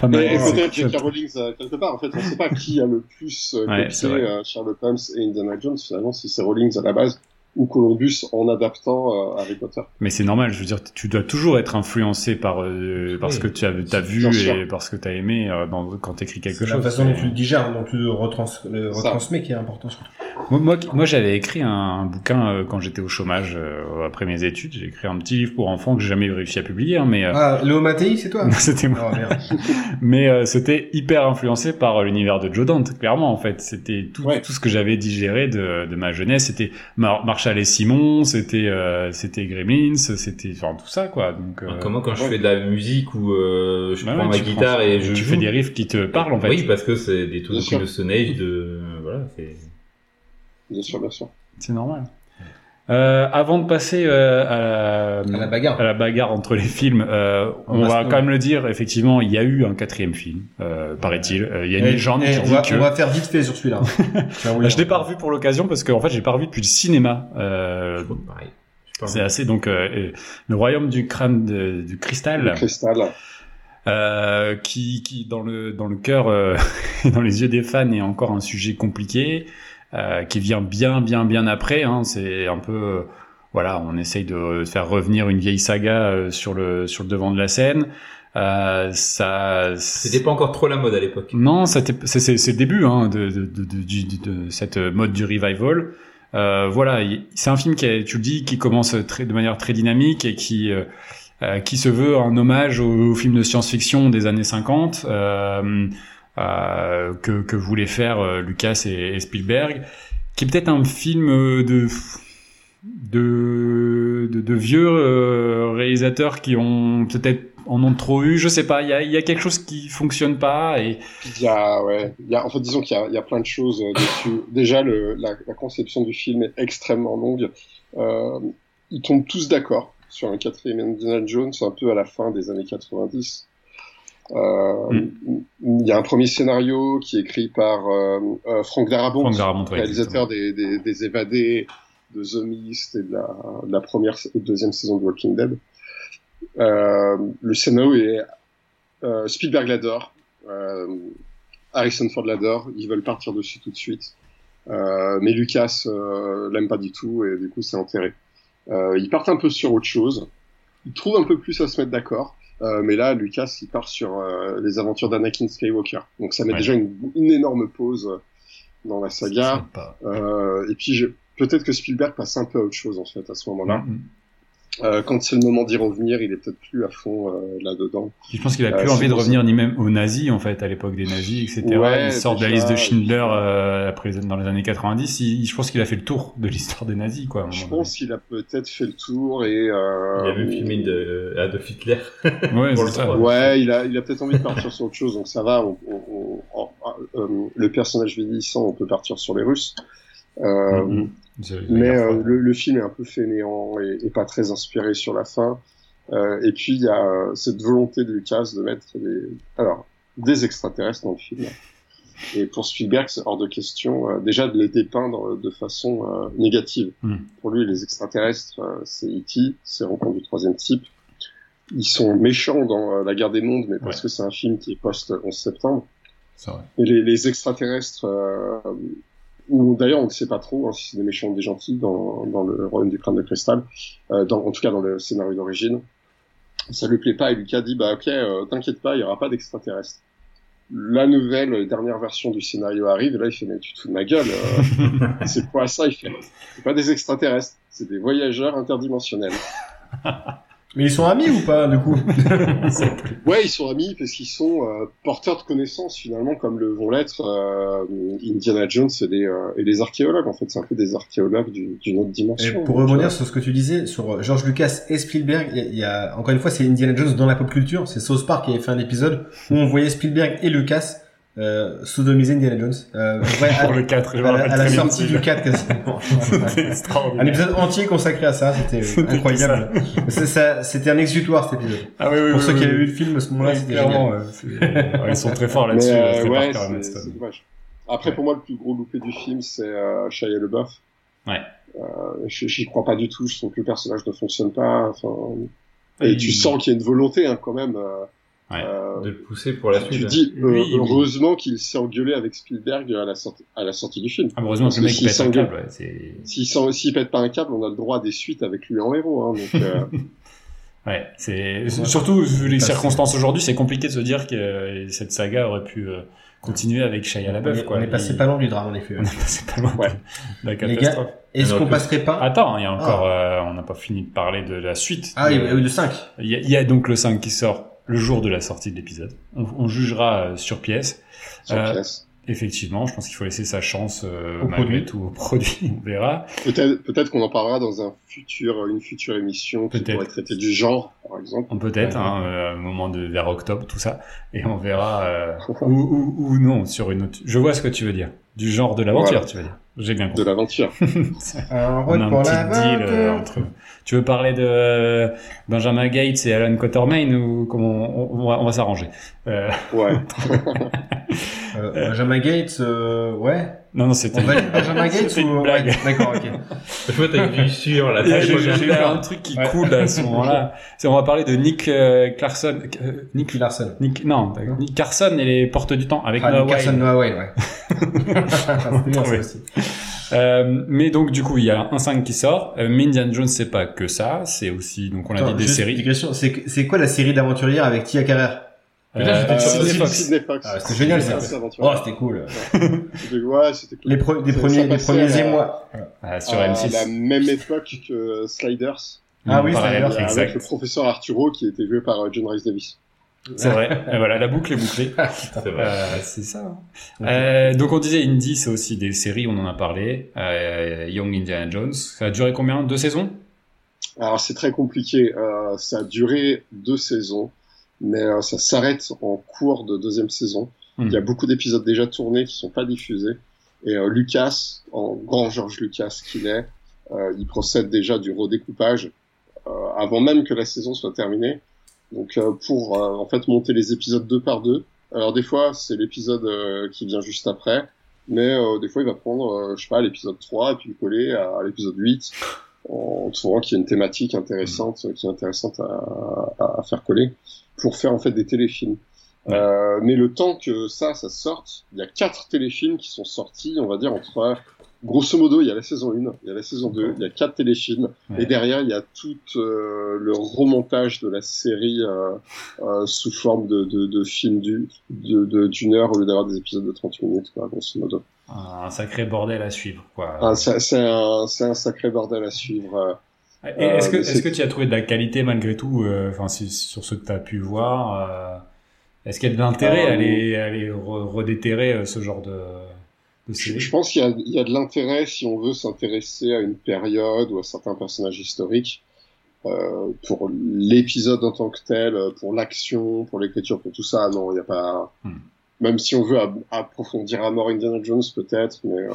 pas mal. De ses peut-être. Rowling, euh, quelque part, en fait, on sait pas qui a le plus Ouais, copié Sherlock Holmes et Indiana Jones, finalement, si c'est Rowling à la base, ou Columbus en adaptant euh, Harry Potter. Mais c'est normal, je veux dire, tu dois toujours être influencé par euh, parce Oui. que tu as, as vu et sûr. parce que tu as aimé euh, dans, quand tu écris quelque C'est chose. la façon dont tu le digères, dont tu le, retrans le retransmets qui est important. surtout. Moi, moi, moi, j'avais écrit un, un bouquin euh, quand j'étais au chômage euh, après mes études. J'ai écrit un petit livre pour enfants que j'ai jamais réussi à publier, hein, mais euh, Ah, Léo Mattei, c'est toi? C'était moi. Oh merde. Mais euh, c'était hyper influencé par euh, l'univers de Joe Dante, clairement en fait. C'était tout, Ouais. tout ce que j'avais digéré de, de ma jeunesse. C'était Mar- Marshall et Simon, c'était euh, c'était Gremlins, c'était enfin tout ça quoi. Donc euh, Comme moi, quand je fais de la musique ou euh, je bah prends ouais, ma guitare prends- et je tu joue. fais des riffs qui te parlent en fait. Oui, parce que c'est des trucs de Age, de voilà, c'est. Bien sûr, bien sûr. C'est normal. Euh, avant de passer euh, à, la, À la bagarre. à la bagarre entre les films, euh, On on, va quand même le dire. Effectivement, il y a eu un quatrième film, euh, paraît-il. Euh, Il y a une Eh, légende eh, qui on, dit va, que on va faire vite fait sur celui-là. Je l'ai pas revu pour l'occasion parce qu'en fait, j'ai pas revu depuis le cinéma. Euh, c'est assez donc le royaume du crâne de- du Le cristal, cristal. euh, qui, qui dans le dans le cœur, euh, et dans les yeux des fans, est encore un sujet compliqué, euh, qui vient bien bien bien après. Hein, c'est un peu euh, voilà, on essaye de faire revenir une vieille saga euh, sur le sur le devant de la scène. Euh, ça, C'était pas encore trop la mode à l'époque. non, c'était- c'est le début hein, de, de, de, de, cette mode du revival. Euh, voilà, il- c'est un film qui, est, tu le dis, qui commence très, de manière très dynamique et qui euh, euh, qui se veut un hommage aux, aux films de science-fiction des années 50 euh, euh, que, que voulaient faire euh, Lucas et, Spielberg, qui est peut-être un film euh, de vieux euh, réalisateurs qui ont peut-être en ont trop eu, je sais pas, il y a, quelque chose qui fonctionne pas et en fait, disons qu'il y a, plein de choses euh, dessus. Déjà, la, conception du film est extrêmement longue. Euh, ils tombent tous d'accord sur un quatrième Indiana Jones, un peu à la fin des années 90. Euh, Il y a un premier scénario qui est écrit par euh, euh, Frank Darabont, Frank Darabont, réalisateur des, des, des évadés, de The Mist et de la, de la première et deuxième saison de Walking Dead. Euh, le scénario est euh, Spielberg l'adore, euh, Harrison Ford l'adore, ils veulent partir dessus tout de suite. Euh, mais Lucas euh, l'aime pas du tout et du coup c'est enterré. Euh, ils partent un peu sur autre chose. Ils trouvent un peu plus à se mettre d'accord. Euh, mais là, Lucas, il part sur euh, les aventures d'Anakin Skywalker. Donc ça met Ouais. déjà une, une énorme pause dans la saga. Euh, et puis je- peut-être que Spielberg passe un peu à autre chose en fait à ce moment-là. Mm. Euh, quand c'est le moment d'y revenir, il est peut-être plus à fond euh, là-dedans. Je pense qu'il a Euh, plus envie de revenir ni même aux nazis en fait à l'époque des nazis etc. Ouais, il sort de la liste de Schindler euh, après dans les années 90. Il, je pense qu'il a fait le tour de l'histoire des nazis quoi. Je pense qu'il a peut-être fait le tour et euh, Il a même filmé de Adolf Hitler. Ouais, ça. il a, il a peut-être envie de partir sur autre chose, donc ça va. On, on- on- on- euh, le personnage vieillissant, on peut partir sur les Russes. Euh, Mhm. Mais euh, le, le film est un peu fainéant et, et pas très inspiré sur la fin. Euh, et puis il y a euh, cette volonté de Lucas de mettre des, alors, des extraterrestres dans le film. Et pour Spielberg, c'est hors de question déjà de les dépeindre de façon négative. Mm. Pour lui, les extraterrestres, c'est E.T., c'est Rencontre du troisième type. Ils sont méchants dans La guerre des mondes, mais parce que c'est un film qui est post-11 septembre. vrai. Et les, les extraterrestres, ou d'ailleurs on ne sait pas trop hein, si c'est des méchants ou des gentils dans, dans le royaume du crâne de cristal, euh, dans, en tout cas dans le scénario d'origine, ça lui plaît pas et Lucas dit bah ok euh, t'inquiète pas il y aura pas d'extraterrestres. La nouvelle dernière version du scénario arrive et là il fait mais tu te fous de ma gueule euh, c'est quoi ça il fait? C'est pas des extraterrestres c'est des voyageurs interdimensionnels. Mais ils sont amis ou pas, du coup Ouais, ils sont amis parce qu'ils sont euh, porteurs de connaissances finalement, comme le vont l'être euh, Indiana Jones et les, euh, et les archéologues. En fait, c'est un peu des archéologues du- d'une autre Et dimension. pour rebondir euh, sur ce que tu disais, sur George Lucas et Spielberg, il y a, y a- encore une fois, c'est Indiana Jones dans la pop culture. C'est South Park qui avait fait un épisode où on voyait Spielberg et Lucas euh, sodomiser Indiana Jones. Euh, ouais, à, Pour le 4, je me à la, à la très bien sortie du ce 4 quasiment. Un épisode entier consacré à ça, c'était incroyable. C'était un exutoire cet épisode. Ah oui, oui, Pour oui, ceux oui, qui avaient vu le film à ce moment-là, c'était ouais, ils sont très forts là-dessus. euh, ouais. Après, Ouais. pour moi, le plus gros loupé du film, c'est euh, Shia LaBeouf. Ouais. Euh, J'y crois pas du tout. Je trouve que le personnage ne fonctionne pas. Enfin, et tu sens qu'il y a une volonté hein, quand même. Euh, Ouais. euh, De le pousser pour la tu suite. dis euh, Oui, oui. heureusement qu'il s'est engueulé avec Spielberg à la sortie, à la sortie du film. Ah, heureusement que le mec s'il pète un câble, ouais. S'il pète pas un câble, on a le droit à des suites avec lui en héros. Hein, donc, euh, Ouais, c'est surtout vu les circonstances aujourd'hui, c'est compliqué de se dire que euh, cette saga aurait pu euh, continuer avec Shia On LaBeouf quoi. on est passé Il- pas loin du drame en effet. on est passé pas loin Ouais. de la Les gars, catastrophe. Est-ce qu'on passerait pas Attends, il y a encore, euh, on n'a pas fini de parler de la suite. Ah oui, oui, le 5. Il y, a, il y a donc le 5 qui sort le jour de la sortie de l'épisode. On, on jugera euh, sur pièce. sur Euh, pièce. Effectivement, je pense qu'il faut laisser sa chance euh, Au malgré produit. tout au produit. On verra. Peut-être peut-être qu'on en parlera dans un futur, une future émission qui Peut-être. pourrait traiter du genre, par exemple. On peut-être, Ouais. hein, euh, au moment de vers octobre, tout ça, et on verra euh, ou, ou, ou non sur une autre. Je vois ce que tu veux dire. Du genre de l'aventure, Voilà. tu veux dire. J'ai bien De compris. l'aventure. Un On road a un pour petit la deal euh, entre. Tu veux parler de euh, Benjamin Gates et Alan Quatermain ou comment on, on va, on va s'arranger euh, Ouais. Euh, Benjamin Gates, euh, ouais. Non, non, c'était. On valide Benjamin Gates ou une blague. ouais, D'accord, ok. Je vois t'as une sûre là. J'ai j'ai un truc qui Ouais. coule à ce moment-là. C'est on va parler de Nick euh, Clarkson, euh, Nick, Larson. Nick, non, Nick Carson et les portes du temps avec Ah, Noah Nick Carson. Noah Wyle, ouais. Bien Ouais. aussi. Euh, mais donc du coup, il y a un 5 qui sort. Euh, mais Indiana Jones, c'est pas que ça, c'est aussi donc on l'a dit des séries. une question. C'est c'est quoi la série d'aventurière avec Tia Carrère? Euh, Sidney Fox. Fox. Ah, c'était génial, ça. Oh, c'était cool. C'était- Ouais, c'était cool. Les, pre- des Ça- premiers, passait premiers émois. Ah, sur à M6. la même époque que Sliders. Ah oui, Sliders, avec exact. le professeur Arturo qui était joué par euh, John Rhys Davis. C'est vrai. Et voilà, la boucle est bouclée. C'est vrai. Euh, c'est ça. hein. Euh, donc on disait Indie, c'est aussi des séries, on en a parlé. Euh, Young Indiana Jones. Ça a duré combien? Deux saisons? Alors c'est très compliqué. Ça a duré deux saisons, mais euh, ça s'arrête en cours de deuxième saison. Hmm. Il y a beaucoup d'épisodes déjà tournés qui sont pas diffusés. Et euh, Lucas, en grand George Lucas qu'il est, euh, il procède déjà du redécoupage euh, avant même que la saison soit terminée. Donc euh, pour euh, en fait monter les épisodes deux par deux. Alors des fois c'est l'épisode euh, qui vient juste après, mais euh, des fois il va prendre euh, je sais pas l'épisode 3 et puis le coller à, à l'épisode 8 en trouvant qu'il y a une thématique intéressante qui est intéressante à, à, à faire coller pour faire en fait des téléfilms. Ouais. Euh, mais le temps que ça, ça sorte, il y a quatre téléfilms qui sont sortis, on va dire entre grosso modo, il y a la saison 1, il y a la saison 2, il y a quatre téléfilms, Ouais. et derrière il y a tout euh, le remontage de la série euh, euh, sous forme de, de, de film du, de, de- d'une heure au lieu d'avoir des épisodes de 30 minutes, quoi, grosso modo. Un sacré bordel à suivre, quoi. Ah, c'est c'est un, c'est un sacré bordel à suivre. Euh. Est-ce que, est-ce c'est- que tu as trouvé de la qualité malgré tout, euh, enfin, si- sur ce que tu as pu voir, euh, est-ce qu'il y a de l'intérêt à aller, à aller re- redéterrer ce genre de, de Je, je pense qu'il y a, il y a de l'intérêt si on veut s'intéresser à une période ou à certains personnages historiques. Euh, pour l'épisode en tant que tel, pour l'action, pour l'écriture, pour tout ça, non, il n'y a pas. Hmm. Même si on veut approfondir à mort Indiana Jones, peut-être, mais euh,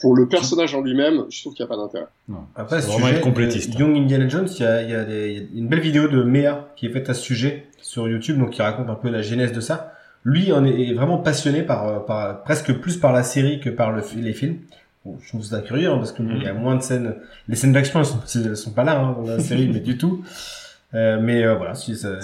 pour le personnage en lui-même, je trouve qu'il n'y a pas d'intérêt. Non. Après, C'est ce vraiment sujet, être complétiste. euh, Young Indiana Jones, il y a, il y, a des- il y a une belle vidéo de Mea qui est faite à ce sujet sur YouTube, donc qui raconte un peu la genèse de ça. Lui en est, vraiment passionné par, euh, par presque plus par la série que par le, les films. Bon, je trouve ça curieux hein, parce que Mhm. il y a moins de scènes. Les scènes d'action, elles sont, elles sont pas là hein, dans la série, mais du tout. Euh, mais euh, voilà, si ça,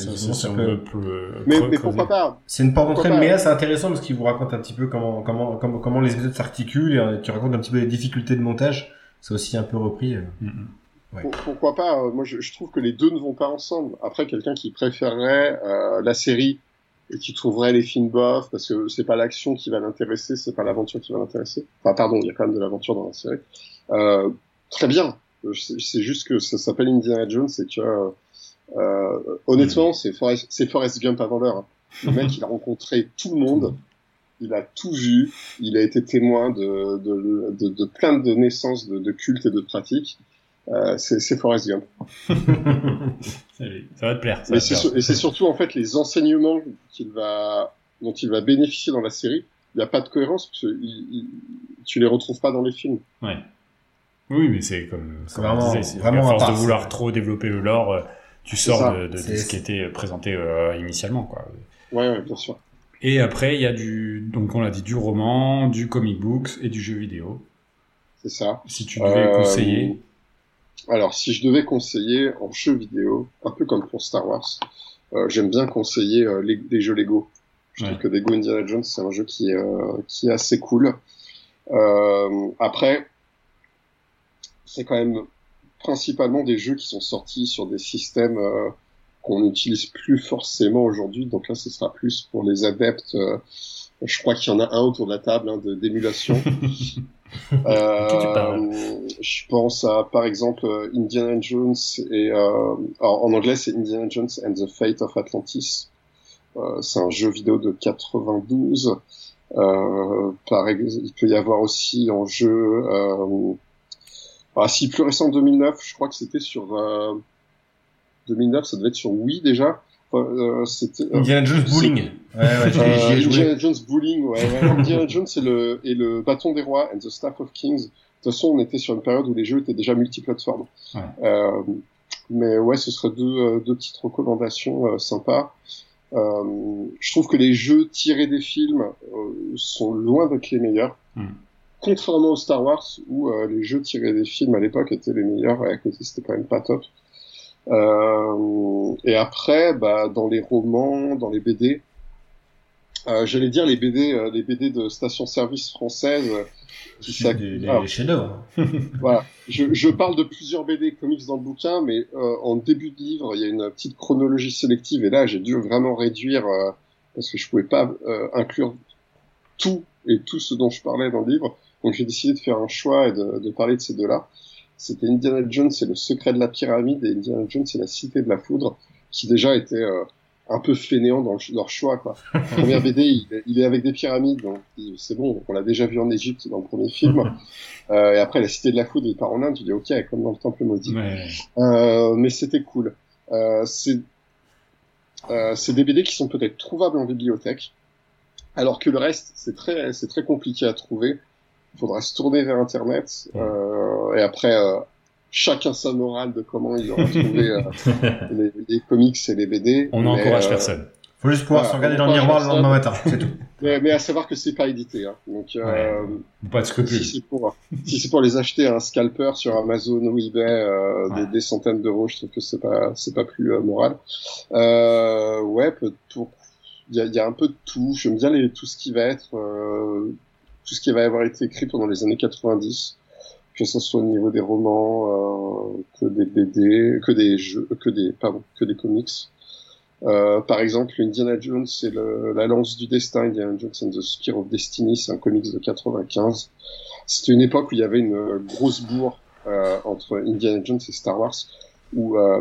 peut- plus, euh, Mais, mais pourquoi pas c'est une porte d'entrée Mea, c'est intéressant parce qu'il vous raconte un petit peu comment comment comment, comment les épisodes s'articulent et tu racontes un petit peu les difficultés de montage. C'est aussi un peu repris. Mm, mm. Ouais. Pour- Pourquoi pas Moi, je, je trouve que les deux ne vont pas ensemble. Après, quelqu'un qui préférerait euh, la série et qui trouverait les films bof parce que c'est pas l'action qui va l'intéresser, c'est pas l'aventure qui va l'intéresser. Enfin, pardon, il y a quand même de l'aventure dans la série. Euh, très bien. C'est c'est juste que ça s'appelle Indiana Jones et que euh, honnêtement, c'est Forrest, c'est Forrest Gump avant l'heure. hein. Le mec, il a rencontré tout le monde. Il a tout vu, il a été témoin de, de, de, de plein de naissances de, de cultes et de pratiques. Euh, c'est c'est Forrest Gump. Salut. Ça va te plaire. ça va te c'est plaire. sur- et c'est surtout en fait les enseignements qu'il va, dont il va bénéficier dans la série. Il n'y a pas de cohérence parce que il- il- tu les retrouves pas dans les films. Ouais. Oui, mais c'est comme, C'est comme vraiment- on disait, c'est vraiment à à force de vouloir trop développer le lore, euh, tu sors ça. de, de- de C'est- ce qui était présenté euh, initialement, quoi. Ouais, ouais, bien sûr. Et après, il y a du, donc on l'a dit, du roman, du comic books et du jeu vidéo. C'est ça. Si tu devais Euh, conseiller. Alors, si je devais conseiller en jeu vidéo, un peu comme pour Star Wars, euh, j'aime bien conseiller les, les jeux Lego. Je Ouais. trouve que Lego Indiana Jones, c'est un jeu qui, est, qui est assez cool. Après, c'est quand même principalement des jeux qui sont sortis sur des systèmes euh, qu'on n'utilise plus forcément aujourd'hui. Donc là, ce sera plus pour les adeptes. euh, je crois qu'il y en a un autour de la table hein, de- d'émulation. Euh, je pense à, par exemple, euh, Indiana Jones et euh, alors, en anglais c'est Indiana Jones and the Fate of Atlantis. Euh, c'est un jeu vidéo de 92. Euh, par il peut y avoir aussi en jeu, euh, ah si plus récent 2009, je crois que c'était sur euh, 2009, ça devait être sur Wii déjà. Enfin, euh, c'était euh, Indiana Jones Bowling. Ouais, ouais, j'y ai- euh, j'y ai joué. Indiana Jones Bowling, ouais, ouais. Indiana Jones et le, et le bâton des rois and the staff of kings. De toute façon, on était sur une période où les jeux étaient déjà multiplateformes. Ouais. Euh, mais ouais, ce serait deux, euh, deux petites recommandations euh, sympas. Euh, je trouve que les jeux tirés des films euh, sont loin d'être les meilleurs. Mm. Contrairement aux Star Wars, où euh, les jeux tirés des films à l'époque étaient les meilleurs, et à côté c'était quand même pas top. Euh, et après, bah, dans les romans, dans les BD, euh, j'allais dire les BD, les BD de station-service française. qui C'est s'ac- des, alors, chefs-d'œuvre. voilà. Je, je parle de plusieurs BD comics dans le bouquin, mais en début de livre, il y a une petite chronologie sélective, et là, j'ai dû vraiment réduire parce que je pouvais pas inclure tout et tout ce dont je parlais dans le livre. Donc, j'ai décidé de faire un choix et de, de parler de ces deux-là. C'était Indiana Jones et le secret de la pyramide, et Indiana Jones et la cité de la foudre, qui déjà étaient euh, un peu fainéants dans le- leur choix. Quoi. Première BD, il, est- il est avec des pyramides, donc il- c'est bon, on l'a déjà vu en Égypte dans le premier film. Euh, et après, la cité de la foudre, il part en Inde, tu dis ok, comme dans le temple maudit. Ouais. Euh, mais c'était cool. Euh, c'est euh, c'est des BD qui sont peut-être trouvables en bibliothèque, alors que le reste, c'est très, c'est très compliqué à trouver. Il faudra se tourner vers Internet, euh, et après, euh, chacun sa morale de comment il aura trouvé euh, les, les comics et les BD. On n'encourage euh, personne. Faut juste pouvoir Voilà, se regarder dans le miroir le lendemain matin, c'est tout. mais, mais à savoir que c'est pas édité. Hein. Donc, euh, Pas de si scrupules. c'est pour, si c'est pour les acheter à un scalper sur Amazon ou eBay, euh, Ouais. des, des centaines d'euros, je trouve que c'est pas, c'est pas plus euh, moral. Euh, ouais, il y a, il y a un peu de tout. J'aime bien les, tout ce qui va être, euh, tout ce qui va avoir été écrit pendant les années 90, que ce soit au niveau des romans, euh, que des BD, que des jeux, que des, pardon, que des comics. Euh, par exemple, Indiana Jones, c'est la lance du destin, Indiana Jones and the Spear of Destiny, c'est un comics de 95. C'était une époque où il y avait une grosse bourre euh, entre Indiana Jones et Star Wars, où, euh,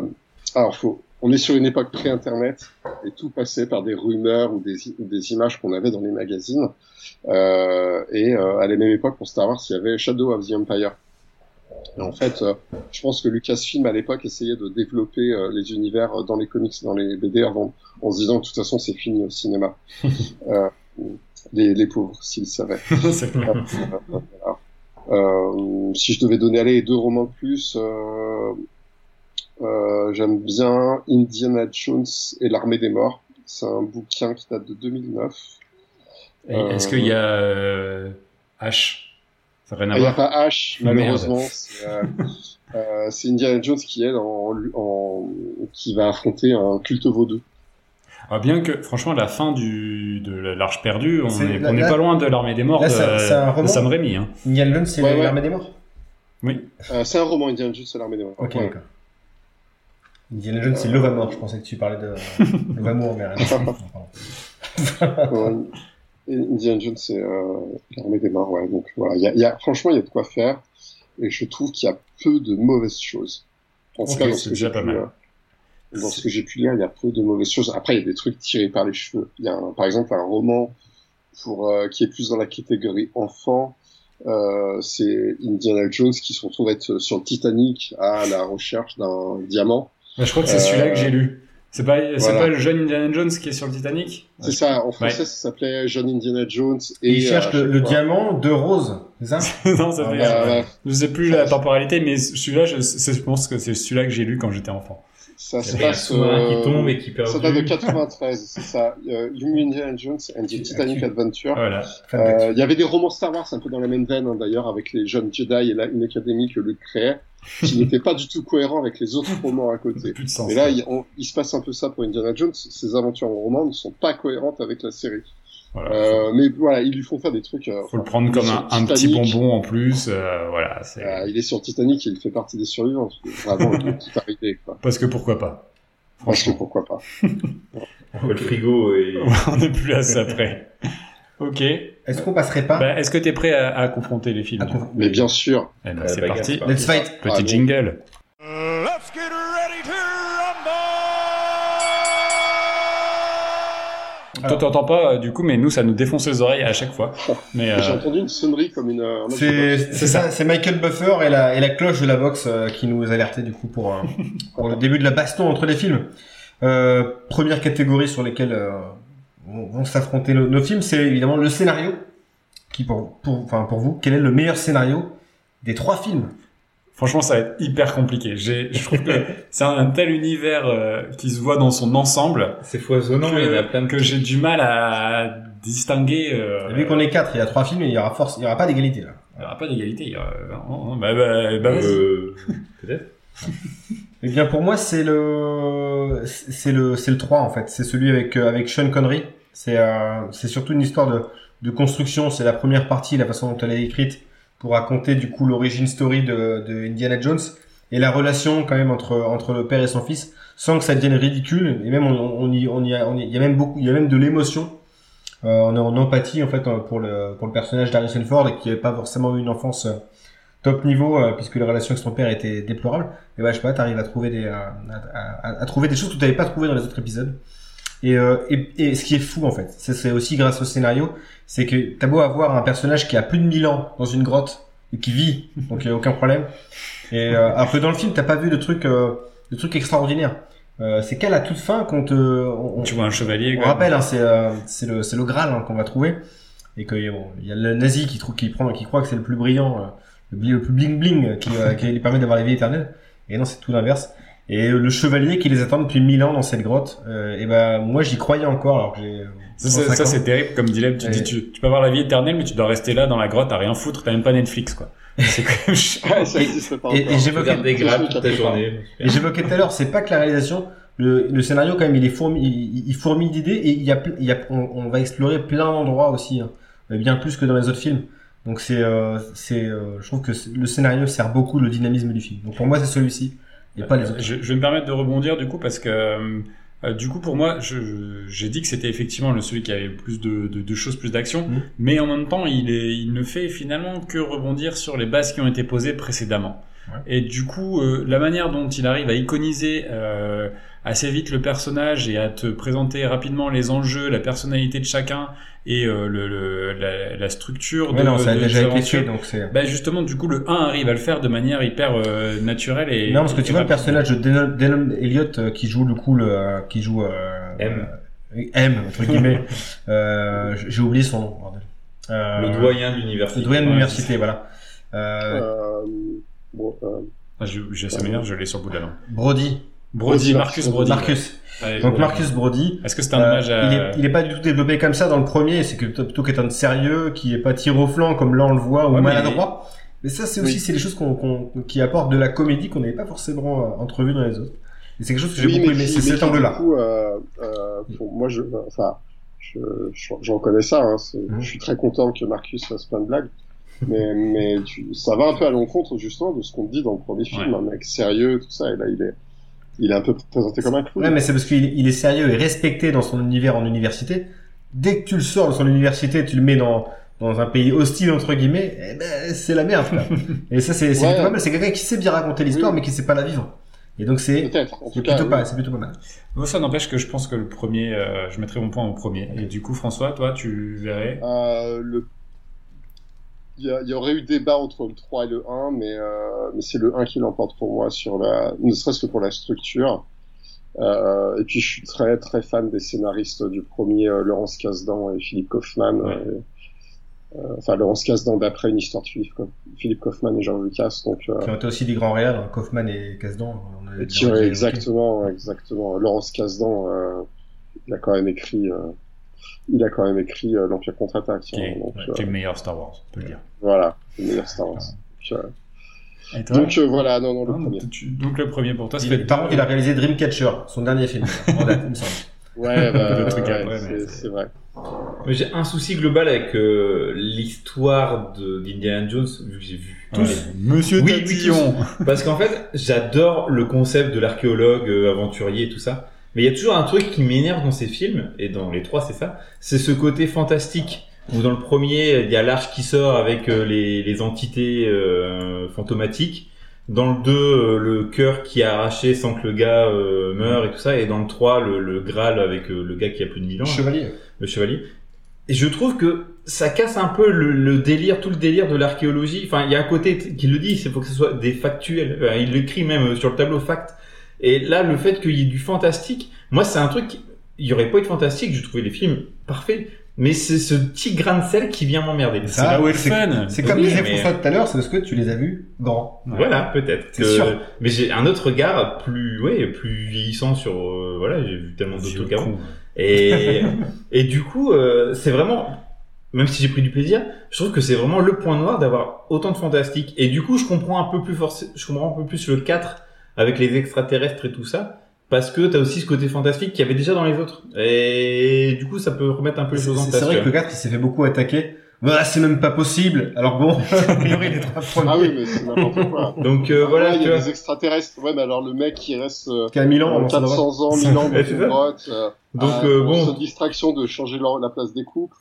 alors faut, on est sur une époque pré-internet et tout passait par des rumeurs ou des, ou des images qu'on avait dans les magazines. Euh, et euh, à la même époque, pour Star Wars, il y avait Shadow of the Empire. Et en fait, euh, je pense que Lucasfilm à l'époque essayait de développer euh, les univers euh, dans les comics, dans les BD avant, en se disant de toute façon c'est fini au cinéma. euh, les, les pauvres, s'ils savaient. C'est clair. Voilà. Si je devais donner aller deux romans de plus, euh, j'aime bien Indiana Jones et l'armée des morts. C'est un bouquin qui date de 2009. Et Est-ce qu'il y a euh, H? Ça n'a rien à Il n'y a pas H, malheureusement. C'est euh, euh, c'est Indiana Jones qui est en, en, qui va affronter un culte vaudou. Ah, bien que, franchement, la fin du, de l'Arche perdue, on C'est- n'est pas loin de l'armée des morts là, de, c'est- c'est un de roman Sam Raimi. Hein. Indiana Jones, c'est Ouais, ouais. l'armée des morts? Oui. Euh, c'est un roman Indiana Jones et l'armée des morts. Ok, Ouais. d'accord. Indiana Jones, c'est Lovamore. Je pensais que tu parlais de Lovamour, mais rien. Indiana Jones, c'est euh, l'armée des morts, ouais. Donc voilà, il y a, y a, franchement, il y a de quoi faire. Et je trouve qu'il y a peu de mauvaises choses. En tout cas, dans ce que j'ai pu, euh, dans ce que j'ai pu lire, il y a peu de mauvaises choses. Après, il y a des trucs tirés par les cheveux. Il y a, un- par exemple, un roman pour euh, qui est plus dans la catégorie enfant. Euh, c'est Indiana Jones qui se retrouve être sur le Titanic à la recherche d'un diamant. Bah, je crois que c'est Euh, celui-là que j'ai lu. C'est pas, c'est voilà. pas le jeune Indiana Jones qui est sur le Titanic? C'est ça, en français, Ouais. ça s'appelait John Indiana Jones. Et Il cherche euh, le, le diamant de Rose, c'est ça? Non, ça Ah, fait. bah, Euh, ouais. Je sais plus la temporalité, mais celui-là, je, je pense que c'est celui-là que j'ai lu quand j'étais enfant. Ça se passe. euh, qui tombe et qui perd Ça date de 93, c'est ça. Euh, Young Indiana Jones and the Titanic Adventure. Voilà. Euh, Il y avait des romans Star Wars un peu dans la même veine, hein, d'ailleurs, avec les jeunes Jedi et la, une académie que Luke créait, qui n'était pas du tout cohérent avec les autres romans à côté. Plus de sens. Mais là, il, on- il se passe un peu ça pour Indiana Jones. Ses aventures en roman ne sont pas cohérentes avec la série. Voilà. Euh, mais voilà, ils lui font faire des trucs. euh, Faut le prendre comme un, un petit bonbon en plus. euh, voilà. Euh, il est sur Titanic et il fait partie des survivants. Vraiment, il est tout arrivé, quoi. parce que pourquoi pas. Parce que Franchement, pourquoi pas. Le frigo et... on n'est plus à ça près. Ok. Est-ce qu'on passerait pas Bah, Est-ce que t'es prêt à, à confronter les films conf- Mais bien sûr. Eh ben, Euh, c'est parti. Let's fight Petit Ah, jingle. Let's get ready to rumble! Toi, t'entends pas, euh, du coup, mais nous, ça nous défonce les oreilles à chaque fois. Mais euh, J'ai entendu une sonnerie comme une. un C'est box. c'est ça, c'est Michael Buffer et la, et la cloche de la boxe euh, qui nous alertait du coup pour, euh, pour le début de la baston entre les films. Euh, première catégorie sur lesquelles euh, vont vont s'affronter nos, nos films, c'est évidemment le scénario. Qui pour, pour, enfin pour vous, quel est le meilleur scénario des trois films? Franchement, ça va être hyper compliqué. J'ai- Je trouve que c'est un, tel univers euh, qui se voit dans son ensemble C'est foisonnant, que, il y en a plein de... que j'ai du mal à distinguer. Euh, Vu qu'on est quatre, il y a trois films, il y aura force, il y aura pas d'égalité là. Il n'y aura pas d'égalité. il y aura- non, non, Bah, bah, bah. Euh, Peut-être. Eh bien pour moi c'est le c'est le c'est le 3 en fait, c'est celui avec euh, avec Sean Connery C'est euh, surtout une histoire de, de construction. C'est la première partie, la façon dont elle est écrite, pour raconter du coup l'origine story de, de Indiana Jones et la relation quand même entre entre le père et son fils, sans que ça devienne ridicule. Et même on, on y on y a on y- il y a même beaucoup il y a même de l'émotion. Euh, on est en empathie en fait pour le pour le personnage d'Harrison Ford et qui n'avait pas forcément eu une enfance euh, top niveau euh, puisque les relations avec son père étaient déplorables. Et bah je sais pas, t'arrives à trouver des euh, à, à- à trouver des choses que tu n'avais pas trouvé dans les autres épisodes. Et, euh, et, et ce qui est fou en fait, c'est aussi grâce au scénario, c'est que t'as beau avoir un personnage qui a plus de 1000 ans dans une grotte et qui vit, donc il a aucun problème. Et euh, alors que dans le film, t'as pas vu de trucs euh, de trucs extraordinaires. Euh, c'est qu'à la toute fin qu'on te on, Tu vois un chevalier. on quoi. rappelle, hein, c'est euh, c'est le c'est le Graal hein, qu'on va trouver et que bon, il y a le nazi qui trouve qui prend qui croit que c'est le plus brillant, euh, le plus bling bling qui, euh, qui lui permet d'avoir la vie éternelle. Et non, c'est tout l'inverse. Et le chevalier qui les attend depuis mille ans dans cette grotte, euh, et ben moi j'y croyais encore alors que j'ai euh, Ça, ça, 35 ça, ans. c'est terrible comme dilemme. Tu dis, tu, tu peux avoir la vie éternelle, mais tu dois rester là dans la grotte à rien foutre. T'as même pas Netflix, quoi. C'est quand même chiant. Ouais, ça existe pas Et- j'évoquais- des grappes toute la journée. Et j'évoquais tout à l'heure, c'est pas que la réalisation, le, le scénario quand même, il est fourmi, il, il fourmille d'idées et il y a, il y a on, on va explorer plein d'endroits aussi, hein, bien plus que dans les autres films. Donc c'est, euh, c'est, euh, je trouve que le scénario sert beaucoup le dynamisme du film. Donc pour moi c'est celui-ci et pas les autres. Je, je vais me permettre de rebondir du coup parce que euh, du coup pour moi, j'ai dit que c'était effectivement le celui qui avait plus de, de, de choses, plus d'action, Mhm. mais en même temps, il, est, il ne fait finalement que rebondir sur les bases qui ont été posées précédemment. Ouais. Et du coup, euh, la manière dont il arrive à iconiser euh, assez vite le personnage et à te présenter rapidement les enjeux, la personnalité de chacun et euh, le, le- la, la structure Ouais, de, non, ça a de- déjà été fait donc c'est. Bah justement, du coup, le 1 arrive à le faire de manière hyper euh, naturelle et non parce que tu vois le personnage de Denon, Elliott euh, qui joue le coup le, euh, qui joue euh, M. euh, M entre guillemets. euh, j'ai oublié son nom. bordel. Euh, Le doyen de l'université. Le doyen de Ouais, l'université voilà. Euh, Euh, bon, euh, Ah, je, je sais meilleur, je l'ai sur le bout de la langue. Brody. Brody, Marcus Brody. Marcus. Ouais, Donc. Marcus Brody, Est-ce que c'est un euh, hommage à... il, est, il est pas du tout développé comme ça dans le premier, c'est que plutôt quelqu'un de sérieux, qui est pas tir au flanc comme là on le voit, ou Ouais, maladroit. Mais ça c'est aussi Oui. c'est des choses qu'on, qu'on- qui apportent de la comédie qu'on n'avait pas forcément euh, entrevu dans les autres. Et c'est quelque chose que j'ai oui, beaucoup aimé, c'est cet angle-là. Du coup, euh, euh, pour moi, je, enfin, je, je, je reconnais ça. Hein, c'est- Mhm. Je suis très content que Marcus fasse plein de blagues. Mais, mais tu, ça va un peu à l'encontre justement de ce qu'on dit dans le premier film, Ouais. un mec sérieux, tout ça, et là il est, il est un peu présenté comme un clown. Ouais, mais c'est parce qu'il il est sérieux et respecté dans son univers en université. Dès que tu le sors de son université, tu le mets dans dans un pays hostile entre guillemets, eh ben, c'est la merde. quoi. et ça c'est c'est Ouais. plutôt pas mal. C'est quelqu'un qui sait bien raconter l'histoire, Oui. mais qui sait pas la vivre. Et donc c'est plutôt oui. pas c'est plutôt pas mal. Moi, ça n'empêche que je pense que le premier, euh, je mettrais mon point au premier. Et du coup, François, toi, tu verrais... Euh, le... il, y y aurait eu débat entre le 3 et le 1, mais, euh, mais c'est le 1 qui l'emporte pour moi, sur la... ne serait-ce que pour la structure. Euh, et puis je suis très très fan des scénaristes du premier, euh, Laurence Kasdan et Philippe Kaufman. Ouais. euh, euh, enfin, Laurence Kasdan d'après une histoire de Philippe, Philippe Kaufman et Georges Lucas. Donc, euh, Qui ont été aussi des grands réals, hein, Kaufman et Kasdan. on a et exactement, exactement. Laurence Kasdan, euh, il a quand même écrit, euh, il a quand même écrit euh, l'Empire contre-attaque. Qui hein, est, donc, ouais, euh, qui est le meilleur Star Wars, on peut le dire. voilà, le meilleur Star Wars. Donc, euh, Et toi Donc euh, voilà, non, non, le Ah, premier. tu- Donc le premier pour toi, ça Il- fait par contre, il a réalisé Dreamcatcher, son dernier film. en date, il me semble. Ouais, bah, ouais, c'est- c'est- c'est vrai. Mais j'ai un souci global avec euh, l'histoire de- d'Indiana Jones, vu que j'ai vu tous. Ouais. Monsieur Oui, oui, Tatillon. Parce qu'en fait, j'adore le concept de l'archéologue, euh, aventurier et tout ça. Mais il y a toujours un truc qui m'énerve dans ces films, et dans les trois c'est ça, c'est ce côté fantastique. Où dans le premier, il y a l'arche qui sort avec euh, les, les entités euh, fantomatiques. Dans le 2, euh, le cœur qui est arraché sans que le gars euh, meure et tout ça. Et dans le 3, le, le Graal avec euh, le gars qui a plus de 1000 ans Chevalier. le chevalier. Et je trouve que ça casse un peu le, le délire, tout le délire de l'archéologie. Enfin, il y a un côté qui le dit, c'est faut que ce soit des factuels. Enfin, il l'écrit même sur le tableau fact. Et là, le fait qu'il y ait du fantastique, moi, c'est un truc. Il y aurait pas eu de fantastique, je trouvais les films parfaits. Mais c'est ce petit grain de sel qui vient m'emmerder. C'est là où est le fun. C'est comme Oui, disait mais- François tout à l'heure, c'est parce que tu les as vus grands. Ouais. Voilà, peut-être. C'est que- sûr. Mais j'ai un autre regard plus, ouais, plus vieillissant sur, euh, voilà, j'ai vu tellement d'autres trucs avant. Et, et du coup, euh, c'est vraiment, même si j'ai pris du plaisir, je trouve que c'est vraiment le point noir d'avoir autant de fantastique. Et du coup, je comprends un peu plus forc- je comprends un peu plus le 4 avec les extraterrestres et tout ça, parce que t'as aussi ce côté fantastique qu'il y avait déjà dans les autres. Et du coup, ça peut remettre un peu les C'est choses en c'est place. vrai tu que le vois. 4 il s'est fait beaucoup attaquer. Bah, c'est même pas possible. Alors bon, a priori les trois premiers. Ah oui, mais c'est n'importe quoi. Donc euh, voilà, Ouais, il y a vois. des extraterrestres. Ouais, mais alors le mec qui reste euh, 1000 ans, euh, on s'en va. 400 ans, 1000 ans dans Ouais, c'est une ça. grotte. euh, Donc, euh, bon. cette distraction de changer la, la place des couples.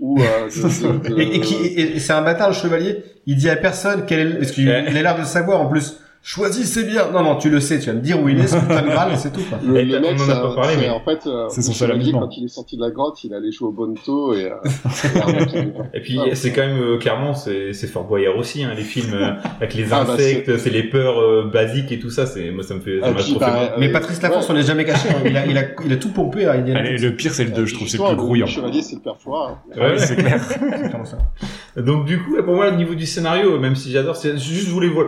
Ou euh, de, de- de- Et, et et- et c'est un bâtard le chevalier. Il dit à personne quel est, parce qu'il a l'air de savoir en plus. Choisissez bien. Non, non, tu le sais. Tu vas me dire où il est, ce putain de et c'est tout. Quoi. Le, le on mec, en a pas parlé, c'est- mais- en fait, euh, C'est son seul amusement. quand il est sorti de la grotte, il allait jouer au Bonto et, euh, et puis Ah, c'est quand même euh, clairement c'est c'est Fort Boyard aussi hein, les films euh, avec les Ah, bah, insectes, c'est les peurs euh, basiques et tout ça, c'est moi ça me fait ça Ah, puis, trop bah. Mais Patrice Laforce, ouais. on n'est jamais caché. hein. Il, a, il, a, il a tout pompé à Indiana Allez, Jones. le pire, c'est le 2, je trouve, c'est le plus grouillant. Le chevalier, c'est le père Fouras. hein. Ah oui, Ouais. c'est clair. C'est clairement ça. Donc du coup, pour moi, au niveau du scénario, même si j'adore, c'est juste je voulais, vo-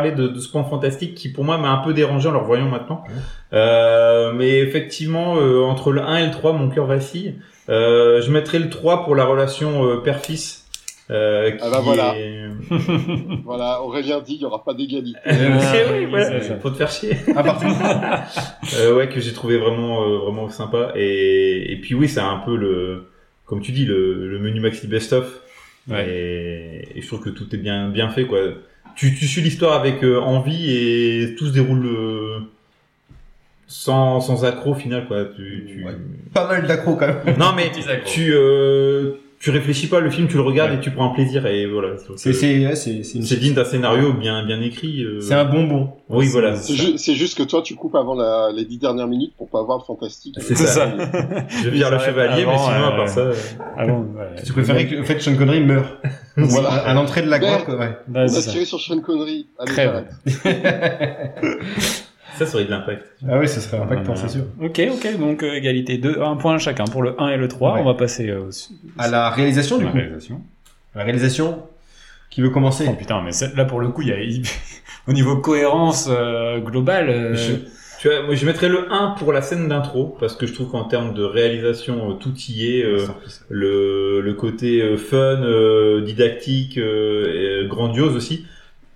de, de ce point fantastique qui, pour moi, m'a un peu dérangé en le revoyant maintenant. Euh, mais effectivement, euh, entre le 1 et le 3, mon cœur vacille. Euh, je mettrais le 3 pour la relation euh, père-fils. Euh, qui Ah bah voilà. est- Voilà, Aurélien dit, il n'y aura pas d'égalité. Euh, c'est- oui, voilà, faut te faire chier. Ah, parfait. Euh, ouais, que j'ai trouvé vraiment, euh, vraiment sympa. Et, et puis oui, c'est un peu le, comme tu dis, le, le menu maxi best-of. Ouais. Et, et je trouve que tout est bien, bien fait, quoi. Tu, tu suis l'histoire avec euh, envie et tout se déroule euh, sans, sans accro au final, quoi. Tu, tu... Ouais. Pas mal d'accros quand même. Non, mais tu, euh, tu réfléchis pas, le film, tu le regardes Ouais. et tu prends un plaisir et voilà. C'est, euh, c'est, ouais, c'est, c'est une- c'est digne d'un scénario bien, bien écrit. euh. c'est un bonbon. Oui, voilà. C'est ju- c'est juste que toi, tu coupes avant la, les dix dernières minutes pour pas voir le fantastique. C'est ça. ça. Je vire le s'arrête chevalier, mais sinon, à euh, part ça. euh, Ah bon, ouais. Tu préférais que, en fait, Sean Connery meure. Voilà. À l'entrée de la Ouais. grotte, ouais. On c'est a tiré sur Sean Connery. Allez. Ça, ça aurait de l'impact. Ah oui, ce serait impactant, c'est sûr. Ok, ok, donc euh, égalité, deux, un point chacun pour le 1 et le 3. Ouais. On va passer euh, au- À la réalisation, du la coup. réalisation. La réalisation, qui veut commencer? Oh putain, mais là pour le coup, il y a au niveau cohérence euh, globale. euh, Je- tu vois, moi, je mettrais le 1 pour la scène d'intro, parce que je trouve qu'en termes de réalisation, euh, tout y est. euh, le, le côté euh, fun, euh, didactique, euh, et, euh, grandiose aussi.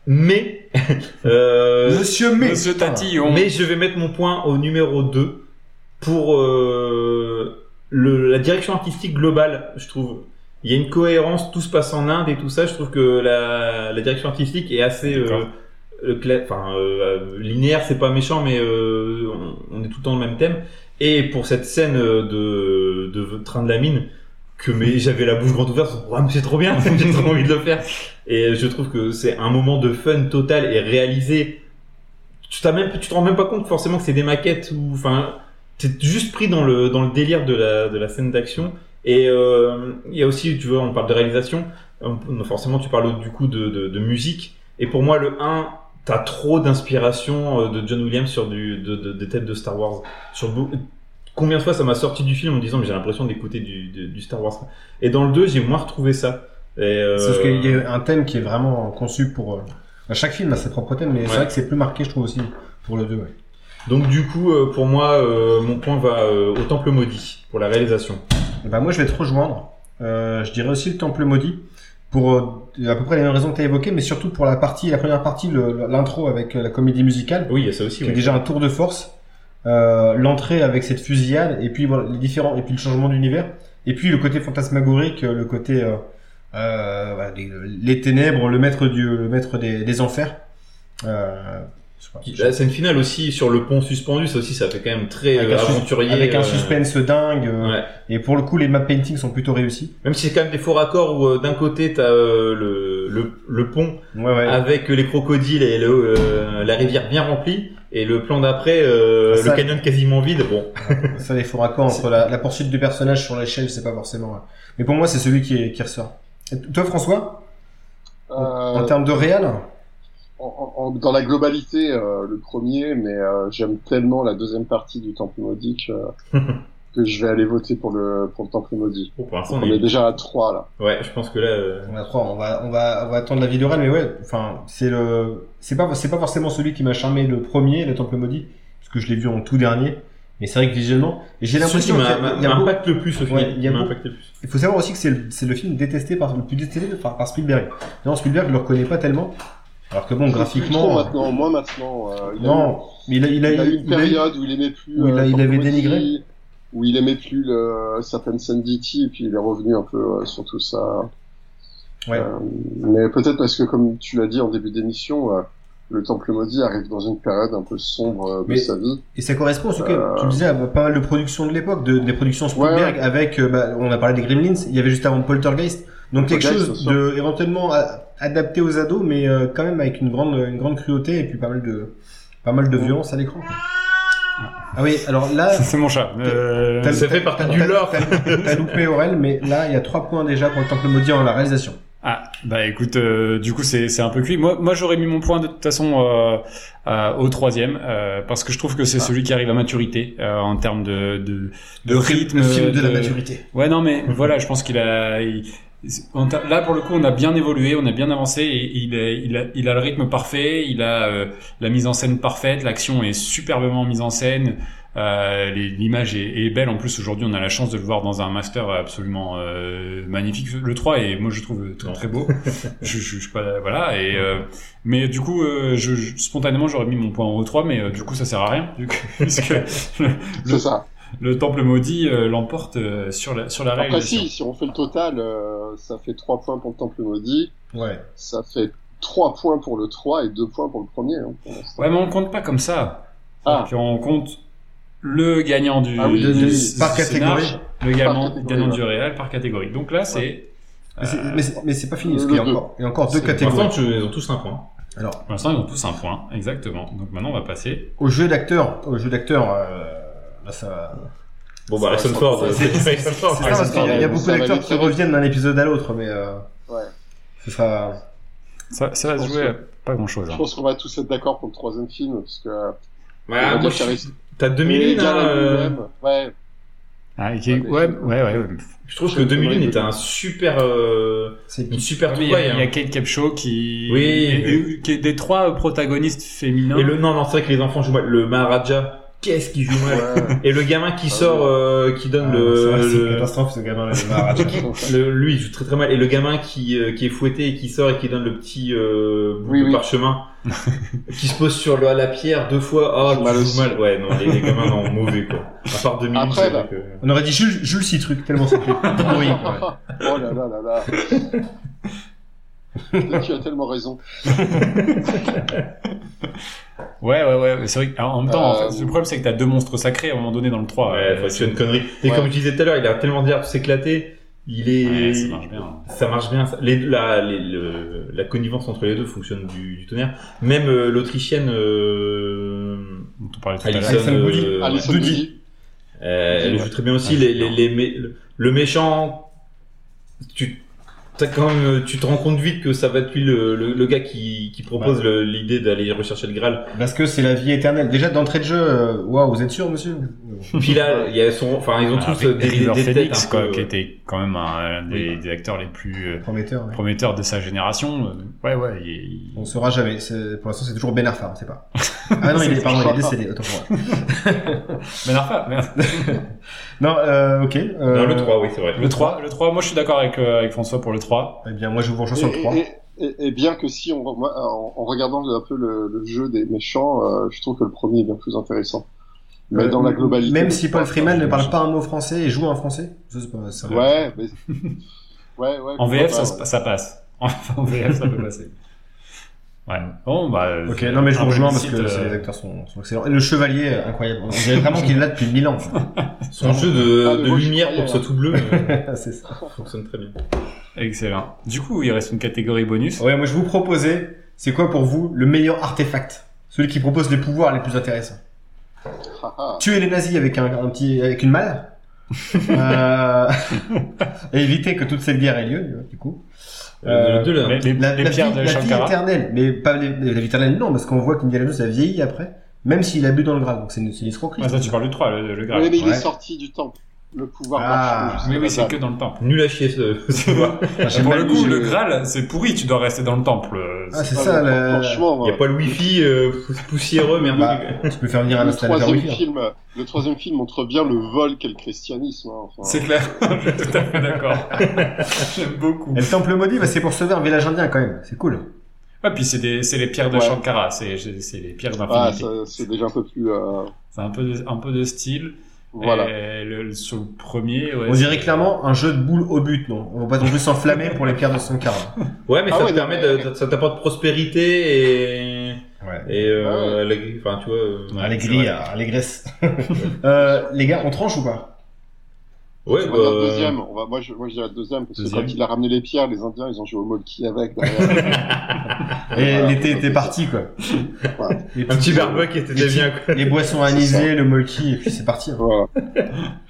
Mais, euh, Monsieur Mais. Monsieur Tatillon. mais je vais mettre mon point au numéro 2 pour euh, le, la direction artistique globale, je trouve. Il y a une cohérence, tout se passe en Inde et tout ça. Je trouve que la, la direction artistique est assez euh, D'accord. euh, enfin euh, linéaire, c'est pas méchant, mais euh, on, on est tout le temps dans le même thème. Et pour cette scène euh, de, de train de la mine, que mais j'avais la bouche grande ouverte, c'est trop bien, j'ai trop envie de le faire. Et je trouve que c'est un moment de fun total et réalisé. Tu t'as même, tu te rends même pas compte forcément que c'est des maquettes ou, enfin, t'es juste pris dans le dans le délire de la de la scène d'action. Et euh, il y a aussi, tu vois, on parle de réalisation, on- forcément tu parles du coup de, de, musique. Et pour moi, le 1, t'as trop d'inspiration euh, de John Williams sur du, de, de- des têtes de Star Wars. Combien de fois ça m'a sorti du film en me disant, mais j'ai l'impression d'écouter du, du, du Star Wars. Et dans le 2, j'ai moins retrouvé ça. Euh, C'est parce qu'il y a un thème qui est vraiment conçu pour. euh, chaque film a ses propres thèmes, mais c'est Ouais. vrai que c'est plus marqué, je trouve aussi, pour le 2. Ouais. Donc du coup, euh, pour moi, euh, mon point va au Temple Maudit pour la réalisation. Et bah, moi, je vais te rejoindre. Je dirais aussi le Temple Maudit pour à peu près les mêmes raisons que tu as évoquées, mais surtout pour la partie, la première partie, l'intro avec la comédie musicale, Oui, il y a ça aussi. qui est oui. déjà un tour de force. Euh, L'entrée avec cette fusillade, et puis voilà, les différents, et puis le changement d'univers, et puis le côté fantasmagorique, euh, le côté euh, euh, voilà, les, les ténèbres, le maître du, le maître des, des enfers. Euh, La scène finale aussi sur le pont suspendu, ça aussi, ça fait quand même très Avec aventurier. avec un euh, suspense dingue, Ouais. et pour le coup, les map paintings sont plutôt réussis. Même si c'est quand même des faux raccords où d'un côté t'as euh, le, le le pont Ouais, ouais. avec les crocodiles et le, euh, la rivière bien remplie et le plan d'après euh, Ça- le canyon quasiment vide. Bon, Ça, les faux raccords entre la, la poursuite du personnage sur l'échelle, c'est pas forcément. Mais pour moi, c'est celui qui, est, qui ressort. Et toi, François, en, en Euh, termes de en- en- dans la globalité, euh, le premier, mais euh, j'aime tellement la deuxième partie du Temple Maudit que, que je vais aller voter pour le, pour le Temple Maudit. Bon, pour l'instant On on est est. déjà à 3 là. Ouais, je pense que là. euh, on a trois. On va, on va, on va attendre la vie de réal, mais ouais. Enfin, c'est le, c'est pas, c'est pas forcément celui qui m'a charmé le premier, le Temple maudit, parce que je l'ai vu en tout dernier. Mais c'est vrai que visuellement, et j'ai l'impression qu'il y a- il y a m'a beau- impacte le plus au final. Ouais, il y a beau- le plus. Il faut savoir aussi que c'est le, c'est le film détesté par le plus détesté par, par Spielberg. Non, Spielberg, je le reconnais pas tellement Alors que bon, Plus trop graphiquement. maintenant, moins maintenant. euh, il a Non, mais il a, il a, eu- il a eu une il a eu- période où il aimait plus. où il a- euh, il avait dénigré. Où il aimait plus le Serpent Sanity, et puis il est revenu un peu euh, sur tout ça. Ouais. Euh, mais peut-être parce que, comme tu l'as dit en début d'émission, euh, le Temple Maudit arrive dans une période un peu sombre de Mais- sa vie. Et ça correspond ce que Euh, tu disais à pas mal de productions de l'époque, de, des productions Spielberg Ouais. avec, bah, on a parlé des Gremlins, il y avait juste avant Poltergeist, donc quelque chose de éventuellement adapté aux ados, mais quand même avec une grande, une grande cruauté et puis pas mal de, pas mal de violence à l'écran. quoi. Ah oui, alors là, C'est mon chat. Euh, Ça fait partie du lore. t'as- loupé Aurel, mais là il y a trois points déjà pour le Temple Maudit en la réalisation. Ah, bah écoute, euh, du coup c'est un peu cuit. Moi, moi j'aurais mis mon point de toute façon euh, euh, au troisième parce que je trouve que c'est celui qui arrive à maturité en termes de de, de rythme. le film de la maturité. Ouais, non, mais voilà, je pense qu'il a. il- là, pour le coup, on a bien évolué, on a bien avancé, et il, est, il, a, il a le rythme parfait, il a euh, la mise en scène parfaite, l'action est superbement mise en scène, euh, l'image est, est belle. En plus, aujourd'hui, on a la chance de le voir dans un master absolument euh, magnifique. Le 3 est, moi, je trouve très, beau. je, je, je voilà. Et euh, mais du coup, euh, je, spontanément, j'aurais mis mon point au 3, mais euh, du coup, ça sert à rien, C'est ça. Le temple maudit euh, l'emporte euh, sur la sur la Après, réalisation. si, si on fait le total, euh, ça fait 3 points pour le Temple Maudit, Ouais. ça fait 3 points pour le 3 et 2 points pour le premier. Hein, pour. Ouais, mais on compte pas comme ça. Ah. Donc, on compte le gagnant du, Ah oui, du par catégorie. le gagnant, catégorie, gagnant ouais. du réel par catégorie. Donc là, c'est Mais c'est- mais pas fini, parce qu'il y a encore, il y a encore deux C'est- Pour catégories. l'instant, ils ont tous un point. Alors, pour l'instant ils ont tous un point, exactement. Donc maintenant on va passer. au jeu d'acteur, au jeu d'acteur, euh, là ça va. Bon, bah, Ça, Harrison Ford. c'est- euh, Harrison Ford. C'est ça, parce qu'il y a, il y a ça beaucoup d'acteurs qui reviennent d'un épisode à l'autre, mais euh, Ouais. ce sera. Ça, ça va se jouer pas grand chose. Je pense qu'on va tous être d'accord pour le troisième film, parce que... euh, Ouais, moi, qu'il suis- reste- T'as Et 2001, Diana hein, euh, lui-même, Ouais, Ah. Ouais, Ouais, ouais, ouais. Je trouve que 2001 était un super, euh, C'est une super Il y, a, trouvaille. il y a hein. Kate Capshaw qui, Oui. et- et- qui est des trois protagonistes féminins. Et le, non, non, c'est vrai que les enfants jouent mal. Le Maharaja, qu'est-ce qu'il joue mal. ouais. Et le gamin qui Ah sort, euh, qui donne Ah, le, vrai, une catastrophe ce gamin là, le Maharaja. le- lui, il joue très très mal. Et le gamin qui, euh, qui est fouetté et qui sort et qui donne le petit euh, bout Oui, de oui. parchemin, qui se pose sur le, la pierre deux fois. Ah, Joue tu mal joues mal. Ouais, non, les, les gamins, non, mauvais quoi. À part 2000. Après, c'est bah. vrai que- On aurait dit Jules, Jules Citruc, tellement c'est pourri. quoi. oh là là là là. tu as tellement raison. Ouais, ouais, ouais. C'est vrai que, alors, en même temps, Euh, en fait, le problème, c'est que t'as deux monstres sacrés à un moment donné dans le 3. Ouais, Euh, faut que une connerie. Et Ouais. comme je disais tout à l'heure, il a tellement d'air pour s'éclater. Il est, Ouais, ça marche bien. Ça marche bien. ça- Les, la, les- le- la connivence entre les deux fonctionne du, du tonnerre. Même euh, l'autrichienne euh, dont on parlait tout à l'heure. Alison, Alison Goody. euh, Alison euh, elle joue très bien aussi. Ouais, les, les, les mé- le méchant, tu t'as quand même, tu te rends compte vite que ça va être lui le, le, le gars qui, qui propose l'idée d'aller rechercher le Graal. Parce que c'est la vie éternelle. Déjà d'entrée de jeu, euh, waouh, vous êtes sûr, monsieur? Puis là, il y a son, enfin ils ont Ah, tous des, des, des têtes Phoenix, un quoi, peu, qui était quand même un, un des, Oui. des acteurs les plus euh, Prometteur. ouais. prometteurs de sa génération. Euh, Ouais, ouais. il- il- On saura jamais. C'est- Pour l'instant, c'est toujours Ben Arfa, on sait pas. Ah non, il est, pardon, il est décédé. Autant pour moi. Ben Arfa, merde. Non, euh, ok. euh, Non, le 3, oui, c'est vrai. Le 3, le 3, moi je suis d'accord avec, euh, avec François pour le 3. Eh bien, moi, je vous rejoins sur le 3. Et, et- et- et bien que si, on, moi, en, en regardant un peu le, le jeu des méchants, euh, je trouve que le premier est bien plus intéressant. Mais Euh, dans la globalité. Même si Paul Freeman ne je- parle pas un mot français et joue un français, ça c'est pas ça. Ouais, mais... ouais, ouais. En VF, pas, ça, ouais. ça passe. En VF, ça peut passer. Ouais. Bon, bah. Ok, non mais je vous rejoins parce que euh, les acteurs sont, sont excellents. Et le chevalier, euh, incroyable. On dirait vraiment qu'il est là depuis mille ans. Son jeu de, Ah, de moi, lumière pour que ce soit tout bleu euh, c'est ça. fonctionne très bien. Excellent. Du coup, il reste une catégorie bonus. Ouais, moi je vous proposais, c'est quoi pour vous le meilleur artefact? Celui qui propose les pouvoirs les plus intéressants. Ah, ah. Tuer les nazis avec un, un petit, avec une malle. euh, et éviter que toute cette guerre ait lieu, du coup. Euh, le là. Les, La, les la pierres vie, de la vie éternelle, mais pas les- la vie éternelle, non, parce qu'on voit qu'Indiana Jones a vieilli après, même s'il a bu dans le Graal, donc c'est une, c'est une escroquerie. Ah, ça, tu parles du 3, le, le Graal. Oui, mais il Ouais. est sorti du temple. Le pouvoir Ah. Oui, oui, c'est que dans le temple. Nul à chier ce, ce pouvoir. Ah, j'ai Pour le coup, le Graal, c'est pourri, tu dois rester dans le temple. Ah, c'est Ah, ça. Franchement, Il n'y a pas le wifi euh, poussiéreux, merde. Bah, tu peux faire venir un le installateur troisième wifi. film, le troisième film montre bien le vol qu'est le christianisme. hein, enfin. C'est clair. Je suis tout à fait d'accord. J'aime beaucoup. Et le temple maudit, bah, c'est pour sauver un village indien quand même. C'est cool. Ouais, puis c'est des, c'est les pierres de Ouais. Shankara, c'est, c'est les pierres Ah, d'infinité. ça- c'est déjà un peu plus. euh, c'est un peu, de, un peu de style. Voilà. Et le, le- sur le premier, ouais. On dirait clairement un jeu de boules au but, non? On va pas non plus s'enflammer pour les pierres de son car. Ouais, mais Ah ça ouais, te permet mais- de, ça t'apporte prospérité et, Ouais. et, euh, Ah ouais. enfin, tu vois. euh, Ouais, allégresse. euh, les gars, on tranche ou pas? Ouais, on va dire bah, deuxième. On va, moi, je, moi, je dirais deuxième parce Deuxième. que quand il a ramené les pierres, les Indiens, ils ont joué au molki avec. derrière. Et Voilà. l'été était parti, quoi. Ouais. Les un petit barbecue était déjà les bien, quoi. Les boissons anisées, le molki, et puis c'est parti. hein. voilà. Moi,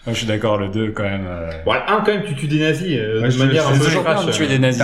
je suis d'accord, le 2 quand même. euh, Bon, le 1, quand même, tu tues des nazis, euh, Ouais, de je- manière un peu toujours de tuer des nazis.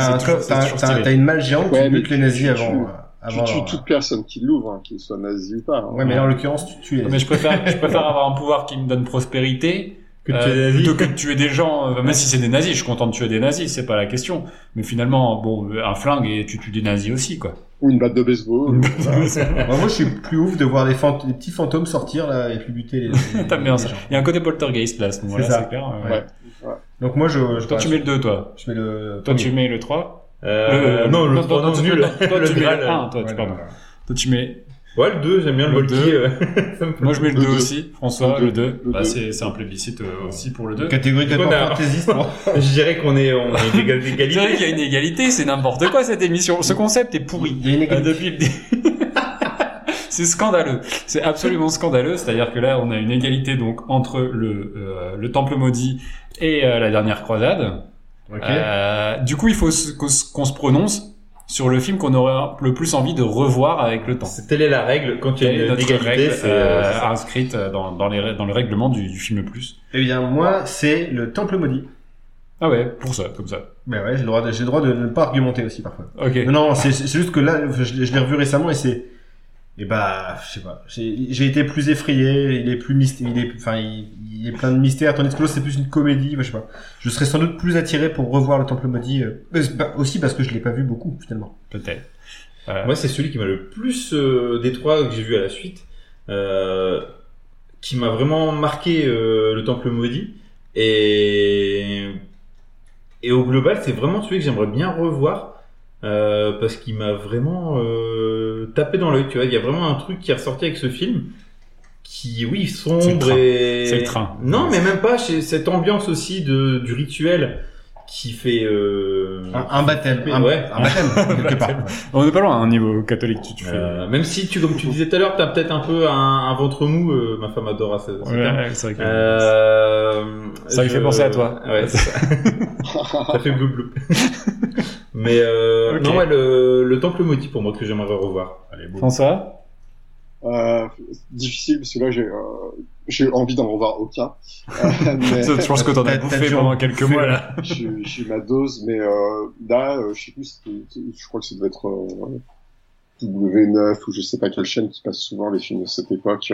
T'as une malle géante Ouais, qui mais bute les tu- nazis tu- avant. tu- euh, Tu tues toute personne qui l'ouvre, hein, qu'il soit nazi ou pas. hein. Ouais, mais là, en l'occurrence, tu tues les Mais je préfère, je préfère avoir un pouvoir qui me donne prospérité Que de euh, tuer des nazis. plutôt que de tuer des gens. euh, même si c'est des nazis, je suis content de tuer des nazis, c'est pas la question. Mais finalement, bon, un flingue et tu tues des nazis aussi, quoi. Ou une batte de baseball. Moi, moi, je suis plus ouf de voir des petits fantômes sortir là et puis buter les. les- T'aimes bien les ça. gens. Il y a un côté poltergeist là, à ce moment-là, C'est clair. euh, Ouais. Donc moi, je. je Toi, tu mets le 2, toi. Je mets le. Toi, premier. tu mets le 3. Euh, Le- non, le non, 3, non, nul. non, toi, tu mets le euh, 1, toi, pardon. Toi, tu mets. Ouais, le 2, j'aime bien le, Le deux. euh, Moi, je mets le Le 2 deux. aussi. François, Le le deux. 2. Le Bah, c'est c'est un plébiscite euh, aussi pour le 2. Catégorie de fantaisiste, moi. Je dirais qu'on est, on est d'égal- C'est vrai d'égalité. qu'il y a une égalité, c'est n'importe quoi cette émission. Ce concept est pourri. Il y a une Euh, égalité. depuis le début. c'est scandaleux. C'est absolument scandaleux. C'est-à-dire que là, on a une égalité donc entre le, euh, le Temple maudit et euh, la dernière croisade. Ok. Euh, du coup, il faut qu'on se prononce sur le film qu'on aurait le plus envie de revoir avec le temps. C'est- Telle est la règle. Quand il y a Quelle est une notre égalité, euh, euh, inscrite dans, dans, les, dans le règlement du, du film plus Eh bien, moi, c'est le Temple maudit. Ah ouais, pour ça, comme ça. Mais ouais, j'ai le droit de, j'ai le droit de ne pas argumenter aussi parfois. Ok. Non, non, c'est c'est juste que là, je, l'ai- je l'ai revu récemment et c'est, et bah, je sais pas, j'ai été plus effrayé, il est plus mystère, il est, enfin, il, il est plein de mystères, tandis que l'autre c'est plus une comédie, bah, je sais pas. Je serais sans doute plus attiré pour revoir le Temple maudit, euh, pas- aussi parce que je l'ai pas vu beaucoup finalement. Peut-être. Euh, Moi, c'est celui qui m'a le plus euh, des trois que j'ai vu à la suite, euh, qui m'a vraiment marqué euh, le Temple maudit. Et et au global, c'est vraiment celui que j'aimerais bien revoir euh, parce qu'il m'a vraiment euh, tapé dans l'œil. Tu vois, il y a vraiment un truc qui est ressorti avec ce film qui, oui, sombre et C'est le train. Non, mais même pas. Cette ambiance aussi de du rituel qui fait euh, Un, un baptême, un, Ouais. un baptême quelque part. On n'est pas loin, un niveau catholique, tu, tu fais. Euh, même si tu, comme tu disais tout à l'heure, t'as peut-être un peu un, un ventre mou. euh, ma femme adore ce, ce Ouais, terme. ouais, c'est vrai que- Euh, Ça lui fait penser à toi. Ouais, ça. ça fait blou blou. Mais euh, non, ouais, le, le temple maudit pour moi que j'aimerais revoir. Allez. François? Euh, difficile parce que là j'ai euh, j'ai envie d'en revoir aucun. Euh, mais Je pense que t'en as bouffé pendant quelques mois là. j'ai ma dose, mais euh, là euh, je sais plus, c'était- je crois que ça devait être euh, W9 ou je sais pas quelle chaîne qui passe souvent les films de cette époque.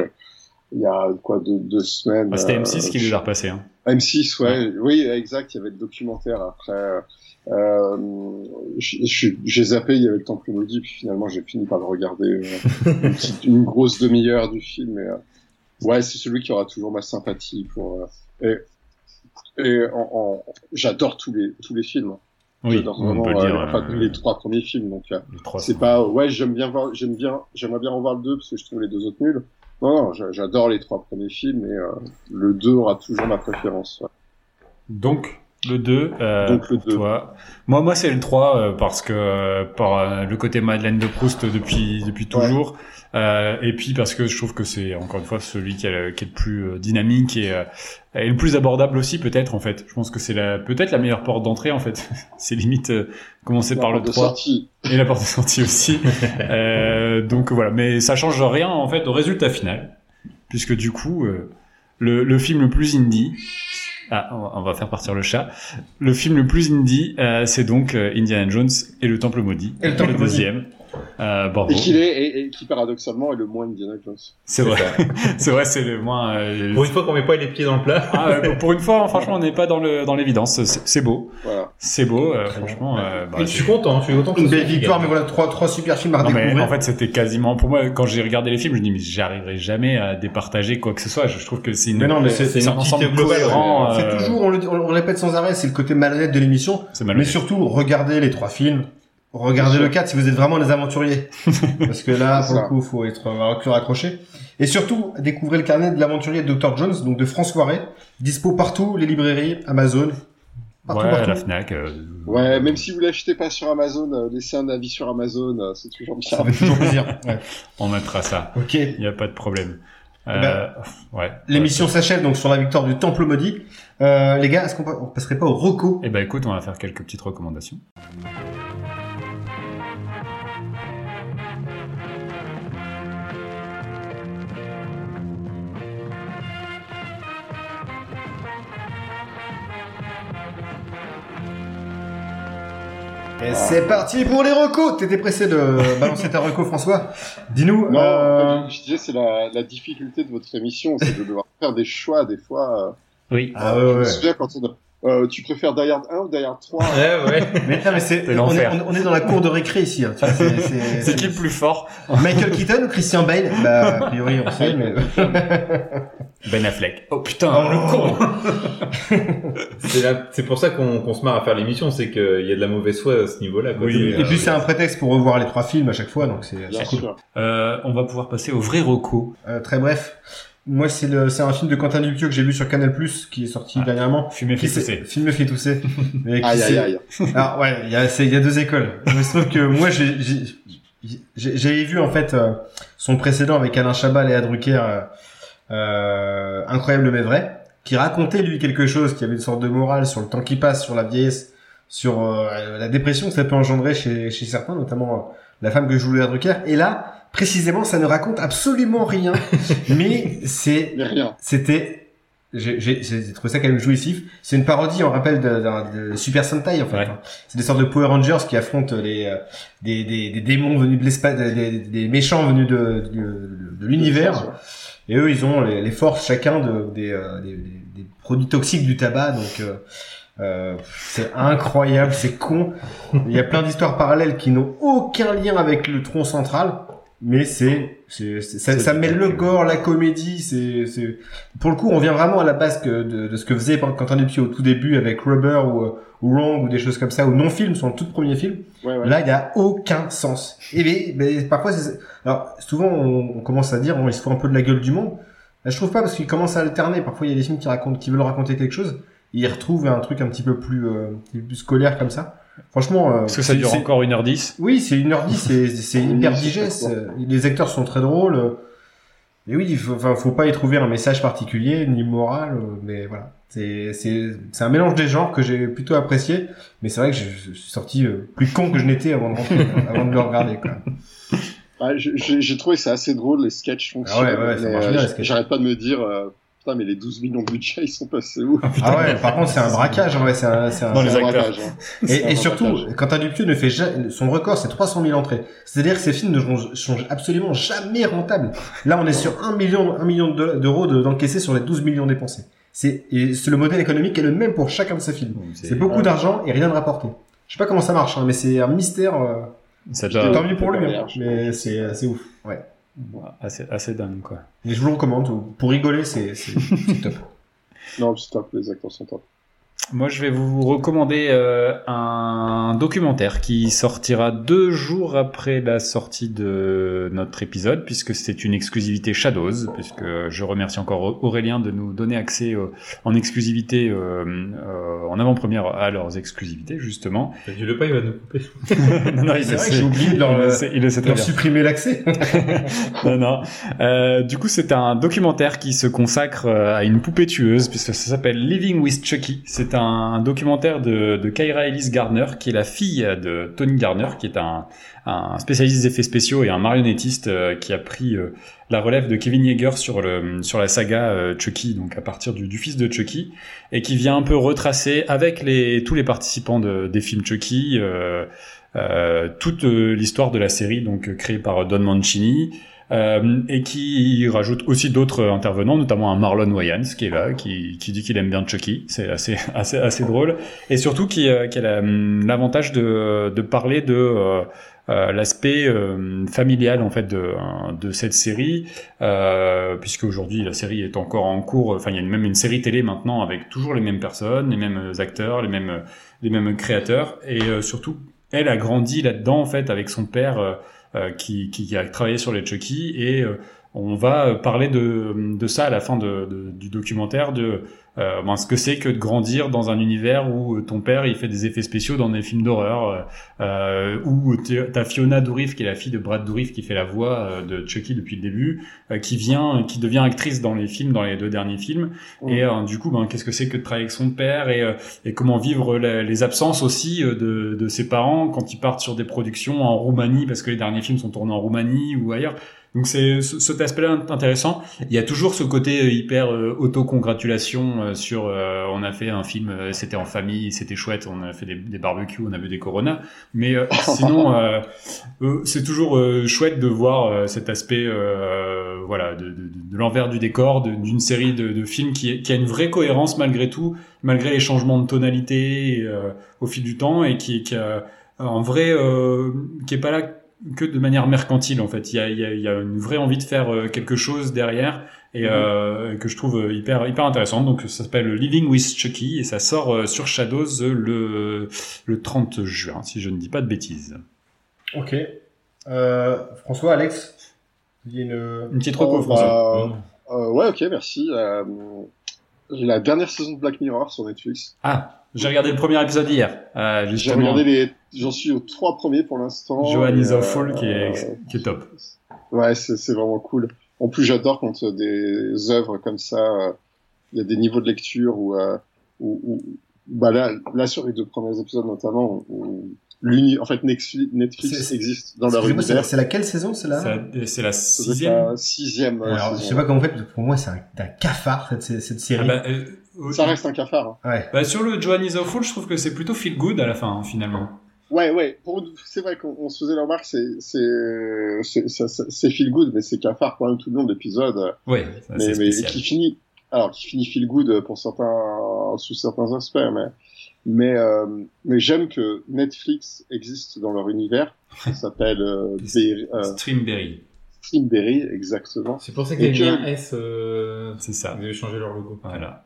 Il y a quoi deux, deux semaines. Bah, C'était euh, M6 qui les a repassés. Hein. M6, ouais, oui, exact. Il y avait le documentaire après. Euh, j'ai zappé, il y avait le Temple maudit, puis finalement j'ai fini par le regarder euh, une, petite- une grosse demi-heure du film. Et, euh, ouais, c'est celui qui aura toujours ma sympathie pour. euh, et et en, en- j'adore tous les tous les films. Oui, j'adore on vraiment peut dire. euh, enfin, euh, les trois premiers films. Donc euh, c'est pas ouais, j'aime bien voir, j'aime bien, j'aimerais bien revoir le 2 parce que je trouve les deux autres nuls. Non, non, j'a- j'adore les trois premiers films et euh, le 2 aura toujours ma préférence. ouais. Donc, le 2, euh, Donc, le pour toi. Moi, moi, c'est le 3, euh, parce que, euh, par euh, le côté Madeleine de Proust depuis, depuis Ouais. Euh, et puis, parce que je trouve que c'est, encore une fois, celui qui, est le- qui est le plus euh, dynamique et, euh, et le plus abordable aussi, peut-être, en fait. Je pense que c'est la, peut-être la meilleure porte d'entrée, en fait. c'est limite, euh, commencer La par le porte de 3. sortie. Et la porte de sortie aussi. euh, donc voilà, mais ça change rien en fait au résultat final, puisque du coup, euh, le, le film le plus indie, ah, on va- faire partir le chat. Le film le plus indie, euh, c'est donc euh, Indiana Jones et le Temple maudit, Et le Temple maudit. deuxième. Euh, bravo. Et qu'il est, et, et qui paradoxalement est le moins Indiana Jones. C'est vrai, c'est vrai, c'est le moins. euh, Pour une fois qu'on met pas les pieds dans le plat. ah, ouais, pour une fois, franchement, on n'est pas dans le dans l'évidence. C'est beau, Voilà. c'est beau, euh, franchement. euh, bah, je suis content, je suis content Une belle victoire, mais voilà, trois, trois super films à Non, mais redécouvrir. en fait, c'était quasiment pour moi quand j'ai regardé les films, je me dis mais j'arriverai jamais à départager quoi que ce soit. Je, trouve que c'est une Mais non, mais c'est- un une ensemble cohérent. C'est euh, toujours, on le, on le répète sans arrêt, c'est le côté malhonnête de l'émission. c'est Mais surtout, regardez les trois films regardez le 4 si vous êtes vraiment des aventuriers. Parce que là, pour le coup, faut être euh, cœur accroché. Et surtout, découvrez le carnet de l'aventurier de Dr. Jones, donc de François Ray. Dispo partout, les librairies, Amazon. Partout, ouais, partout. la Fnac. euh, Ouais, même si vous l'achetez pas sur Amazon, euh, laissez un avis sur Amazon, euh, c'est toujours bien. Ça fait toujours plaisir. Ouais. On mettra ça. Ok. Il n'y a pas de problème. Euh, ben, ouais. L'émission s'achève donc sur la victoire du Temple maudit. Euh, les gars, est-ce qu'on pa- on passerait pas au Rocco? Eh ben écoute, on va faire quelques petites recommandations. Et c'est parti pour les recos. T'étais pressé de balancer ta reco, François. Dis-nous. Non, euh, en fait, je disais, c'est la, la difficulté de votre émission, c'est de devoir faire des choix des fois. Oui. Ah ouais, je ouais. me souviens quand on a- euh, tu préfères Die Hard 1 ou Die Hard 3 Ouais, ouais. Mais, non, mais c'est, C'est on, est, l'enfer. on- on est dans la cour de récré ici. Hein, tu vois, c'est, c'est- C'est qui le plus fort Michael Keaton ou Christian Bale? Bah, a priori, on sait, mais... Ben Affleck. Oh putain, Oh, le con C'est là- c'est pour ça qu'on qu'on se marre à faire l'émission, c'est qu'il y a de la mauvaise foi à ce niveau-là. quoi. Oui, Et puis euh, c'est un prétexte pour revoir les trois films à chaque fois, donc c'est, cool. euh, On va pouvoir passer au vrai Rocco. Euh, très bref, moi c'est le, c'est un film de Quentin Dupieux que j'ai vu sur Canal+, qui est sorti Ah. dernièrement. Qui fait tousser. Film fait tousser. Aïe, aïe, aïe. Alors ouais, il y a, c'est- il y a deux écoles. Mais trouve que moi, j'ai, j'ai, j'ai- j'avais vu en fait euh, son précédent avec Alain Chabat et Drucker, euh, euh, incroyable mais vrai, qui racontait lui quelque chose, qui avait une sorte de morale sur le temps qui passe, sur la vieillesse, sur euh, la dépression que ça peut engendrer chez, chez certains, notamment euh, la femme que joue Léa Drucker. Et là, précisément, ça ne raconte absolument rien, mais c'est c'était j'ai j'ai- j'ai trouvé ça quand même jouissif. C'est une parodie, on rappelle, de, de- de Super Sentai en fait. Ouais. hein. C'est des sortes de Power Rangers qui affrontent les euh, des, des, des démons venus de l'espace, des, des- des méchants venus de, de, de- de l'univers. Et eux, ils ont les, les forces chacun de, des, euh, des, des- des produits toxiques du tabac. Donc euh, euh, c'est incroyable, c'est con. Il y a plein d'histoires parallèles qui n'ont aucun lien avec le tronc central. Mais c'est, ça, ça met le gore, la comédie, c'est, pour le coup, on vient vraiment à la base que de, de ce que faisait Quentin Dupieux au tout début avec Rubber ou, ou Wrong ou des choses comme ça, ou non-film, son tout premier film. Ouais, ouais. Là, il y a aucun sens. Et mais, mais parfois, c'est- alors souvent, on, on commence à dire, bon, il se fout un peu de la gueule du monde. Là, je trouve pas parce qu'il commence à alterner. Parfois, il y a des films qui racontent, qui veulent raconter quelque chose, et ils retrouvent un truc un petit peu plus, euh, un petit peu plus scolaire comme ça. Franchement, euh, Est-ce que ça c'est- dure encore 1h10 Oui, c'est 1h10, c'est hyper digeste. Les acteurs sont très drôles. Et oui, il faut, enfin, faut pas y trouver un message particulier ni moral, mais voilà. C'est c'est c'est un mélange des genres que j'ai plutôt apprécié, mais c'est vrai que je, je suis sorti euh, plus con que je n'étais avant de rentrer, avant de le regarder. Quoi. Ouais, je- j'ai trouvé ça assez drôle, les sketchs fonctionnent. Ah ouais, ouais, euh. J'arrête pas de me dire, euh, putain, mais les 12 millions de budget, ils sont passés où Ah ouais, par contre c'est un braquage, hein, ouais, c'est un, c'est un- C'est un braquage, hein. C'est Et, un surtout, braquage. Quentin Dupieux ne fait jamais, son record c'est 300 000 entrées. C'est-à-dire que ces films ne sont, sont absolument jamais rentables. Là, on est sur 1 million, 1 million de- d'euros de- d'encaissés sur les 12 millions dépensés. C'est, c'est le modèle économique est le même pour chacun de ces films. C'est beaucoup ouais. d'argent et rien de rapporté. Je sais pas comment ça marche, hein, mais c'est un mystère. euh, Ça Putain. tant mieux pour lui, hein, mais c'est, c'est ouf. Ouais. Assez, assez dingue, quoi. Et je vous le recommande. Pour rigoler, c'est, c'est, c'est top. Non, c'est top, les acteurs sont top. Moi, je vais vous recommander euh, un documentaire qui sortira deux jours après la sortie de notre épisode, puisque c'est une exclusivité Shadows, puisque je remercie encore Aurélien de nous donner accès euh, en exclusivité, euh, euh, en avant-première à leurs exclusivités, justement. Tu le pas, il va nous couper. non, non, il C'est le vrai sait. que j'ai oublié de Il leur, le sait, il le sait très leur bien. supprimer l'accès. non, non. Euh, du coup, c'est un documentaire qui se consacre à une poupée tueuse, puisque ça s'appelle Living with Chucky. C'est un documentaire de, de Kyra Ellis Gardner, qui est la fille de Tony Gardner, qui est un, spécialiste des effets spéciaux et un marionnettiste euh, qui a pris euh, la relève de Kevin Yeager sur, la saga euh, Chucky, donc à partir du, fils de Chucky, et qui vient un peu retracer avec tous les participants de, des films Chucky. Toute l'histoire de la série donc créée par Don Mancini euh, et qui rajoute aussi d'autres intervenants, notamment un Marlon Wayans qui est là, qui, dit qu'il aime bien Chucky, c'est assez drôle, et surtout qui, euh, a la- l'avantage de, parler de euh, l'aspect familial en fait de, cette série, puisque aujourd'hui la série est encore en cours. Enfin, il y a même une série télé maintenant avec toujours les mêmes personnes, les mêmes acteurs, les mêmes les mêmes créateurs, et surtout elle a grandi là-dedans en fait avec son père euh, qui, qui a travaillé sur les Chucky et euh, on va parler de, de ça à la fin de, de- du documentaire de euh, ben, ce que c'est que de grandir dans un univers où ton père il fait des effets spéciaux dans des films d'horreur euh, euh, où t'as Fiona Dourif qui est la fille de Brad Dourif qui fait la voix euh, de Chucky depuis le début euh, qui vient qui devient actrice dans les films dans les deux derniers films. Et euh, du coup ben qu'est-ce que c'est que de travailler avec son père et, euh, et comment vivre la- les absences aussi euh, de, de ses parents quand ils partent sur des productions en Roumanie parce que les derniers films sont tournés en Roumanie ou ailleurs donc c'est ce- cet aspect-là intéressant. Il y a toujours ce côté euh, hyper euh, auto-congratulation euh, sur euh, on a fait un film, euh, c'était en famille, c'était chouette, on a fait des, des barbecues, on a bu des Corona. Mais euh, sinon, euh, euh, c'est toujours euh, chouette de voir euh, cet aspect, euh, voilà, de, de, de- l'envers du décor d'une série de, de films qui, qui a une vraie cohérence malgré tout, malgré les changements de tonalité euh, au fil du temps et qui, qui a en vrai, euh, qui est pas là que de manière mercantile en fait. Il y a, il y a, il y a une vraie envie de faire euh, quelque chose derrière et euh, que je trouve euh, hyper hyper intéressant. Donc ça s'appelle Living with Chucky et ça sort sur Shadows le le 30 juin si je ne dis pas de bêtises. Ok. Euh, François, Alex, il y a une... Une petite reco Oh, François. bah, euh, ouais, ok, merci. Euh, la dernière saison de Black Mirror sur Netflix. Ah, j'ai regardé le premier épisode hier. Euh, J'ai regardé les, j'en suis aux trois premiers pour l'instant. Johan is euh, awful qui est euh, qui est top. Ouais, c'est c'est vraiment cool. En plus, j'adore quand euh, des œuvres comme ça, euh, il y a des niveaux de lecture où, euh, où, où- bah là, là sur les deux premiers épisodes notamment, où l'uni, en fait Netflix, existe dans leur univers. C'est laquelle saison, c'est là C'est la sixième. la sixième. euh, Alors, je sais pas comment vous faites, pour moi, c'est un, un cafard, cette, cette série. Ah bah, euh, Ça reste un cafard. hein. Ouais. bah, sur le Johan is awful, je trouve que c'est plutôt feel good à la fin hein, finalement. Ouais, ouais. Pour, c'est vrai qu'on on se faisait la remarque, c'est, c'est, c'est, ça- ça- c'est feel good, mais c'est cafard quand même tout le long de l'épisode. Ouais, ça, mais, c'est mais spécial. qui finit, alors qui finit feel good pour certains, sous certains aspects, mais, mais, euh, mais j'aime que Netflix existe dans leur univers. Ça s'appelle euh, euh, Streamberry, Streamberry, exactement. C'est pour ça qu'il y a mis un S. Euh... c'est ça. Ils avaient changé leur logo. Voilà.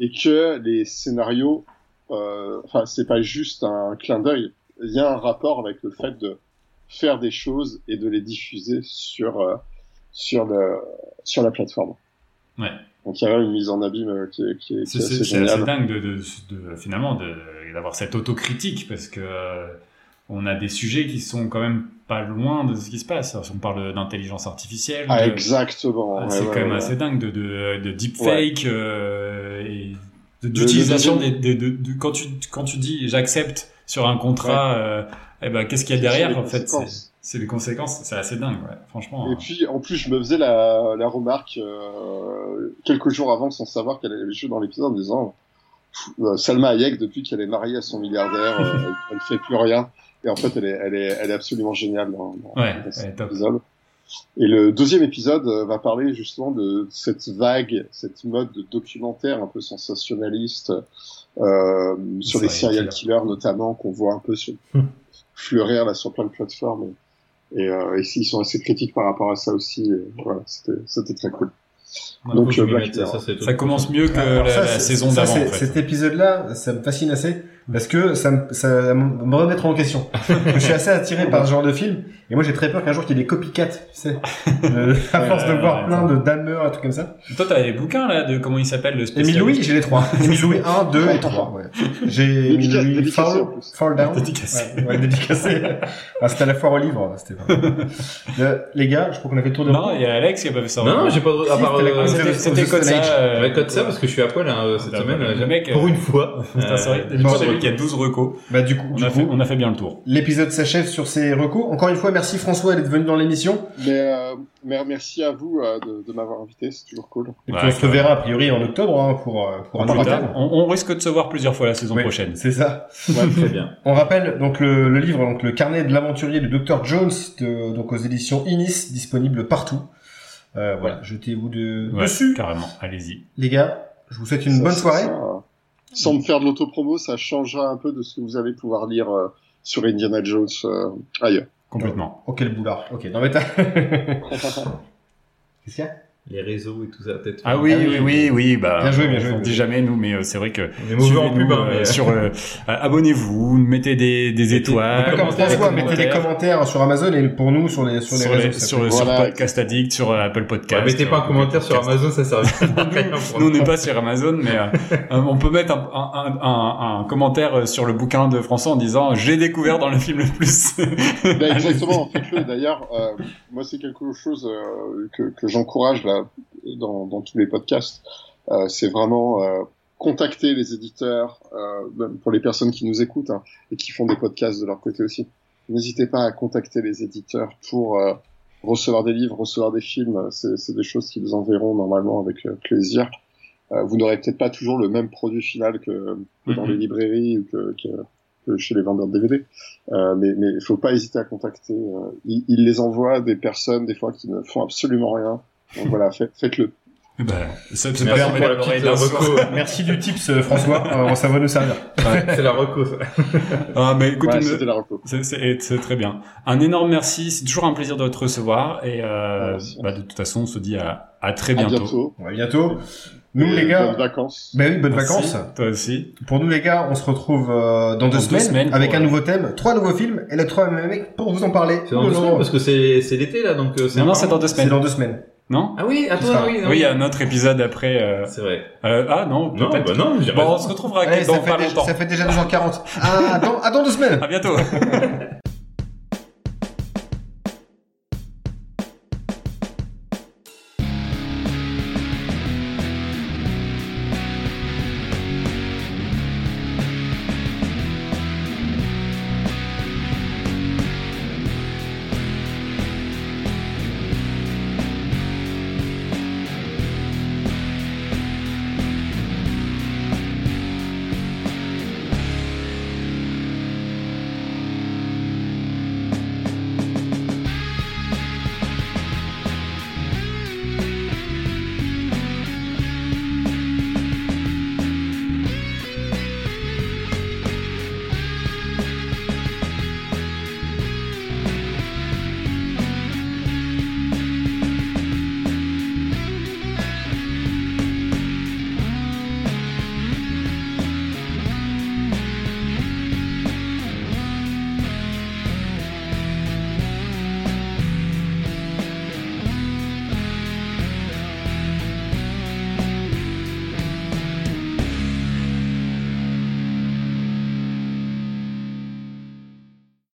Et que les scénarios, euh, enfin, c'est pas juste un clin d'œil. Il y a un rapport avec le fait de faire des choses et de les diffuser sur euh, sur le sur la plateforme. Ouais. Donc il y a une mise en abîme euh, qui est, qui est, qui C'est est assez assez dingue de, de, de- finalement d'avoir cette autocritique parce que euh, on a des sujets qui sont quand même pas loin de ce qui se passe. On parle d'intelligence artificielle. Ah, de- exactement. Ah, ouais, c'est ouais, quand même ouais. assez dingue de, de, de deepfake euh, et d'utilisation des, des- de, de- quand tu quand tu dis j'accepte sur un contrat, euh, eh ben qu'est-ce qu'il y a derrière C'est les en fait c'est- conséquences. C'est les conséquences, c'est assez dingue, franchement. Et puis en plus je me faisais la, la remarque euh, quelques jours avant sans savoir qu'elle allait jouer dans l'épisode en disant euh, Salma Hayek depuis qu'elle est mariée à son milliardaire elle, elle fait plus rien et en fait elle est elle est elle est absolument géniale dans, dans, Ouais, dans cet top. épisode. Et le deuxième épisode euh, va parler justement de cette vague, cette mode de documentaire un peu sensationnaliste euh, sur les Serial killers notamment qu'on voit un peu sur, Hmm. fleurir là sur plein de plateformes. Et, euh, et ils sont assez critiques par rapport à ça aussi. Et voilà, c'était c'était très cool. Ouais, donc, euh, Black ça, commence mieux que la, ça, la c'est- saison d'avant. en fait. Cet épisode-là, ça me fascine assez parce que ça me, ça me remettra en question. je suis assez attiré par ce genre de film et moi j'ai très peur qu'un jour qu'il y ait des copycats, tu sais, Euh, à force de voir plein de Dahmer, un truc comme ça. Toi, t'as les bouquins là de comment il s'appelle le Émile spécialiste Louis, j'ai les trois. Émile Louis 1, 2 et 3. Ouais. J'ai Émile Louis dédicacé, Fall. Fall Down. Dédicacé. Ouais, ouais, dédicacé. Ah, c'était à la foire au livre. C'était pas... Euh, les gars, je crois qu'on a fait le tour de Non, il y a Alex qui a pas fait ça. Non, j'ai pas de... à Si, part... c'était euh, code ça. Euh, code ça parce que je suis à poil hein, euh, cette Ah, semaine. bah, euh, le mec, pour euh, une fois. Putain, c'est vrai. Qu'il y a 12 recos. Bah, du coup, On du a, fait, on a fait bien le tour. l'épisode s'achève sur ces recours. Encore une fois, merci François d'être venu dans l'émission. Mais, euh, mer- merci à vous euh, de, de m'avoir invité, c'est toujours cool. Et puis Ouais, on se reverra a priori en octobre hein, pour, euh, pour un tard, on, on risque de se voir plusieurs fois la saison Oui, prochaine. C'est ça. Ouais, très bien. On rappelle donc le, le livre, donc le carnet de l'aventurier de Dr Jones, de- donc aux éditions Inis, disponible partout. Euh, voilà, jetez-vous de, Ouais, dessus. carrément. Allez-y. Les gars, je vous souhaite une Ça- bonne ça- soirée. ça- sans me faire de l'autopromo, ça changera un peu de ce que vous allez pouvoir lire euh, sur Indiana Jones euh, ailleurs. Complètement. Oh quel boulard. Ok, non mais t'as... Qu'est-ce qu'il y a? Les réseaux et tout ça peut-être. Ah oui, oui, oui, oui, bah. Bien joué, bien joué, On bien dit jamais nous, mais euh, c'est vrai que. On est mauvais en pub, hein, euh, mais- sur euh, abonnez-vous, mettez des, des étoiles, mettez des commentaires. sur Amazon et pour nous sur les sur les sur, réseaux. sur, sur Voilà. Podcast Addict, sur Apple Podcast. Ouais, mettez pas un commentaire sur. Amazon, ça sert à rien pour Nous, on nous. n'est pas sur Amazon, mais on peut mettre un, un, un, un commentaire sur le bouquin de François en disant j'ai découvert dans le film le plus. Bah, exactement, faites-le. D'ailleurs, euh, moi, c'est quelque chose euh, que, que j'encourage là dans, dans tous les podcasts. Euh, c'est vraiment euh, contacter les éditeurs, euh, même pour les personnes qui nous écoutent hein, et qui font des podcasts de leur côté aussi. N'hésitez pas à contacter les éditeurs pour recevoir des livres, recevoir des films. C'est des choses qu'ils enverront normalement avec plaisir. Vous n'aurez peut-être pas toujours le même produit final que, que dans Mhm. les librairies ou que, chez les vendeurs de DVD. Euh, mais il faut pas hésiter à contacter. Euh, ils, ils les envoient des personnes des fois qui ne font absolument rien. Donc voilà, faites, faites-le. bah, ça, c'est Merci pas pour la petite reco. Merci du tips euh, François, Euh, ça va nous servir. C'est la reco. ça. Ah, mais écoute, la reco. c'est, c'est, c'est très bien. Un énorme merci. C'est toujours un plaisir de te recevoir. Et euh, Merci. bah, de toute façon, on se dit à, à très À bientôt. bientôt. À bientôt. Nous Et les gars, Bonnes vacances. ben oui, bonnes Merci. vacances. Toi aussi. Pour nous les gars, on se retrouve euh, dans deux deux semaines, semaines avec pour, un euh, nouveau thème, trois nouveaux films et le troisième mec pour vous en parler. C'est dans deux semaines parce que c'est c'est l'été là, donc euh, c'est Non, non, c'est dans deux C'est semaines. dans deux semaines. Non? Ah oui, attends, Ce sera- oui, non. Oui, il y a un autre épisode après. Euh... C'est vrai. euh, ah non, Non, bah non, Bon, raison. on se retrouvera Allez, dans ça, pas fait déjà, longtemps. ça fait déjà 2h40. Ah, attends, attends deux semaines. À bientôt.